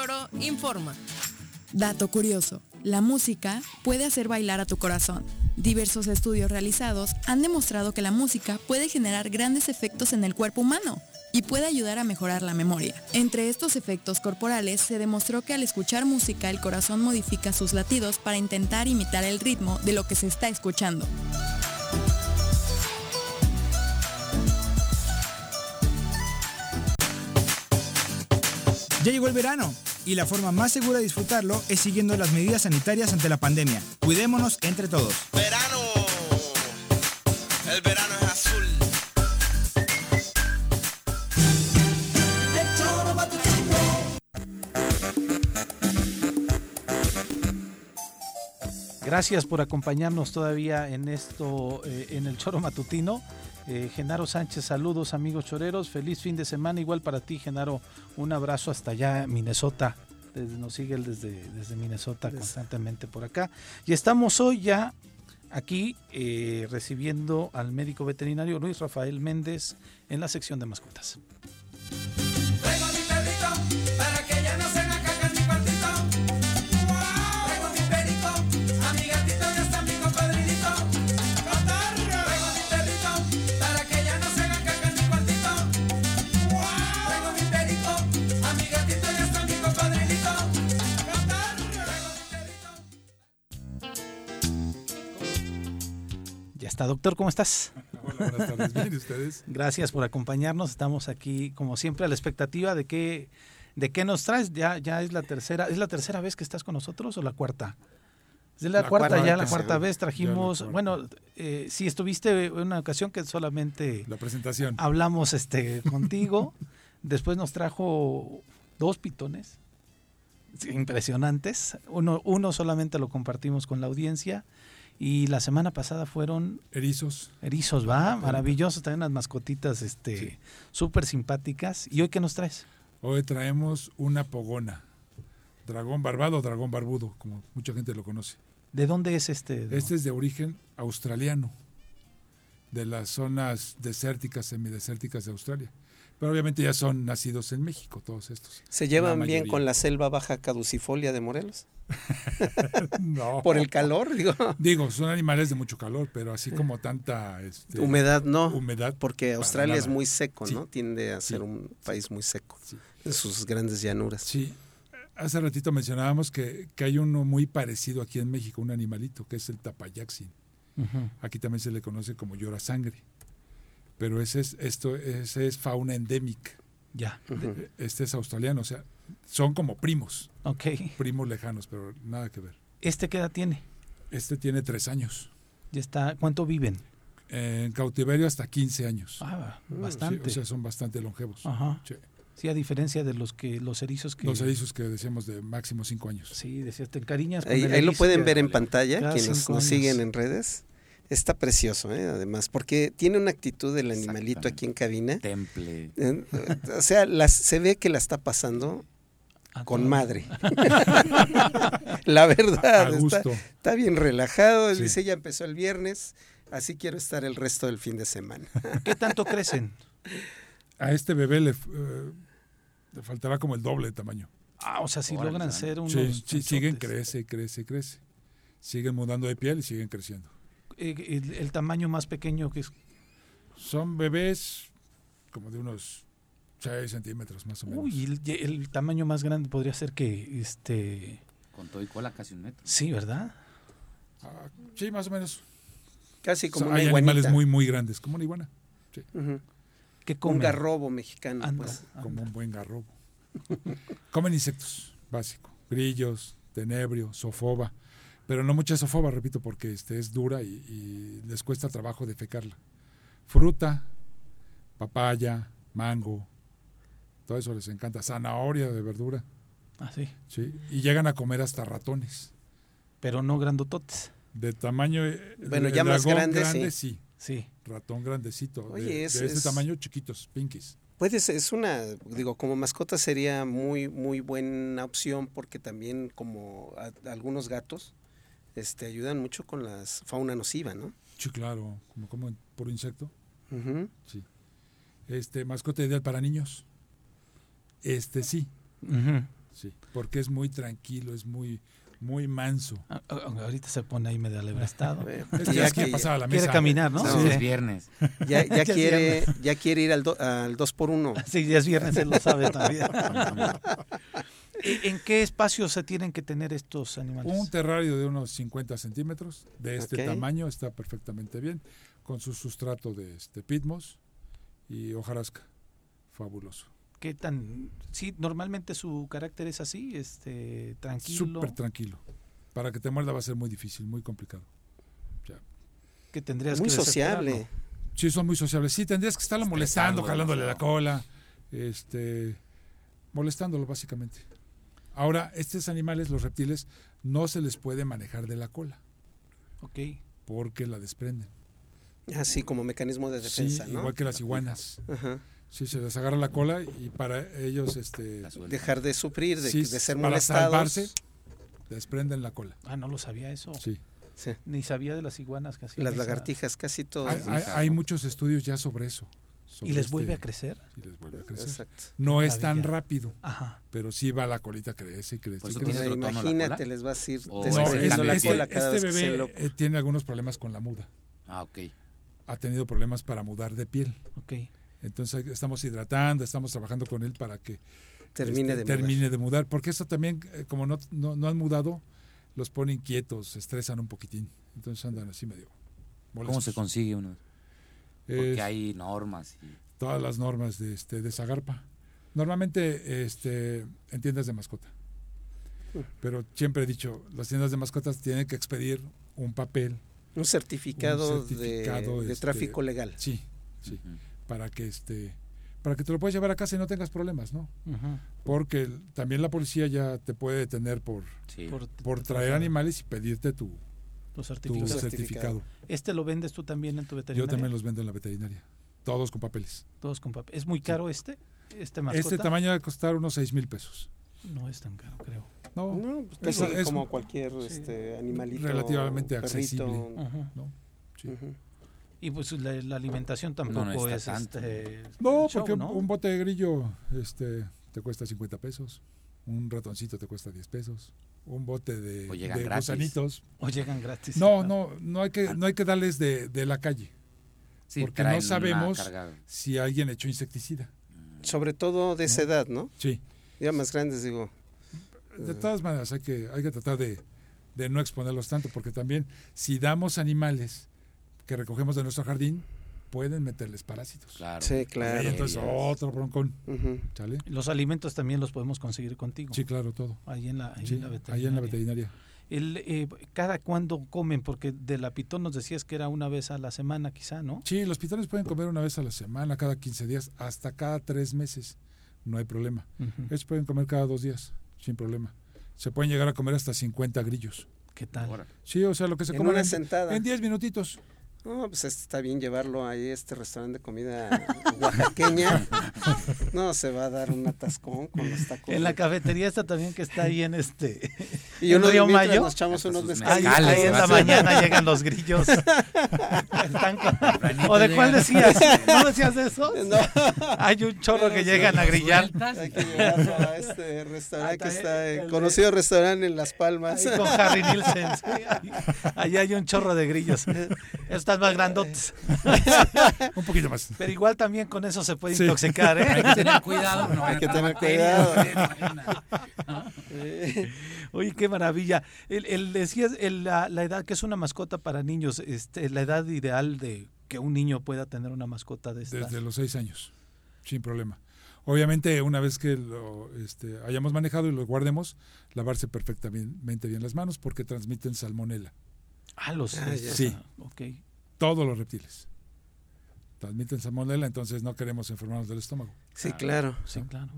Choro informa. Dato curioso, la música puede hacer bailar a tu corazón. Diversos estudios realizados han demostrado que la música puede generar grandes efectos en el cuerpo humano y puede ayudar a mejorar la memoria. Entre estos efectos corporales se demostró que al escuchar música el corazón modifica sus latidos para intentar imitar el ritmo de lo que se está escuchando. Ya llegó el verano y la forma más segura de disfrutarlo es siguiendo las medidas sanitarias ante la pandemia. Cuidémonos entre todos. Verano. El verano es azul. Gracias por acompañarnos todavía en esto, eh, en el choro matutino. Eh, Genaro Sánchez, saludos amigos choreros, feliz fin de semana, igual para ti Genaro, un abrazo hasta allá, Minnesota, desde, nos sigue desde, desde Minnesota constantemente por acá. Y estamos hoy ya aquí eh, recibiendo al médico veterinario Luis Rafael Méndez en la sección de mascotas. Está, doctor, ¿cómo estás? Hola, buenas tardes. Bien, ¿y ustedes? Gracias por acompañarnos. Estamos aquí, como siempre, a la expectativa de qué, de qué nos traes. Ya, ya es la tercera, ¿es la tercera vez que estás con nosotros o la cuarta? Es la, La cuarta, cuarta ya la cuarta vez trajimos, cuarta. bueno, eh, sí estuviste en una ocasión que solamente La presentación. hablamos este contigo, después nos trajo dos pitones impresionantes, uno, uno solamente lo compartimos con la audiencia y la semana pasada fueron Erizos. erizos, va, maravillosos, también unas mascotitas este súper simpáticas. ¿Y hoy qué nos traes? Hoy traemos una pogona. Dragón barbado o dragón barbudo, como mucha gente lo conoce. ¿De dónde es este? Este es de origen australiano, de las zonas desérticas, semidesérticas de Australia. Pero obviamente ya son nacidos en México todos estos. ¿Se llevan bien con la selva baja caducifolia de Morelos? No. Por el calor, digo. Digo, son animales de mucho calor, pero así como tanta este, Humedad no, humedad, porque Australia es muy seco, Sí. ¿no? Tiende a ser Sí. un país muy seco en sus grandes llanuras. Sí. Hace ratito mencionábamos que, que hay uno muy parecido aquí en México, un animalito, que es el tapayaxin. Aquí también se le conoce como llora sangre. Pero ese es, esto, ese es fauna endémica. Ya. De- Este es australiano, o sea, son como primos. Ok. Primos lejanos, pero nada que ver. ¿Este qué edad tiene? Este tiene tres años. Ya está. ¿Cuánto viven? En cautiverio hasta 15 años. Ah, Sí, bastante. o sea, son bastante longevos. Ajá. Sí. Sí, a diferencia de los que los erizos que Los erizos que decíamos de máximo 5 años. Sí, decías, te encariñas con Ahí, el ahí lo pueden ver en pantalla, quienes cinco nos años. siguen en redes. Está precioso, ¿eh? además, porque tiene una actitud del animalito aquí en cabina. Temple. Eh, O sea, las, se ve que la está pasando con madre. la verdad, A- a está, gusto. está bien relajado. Sí. Dice, ya empezó el viernes, así quiero estar el resto del fin de semana. ¿Qué tanto crecen? A este bebé le, eh, le faltará como el doble de tamaño. Ah, o sea, si logran ser unos. Sí, sí, siguen, crece, crece, crece. Siguen mudando de piel y siguen creciendo. Eh, El, el tamaño más pequeño que es. Son bebés como de unos 6 centímetros más o menos. Uy, el, el tamaño más grande podría ser que. este Con todo y cola casi un metro. Sí, ¿verdad? Ah, sí, más o menos. Casi como Son- una hay iguanita. animales muy, muy grandes, como una iguana. Sí. ¿Qué Un garrobo mexicano, Anda, pues. anda. como un buen garrobo. Comen insectos, básico. Grillos, tenebrio, sofoba. Pero no mucha sofoba, repito, porque este es dura y, y les cuesta trabajo defecarla. Fruta, papaya, mango, todo eso les encanta. Zanahoria de verdura, Ah, sí. sí. Y llegan a comer hasta ratones. Pero no grandototes. De tamaño. eh, Bueno, el ya más dragón grande, sí. Sí. Ratón grandecito. de- Oye, de, es- este es- tamaño, chiquitos, pinkies. Puedes, es una, digo, como mascota sería muy, muy buena opción porque también como a- algunos gatos este, ayudan mucho con la fauna nociva, ¿no? Sí, claro, como, como por insecto. Sí. Este, mascota ideal para niños. Este sí, sí, porque es muy tranquilo, es muy, muy manso. Ah, ah, ahorita se pone ahí medio alebrestado. Es ya que pasaba a la Quiere mesa. caminar, ¿no? No. Sí, es viernes. Ya, ya, quiere, ya quiere ir al, do- al 2 por 1 Sí, ya es viernes, él lo sabe también. ¿Y ¿En qué espacio se tienen que tener estos animales? Un terrario de unos 50 centímetros, de este tamaño, está perfectamente bien, con su sustrato de este pitmos y hojarasca. Fabuloso. ¿Qué tan...? Sí, normalmente su carácter es así, este, tranquilo. Súper tranquilo. Para que te muerda va a ser muy difícil, muy complicado. que tendrías Muy que sociable. Sí, son muy sociables. Sí, tendrías que estarlo molestando, jalándole la cola, este, molestándolo básicamente. Ahora, estos animales, los reptiles, no se les puede manejar de la cola, Ok. porque la desprenden. Así como mecanismo de defensa, sí, ¿no? igual que las iguanas. Ajá. Sí, se les agarra la cola y para ellos, este, Dejar de sufrir, de, sí, de ser para molestados. salvarse, desprenden la cola. Ah, no lo sabía eso. Sí. Sí. Ni sabía de las iguanas hacían Las lagartijas, casi todos. Hay, hay- hay muchos estudios ya sobre eso. ¿Y les este- vuelve a crecer? Sí, les vuelve a crecer. Exacto. No es tan rápido, Ajá. pero sí va la colita, crece y crece. Pues y tiene imagínate, les vas a ir O No, desprendiendo cambia la este, cola cada este vez que se bebé eh, tiene algunos problemas con la muda. Ah, ok. Ha tenido problemas para mudar de piel. Ok. Entonces estamos hidratando, estamos trabajando con él para que termine este, de mudar. termine de mudar. Porque eso también, eh, como no, no, no han mudado, los pone inquietos, se estresan un poquitín. Entonces andan así medio ¿Cómo se consigue uno? Porque Es hay normas. y- Todas las normas de, este, de Zagarpa. Normalmente este, en tiendas de mascota. Pero siempre he dicho, las tiendas de mascotas tienen que expedir un papel. Un certificado, un certificado, de, de este, tráfico legal. Sí, sí. Para que este para que te lo puedas llevar a casa y no tengas problemas, ¿no? Porque también la policía ya te puede detener por, Por- por, traer animales y pedirte tu, Tu tu certificado. ¿Este lo vendes tú también en tu veterinaria? Yo también los vendo en la veterinaria. Todos con papeles. Todos con papel. ¿Es muy caro este? ¿Este mascota? Este tamaño va a costar unos 6 mil pesos. No es tan caro, creo. No, No, pues es- como cualquier este, animalito. relativamente perrito. accesible. Sí. Y pues la, la alimentación tampoco no es tanto. este. No, show, porque un bote de grillo este, te cuesta 50 pesos. Un ratoncito te cuesta 10 pesos. Un bote de, O llegan de gratis. gusanitos. O llegan gratis. No, no, no hay que, no hay que darles de, de la calle. Sí, porque no sabemos si alguien echó insecticida. Sobre todo de esa edad, ¿no? Sí. Ya más grandes, digo. De todas maneras, hay que, hay que tratar de, de no exponerlos tanto, porque también si damos animales que recogemos de nuestro jardín, pueden meterles parásitos. Claro. Sí, claro. Y entonces otro broncón. ¿Sale? Los alimentos también los podemos conseguir contigo. Sí, claro, todo. Ahí en la, ahí Sí, en la veterinaria. ahí en la veterinaria. El, eh, ¿Cada cuándo comen? Porque de la pitón nos decías que era una vez a la semana, quizá, ¿no? Sí, los pitones pueden comer una vez a la semana, cada 15 días, hasta cada tres meses. No hay problema. Ujú. Ellos pueden comer cada dos días, sin problema. Se pueden llegar a comer hasta 50 grillos. ¿Qué tal? Sí, o sea, lo que se En sentada. en 10 minutitos. No, pues está bien llevarlo ahí a este restaurante de comida oaxaqueña. No, se va a dar un atascón con los tacos. En la cafetería esta también que está ahí en este. Y uno Río Mayo. nos echamos unos sus Ahí, mezcales. ahí en la mañana llegan los grillos. Están con- ¿O de cuál decías? ¿No decías de eso? No. Hay un chorro que llegan a grillar. Hay que llevarlo a este restaurante que Ah, está, el el de- conocido restaurante en Las Palmas. Ahí con Harry Nielsen. sí, ahí, ahí hay un chorro de grillos. Están más grandotes. Un poquito más. Pero igual también con eso se puede Sí. intoxicar, ¿eh? Hay que tener cuidado. No Hay que tener cuidado. Oye, qué maravilla. El, el- decías el- la, la edad que es una mascota para niños, este, la edad ideal de que un niño pueda tener una mascota de estas. Desde los 6 años, sin problema. Obviamente, una vez que lo este, hayamos manejado y lo guardemos, lavarse perfectamente bien las manos porque transmiten salmonela. Ah, los. Ah, Sí. ah, ok. Todos los reptiles. Transmiten salmonela, entonces no queremos enfermarnos del estómago. Sí, claro. Sí, claro.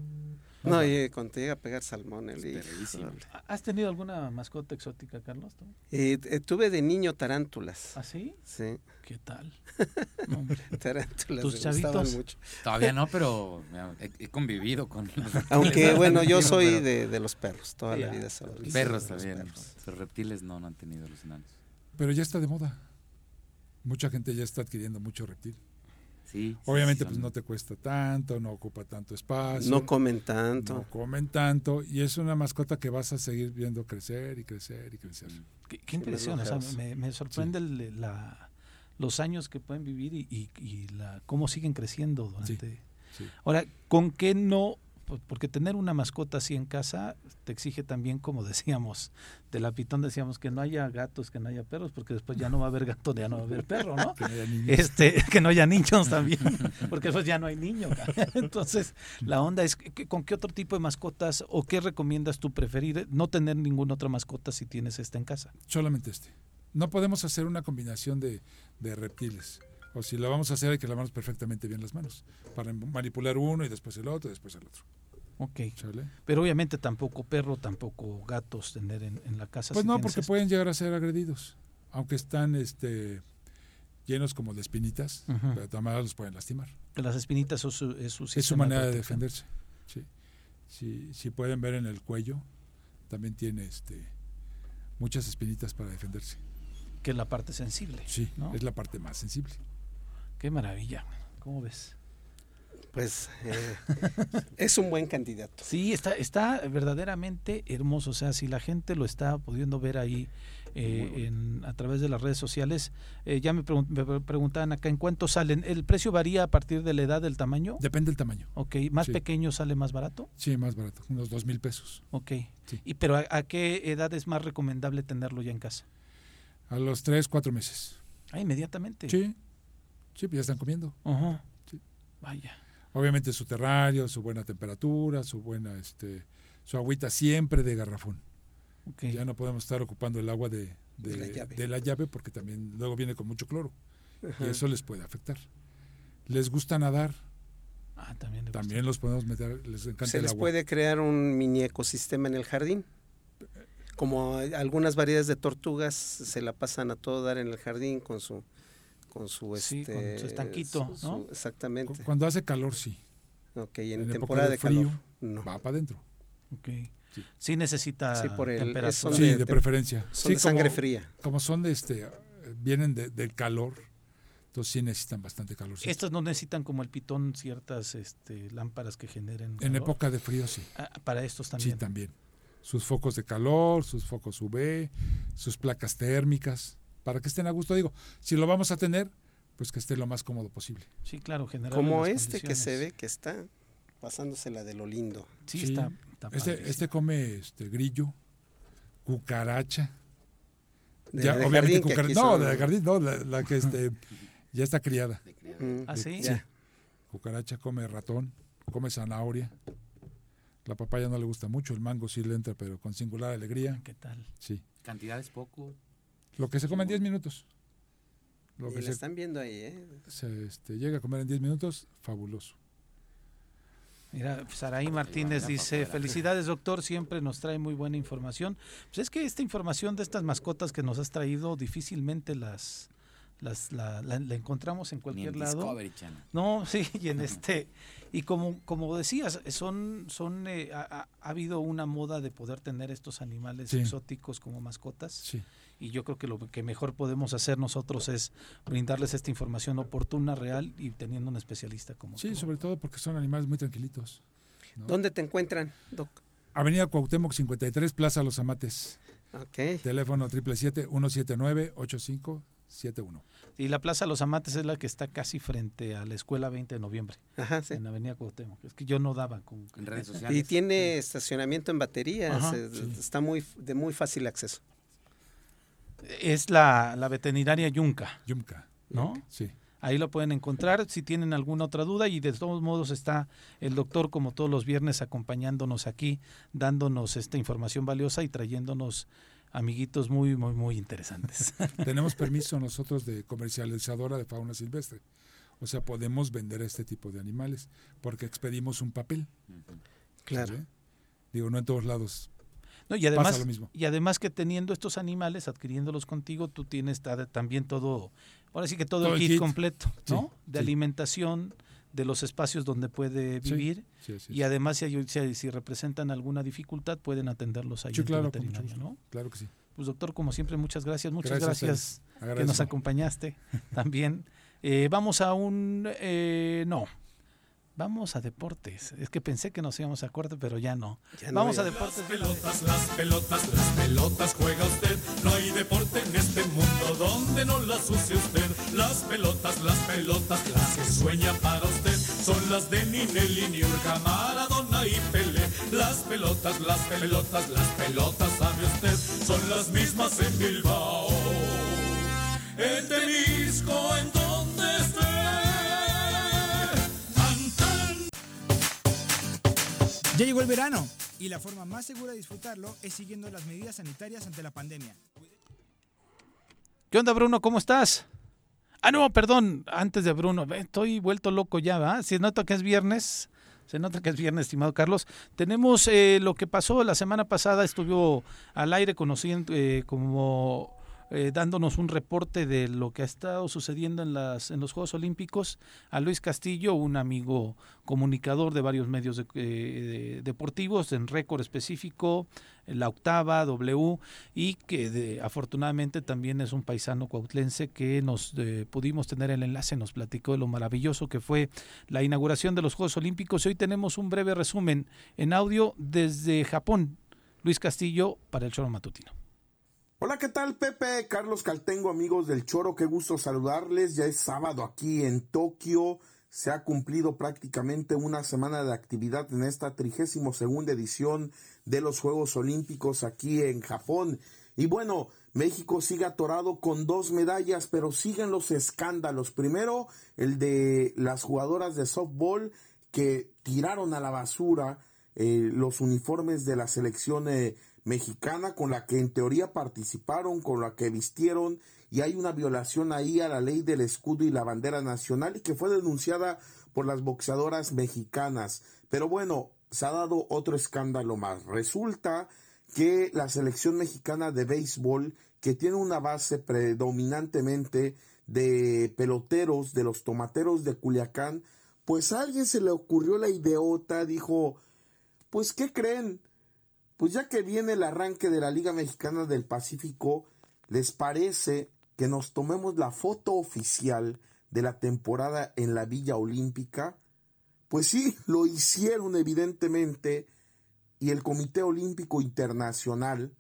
No, y cuando te llega a pegar salmón, el Perrísimo. ¿Has tenido alguna mascota exótica, Carlos? tú? Eh, eh, tuve de niño tarántulas. ¿Ah, sí? Sí, ¿Qué tal? No, tarántulas. ¿Tus me chavitos? mucho. Todavía no, pero he, he convivido con los reptiles Aunque bueno, yo soy pero de, de los perros, toda la vida. ah, los Perros los también. perros. Los reptiles no, no han tenido los enanos. Pero ya está de moda. Mucha gente ya está adquiriendo mucho reptil. Sí. Obviamente, sí, pues no te cuesta tanto, no ocupa tanto espacio. No comen tanto. no comen tanto. Y es una mascota que vas a seguir viendo crecer y crecer y crecer. Qué, qué impresión, o sea, me, me sorprende el- la, los años que pueden vivir y, y- y la, cómo siguen creciendo durante... sí. Ahora, ¿con qué no? Por- Porque tener una mascota así en casa te exige también, como decíamos, de la pitón decíamos que no haya gatos, que no haya perros, porque después ya no va a haber gato, ya no va a haber perro, ¿no? Que no haya niños. Este, que no haya niños también, porque después ya no hay niños. Entonces, la onda es, ¿con qué otro tipo de mascotas o qué recomiendas tú preferir? No tener ninguna otra mascota si tienes esta en casa. Solamente este. No podemos hacer una combinación de, de reptiles. O si lo vamos a hacer, hay que lavarnos perfectamente bien las manos. Para manipular uno y después el otro y después el otro. Ok. ¿Sale? Pero obviamente tampoco perro, tampoco gatos tener en, en la casa. Pues si no, porque esto. pueden llegar a ser agredidos. Aunque están este, llenos como de espinitas, Ujú. pero maneras los pueden lastimar. Las espinitas son su, es su, Es su manera de defenderse. Sí. Si, si pueden ver en el cuello, también tiene este, muchas espinitas para defenderse. Que es la parte sensible. Sí, ¿no? es la parte más sensible. Qué maravilla. ¿Cómo ves? Pues eh, es un buen candidato. Sí, está, está verdaderamente hermoso. O sea, si la gente lo está pudiendo ver ahí eh, en, a través de las redes sociales, eh, ya me, pregun- me preguntaban acá en cuánto salen. ¿El precio varía a partir de la edad del tamaño? Depende del tamaño. Ok, ¿más Sí. pequeño sale más barato? Sí, más barato, unos dos mil pesos. Ok. Sí. ¿Y pero a, a qué edad es más recomendable tenerlo ya en casa? A los tres, cuatro meses. Ah, inmediatamente. Sí, sí, pues ya están comiendo. Ajá. Sí. Vaya. Obviamente su terrario, su buena temperatura, su buena, este, su agüita siempre de garrafón. Ya no podemos estar ocupando el agua de, de, De la llave. de la llave porque también luego viene con mucho cloro. Ajá. Y eso les puede afectar. ¿Les gusta nadar? Ah, también, también los podemos meter, les encanta Se el les agua. puede crear un mini ecosistema en el jardín. Como algunas variedades de tortugas se la pasan a todo dar en el jardín con su con su Sí, con este su estanquito, su- ¿no? su- exactamente. Cuando hace calor, sí. Ok, y en, época temporada de, frío, calor. No. va para adentro. Ok. Sí necesita Sí, por el- temperatura. Sí, de- de, preferencia. son Sí, de sangre como- fría. Como son de este, vienen de- del calor, entonces sí necesitan bastante calor. sí. Estas no necesitan como el pitón ciertas este, lámparas que generen. En calor. época de frío, sí. Ah, para estos también. Sí, también. Sus focos de calor, sus focos UV, sus placas térmicas, para que estén a gusto. Digo, si lo vamos a tener, pues que esté lo más cómodo posible. Sí, claro, generar Como este que se ve que está pasándosela de lo lindo. Sí, está, está este, este come este grillo, cucaracha. De ya, de obviamente jardín, que cucara- aquí No, de jardín, no, la, la que este, ya está criada. ¿Ah, sí? ya. Cucaracha come ratón, come zanahoria. La papaya no le gusta mucho, el mango sí le entra, pero con singular alegría. ¿Qué tal? Sí. Cantidades poco. Lo que se come en 10 minutos. Lo Y que la se, están viendo ahí, ¿eh? se, este, llega a comer en 10 minutos, fabuloso. Mira, Saraí Martínez dice, felicidades doctor, siempre nos trae muy buena información. Pues es que esta información de estas mascotas que nos has traído difícilmente las, las la, la- la encontramos en cualquier en lado. Discovery Channel. No, sí, y en este y como como decías, son son eh, ha, ha- ha habido una moda de poder tener estos animales Sí. exóticos como mascotas. Sí. Y yo creo que lo que mejor podemos hacer nosotros es brindarles esta información oportuna, real y teniendo un especialista como Sí, tú. sobre todo porque son animales muy tranquilitos. ¿no? ¿Dónde te encuentran, Doc? Avenida Cuauhtémoc 53, Plaza Los Amates. Ok. Teléfono 777-179-8571. Y la Plaza Los Amates es la que está casi frente a la Escuela 20 de Noviembre. Ajá, sí. En Avenida Cuauhtémoc. Es que yo no daba con... En redes Y sociales. tiene estacionamiento en baterías, Ajá, sí. está muy de muy fácil acceso. Es la, la veterinaria Yunca, Yumka. ¿no? Sí. Ahí lo pueden encontrar si tienen alguna otra duda y de todos modos está el doctor como todos los viernes acompañándonos aquí, dándonos esta información valiosa y trayéndonos amiguitos muy, muy, muy interesantes. Tenemos permiso nosotros de comercializadora de fauna silvestre. O sea, podemos vender este tipo de animales porque expedimos un papel. Claro. ¿sí? Digo, no en todos lados. No, y Pasa además, lo mismo. y además que teniendo estos animales, adquiriéndolos contigo, tú tienes ta- también todo, ahora sí que todo, Todo el kit, kit. completo, ¿no? Sí, de sí. alimentación, de los espacios donde puede vivir sí, sí, y sí. además si, hay- si, si representan alguna dificultad pueden atenderlos ahí en claro, gusto. ¿no? Claro que sí. Pues doctor, como siempre, muchas gracias, muchas Gracias gracias, que nos acompañaste también. Eh, vamos a un, eh, no, vamos a deportes. Es que pensé que nos íbamos a corte, pero ya no. Ya no, vamos ya. a deportes. vez. pelotas, las pelotas, las pelotas juega usted. No hay deporte en este mundo donde no las use usted. Las pelotas, las pelotas, las que sueña para usted. Son las de Ninelli, Niurka, Maradona y Pelé. Las pelotas, las pelotas, las pelotas, sabe usted. Son las mismas en Bilbao. En Ya llegó el verano y la forma más segura de disfrutarlo es siguiendo las medidas sanitarias ante la pandemia. ¿Qué onda, Bruno? ¿Cómo estás? Ah, no, perdón, antes de Bruno, estoy vuelto loco ya, ¿va? Se nota que es viernes, se nota que es viernes, estimado Carlos. Tenemos eh, lo que pasó la semana pasada, estuvo al aire conociendo, eh, como eh, dándonos un reporte de lo que ha estado sucediendo en, las, en los Juegos Olímpicos a Luis Castillo, un amigo comunicador de varios medios eh, de- deportivos, en récord específico, la octava, W, y que de- afortunadamente también es un paisano cuautlense que nos eh, pudimos tener el enlace, nos platicó de lo maravilloso que fue la inauguración de los Juegos Olímpicos. Y hoy tenemos un breve resumen en audio desde Japón. Luis Castillo para el Choro Matutino. Hola, ¿qué tal Pepe? Carlos Caltengo, amigos del Choro, qué gusto saludarles. Ya es sábado aquí en Tokio. Se ha cumplido prácticamente una semana de actividad en esta 32 segunda edición de los Juegos Olímpicos aquí en Japón. Y bueno, México sigue atorado con dos medallas, pero siguen los escándalos. Primero, el de las jugadoras de softball que tiraron a la basura eh, los uniformes de la selección eh, mexicana con la que en teoría participaron, con la que vistieron y hay una violación ahí a la ley del escudo y la bandera nacional y que fue denunciada por las boxeadoras mexicanas. Pero bueno, se ha dado otro escándalo más. Resulta que la selección mexicana de béisbol, que tiene una base predominantemente de peloteros, de los tomateros de Culiacán, pues a alguien se le ocurrió la ideota, dijo, pues ¿qué creen? Pues ya que viene el arranque de la Liga Mexicana del Pacífico, ¿les parece que nos tomemos la foto oficial de la temporada en la Villa Olímpica? Pues sí, lo hicieron evidentemente y el Comité Olímpico Internacional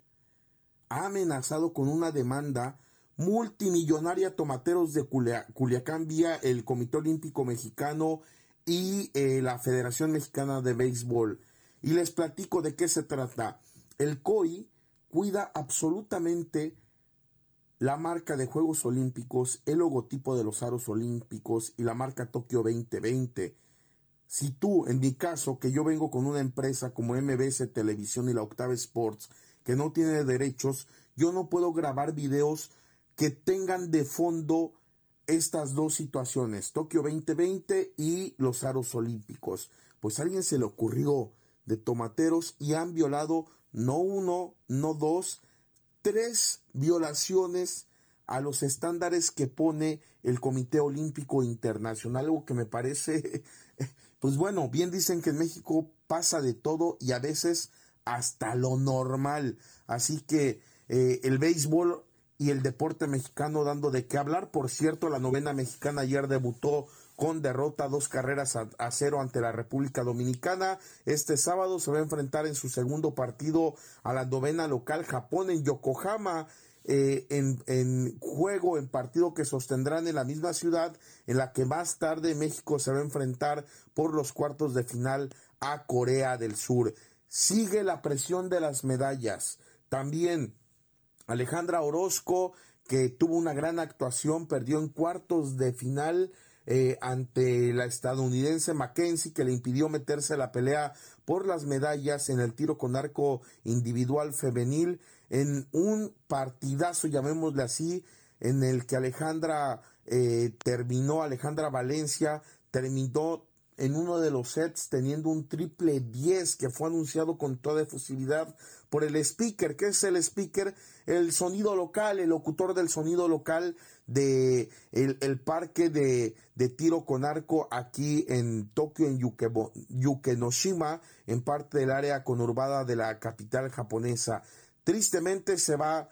ha amenazado con una demanda multimillonaria tomateros de Culiacán vía el Comité Olímpico Mexicano y eh, la Federación Mexicana de Béisbol. Y les platico de qué se trata. El COI cuida absolutamente la marca de Juegos Olímpicos, el logotipo de los aros olímpicos y la marca Tokio 2020. Si tú, en mi caso, que yo vengo con una empresa como MBS Televisión y la Octave Sports, que no tiene derechos, yo no puedo grabar videos que tengan de fondo estas dos situaciones, Tokio 2020 y los aros olímpicos. Pues a alguien se le ocurrió de tomateros y han violado no uno, no dos, tres violaciones a los estándares que pone el Comité Olímpico Internacional, algo que me parece, pues bueno, bien dicen que en México pasa de todo y a veces hasta lo normal. Así que eh, el béisbol y el deporte mexicano dando de qué hablar. Por cierto, la novena mexicana ayer debutó con derrota dos carreras a, cero ante la República Dominicana. Este sábado se va a enfrentar en su segundo partido a la novena local Japón en Yokohama. Eh, en, en, juego, en partido que sostendrán en la misma ciudad, en la que más tarde México se va a enfrentar por los cuartos de final a Corea del Sur. Sigue la presión de las medallas. También Alejandra Orozco, que tuvo una gran actuación, perdió en cuartos de final eh, ante la estadounidense Mackenzie, que le impidió meterse a la pelea por las medallas en el tiro con arco individual femenil, en un partidazo, llamémosle así, en el que Alejandra eh, terminó, Alejandra Valencia terminó en uno de los sets teniendo un triple 10 que fue anunciado con toda efusividad por el speaker. ¿Qué es el speaker? El sonido local, el locutor del sonido local de el, el parque de, de, tiro con arco aquí en Tokio, en Yukebo, Yukenoshima, en parte del área conurbada de la capital japonesa. Tristemente se va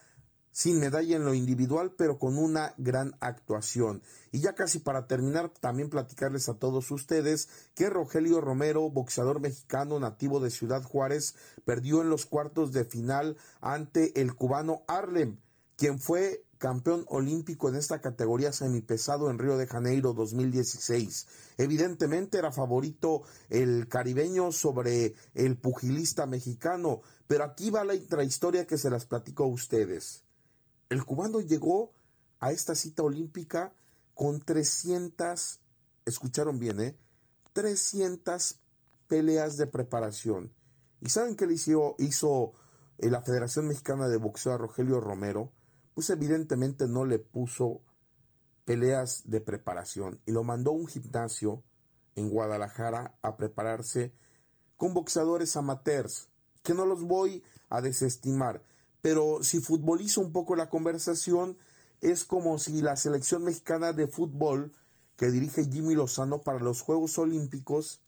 sin medalla en lo individual, pero con una gran actuación. Y ya casi para terminar, también platicarles a todos ustedes que Rogelio Romero, boxeador mexicano nativo de Ciudad Juárez, perdió en los cuartos de final ante el cubano Arlem, quien fue campeón olímpico en esta categoría semipesado en Río de Janeiro 2016. Evidentemente era favorito el caribeño sobre el pugilista mexicano, pero aquí va la intrahistoria que se las platico a ustedes. El cubano llegó a esta cita olímpica con 300, escucharon bien, ¿eh? 300 peleas de preparación. ¿Y saben qué le hizo, hizo la Federación Mexicana de Boxeo a Rogelio Romero? Pues evidentemente no le puso peleas de preparación y lo mandó a un gimnasio en Guadalajara a prepararse con boxeadores amateurs, que no los voy a desestimar, pero si futbolizo un poco la conversación, es como si la selección mexicana de fútbol que dirige Jimmy Lozano para los Juegos Olímpicos,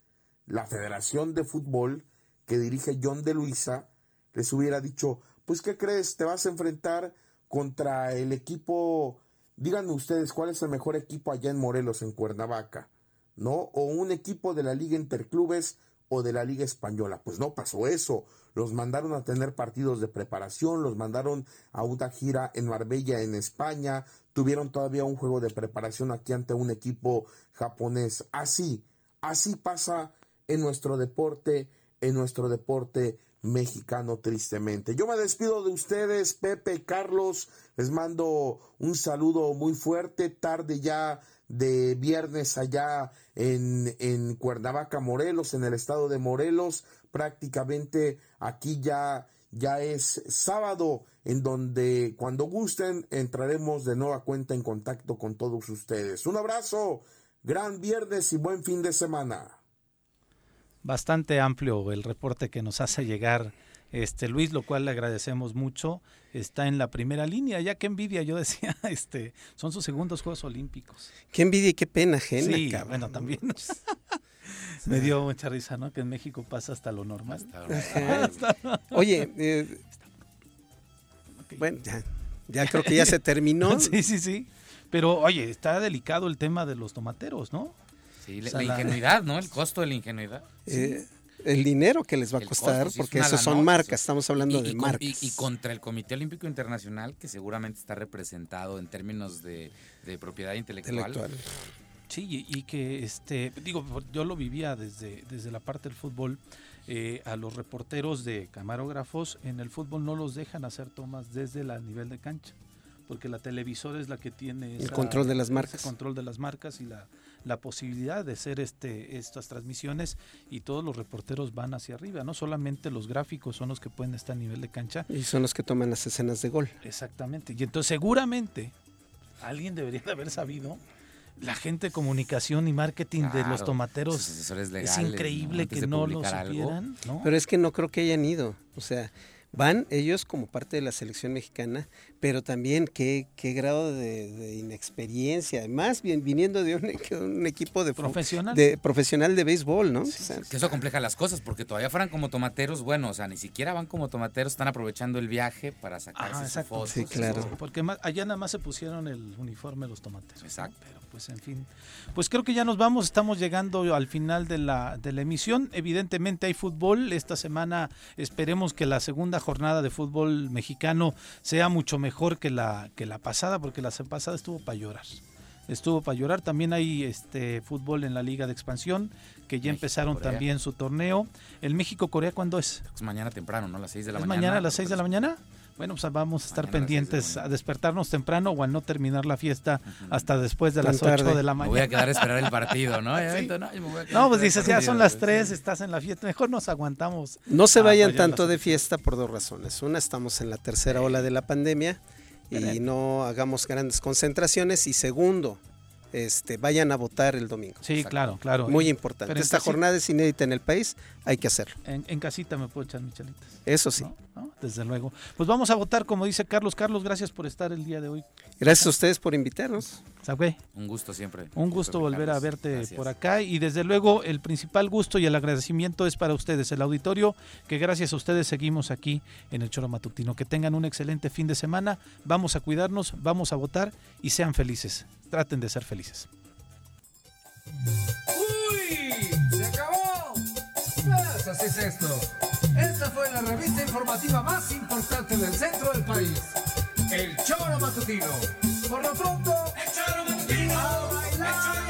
la Federación de Fútbol que dirige John de Luisa, les hubiera dicho, pues ¿qué crees? Te vas a enfrentar contra el equipo, díganme ustedes cuál es el mejor equipo allá en Morelos, en Cuernavaca, ¿no? O un equipo de la Liga Interclubes o de la Liga Española. Pues no pasó eso. Los mandaron a tener partidos de preparación, los mandaron a una gira en Marbella, en España, tuvieron todavía un juego de preparación aquí ante un equipo japonés. Así, así pasa en nuestro deporte, en nuestro deporte mexicano tristemente. Yo me despido de ustedes, Pepe, Carlos, les mando un saludo muy fuerte, tarde ya de viernes allá en, en Cuernavaca, Morelos, en el estado de Morelos, prácticamente aquí ya Ya es sábado en donde cuando gusten entraremos de nueva cuenta en contacto con todos ustedes. Un abrazo, gran viernes y buen fin de semana. Bastante amplio el reporte que nos hace llegar este Luis, lo cual le agradecemos mucho. Está en la primera línea, ya que envidia, yo decía, este, son sus segundos Juegos Olímpicos. Qué envidia y qué pena ajena, Sí, cabrón. bueno, también. Me dio mucha risa, ¿no? Que en México pasa hasta lo normal. Oye, eh, bueno, ya, ya creo que ya se terminó. sí, sí, sí. Pero, oye, está delicado el tema de los tomateros, ¿no? Sí, O la, sea, la la- ingenuidad, ¿no? El costo de la ingenuidad. Eh, el dinero que les va a El costar, costo, sí, es porque esos son marcas, sí. estamos hablando Y- de y marcas. Y, y contra el Comité Olímpico Internacional, que seguramente está representado en términos de, de propiedad intelectual. Intelectual. Sí, y, y que, este, digo, yo lo vivía desde, desde la parte del fútbol. eh, a los reporteros de camarógrafos en el fútbol no los dejan hacer tomas desde el nivel de cancha, porque la televisora es la que tiene El esa- control de las marcas. control de las marcas y la, la posibilidad de hacer este, estas transmisiones y todos los reporteros van hacia arriba, no solamente los gráficos son los que pueden estar a nivel de cancha, Y son los que toman las escenas de gol. Exactamente. Y entonces seguramente alguien debería de haber sabido. La gente de comunicación y marketing de los tomateros es increíble que no lo supieran, ¿no? Pero es que no creo que hayan ido. O sea, van ellos como parte de la selección mexicana, pero también qué, qué grado de, de inexperiencia. Además, bien, viniendo de un, un equipo de Profesional. de profesional de béisbol, ¿no? O sea, Que eso compleja las cosas, porque todavía fueran como tomateros, bueno, o sea, ni siquiera van como tomateros, están aprovechando el viaje para sacarse sus exacto. fotos. Sí, claro. Porque allá nada más se pusieron el uniforme los tomateros. ¿no? Exacto. Pero pues en fin. Pues creo que ya nos vamos, estamos llegando al final de la, de la emisión. Evidentemente hay fútbol. Esta semana esperemos que la segunda jornada de fútbol mexicano sea mucho mejor que la, que la pasada, porque la pasada estuvo para llorar. Estuvo para llorar. También hay este fútbol en la Liga de Expansión, que ya empezaron Corea. también su torneo. ¿El México-Corea cuándo es? Es mañana temprano, ¿no? A las 6 de la ¿Es mañana. mañana a las 6 de la mañana? Bueno, pues vamos a estar Mañana pendientes a despertarnos temprano o a no terminar la fiesta hasta después de Tan las 8 tarde. de la Me mañana. voy a quedar a esperar el partido, ¿no? Sí. no, me No, pues dices, ya son las pues, 3, sí. estás en la fiesta, mejor nos aguantamos. No se Ah, vayan pues tanto de fiesta por dos razones. Una, estamos en la tercera ola de la pandemia y no hagamos grandes concentraciones. Y segundo, este, vayan a votar el domingo. Sí, claro, claro. Muy importante. Esta jornada es inédita en el país, hay que hacerlo. En, en casita me puedo echar mis chalitas. Eso sí. ¿no? ¿No? Desde luego. Pues vamos a votar, como dice Carlos. Carlos, gracias por estar el día de hoy. Gracias a ustedes por invitarnos. Sabe, Un gusto siempre. Un gusto volver a verte Gracias. por acá y desde luego el principal gusto y el agradecimiento es para ustedes, el auditorio, que gracias a ustedes seguimos aquí en el Choro Matutino. Que tengan un excelente fin de semana, vamos a cuidarnos, vamos a votar y sean felices. Traten de ser felices. ¡Uy! ¡Se acabó! Pues así es esto. Esta fue la revista informativa más importante del centro del país. El Choro Matutino. Por lo pronto, el Choro Matutino. A bailar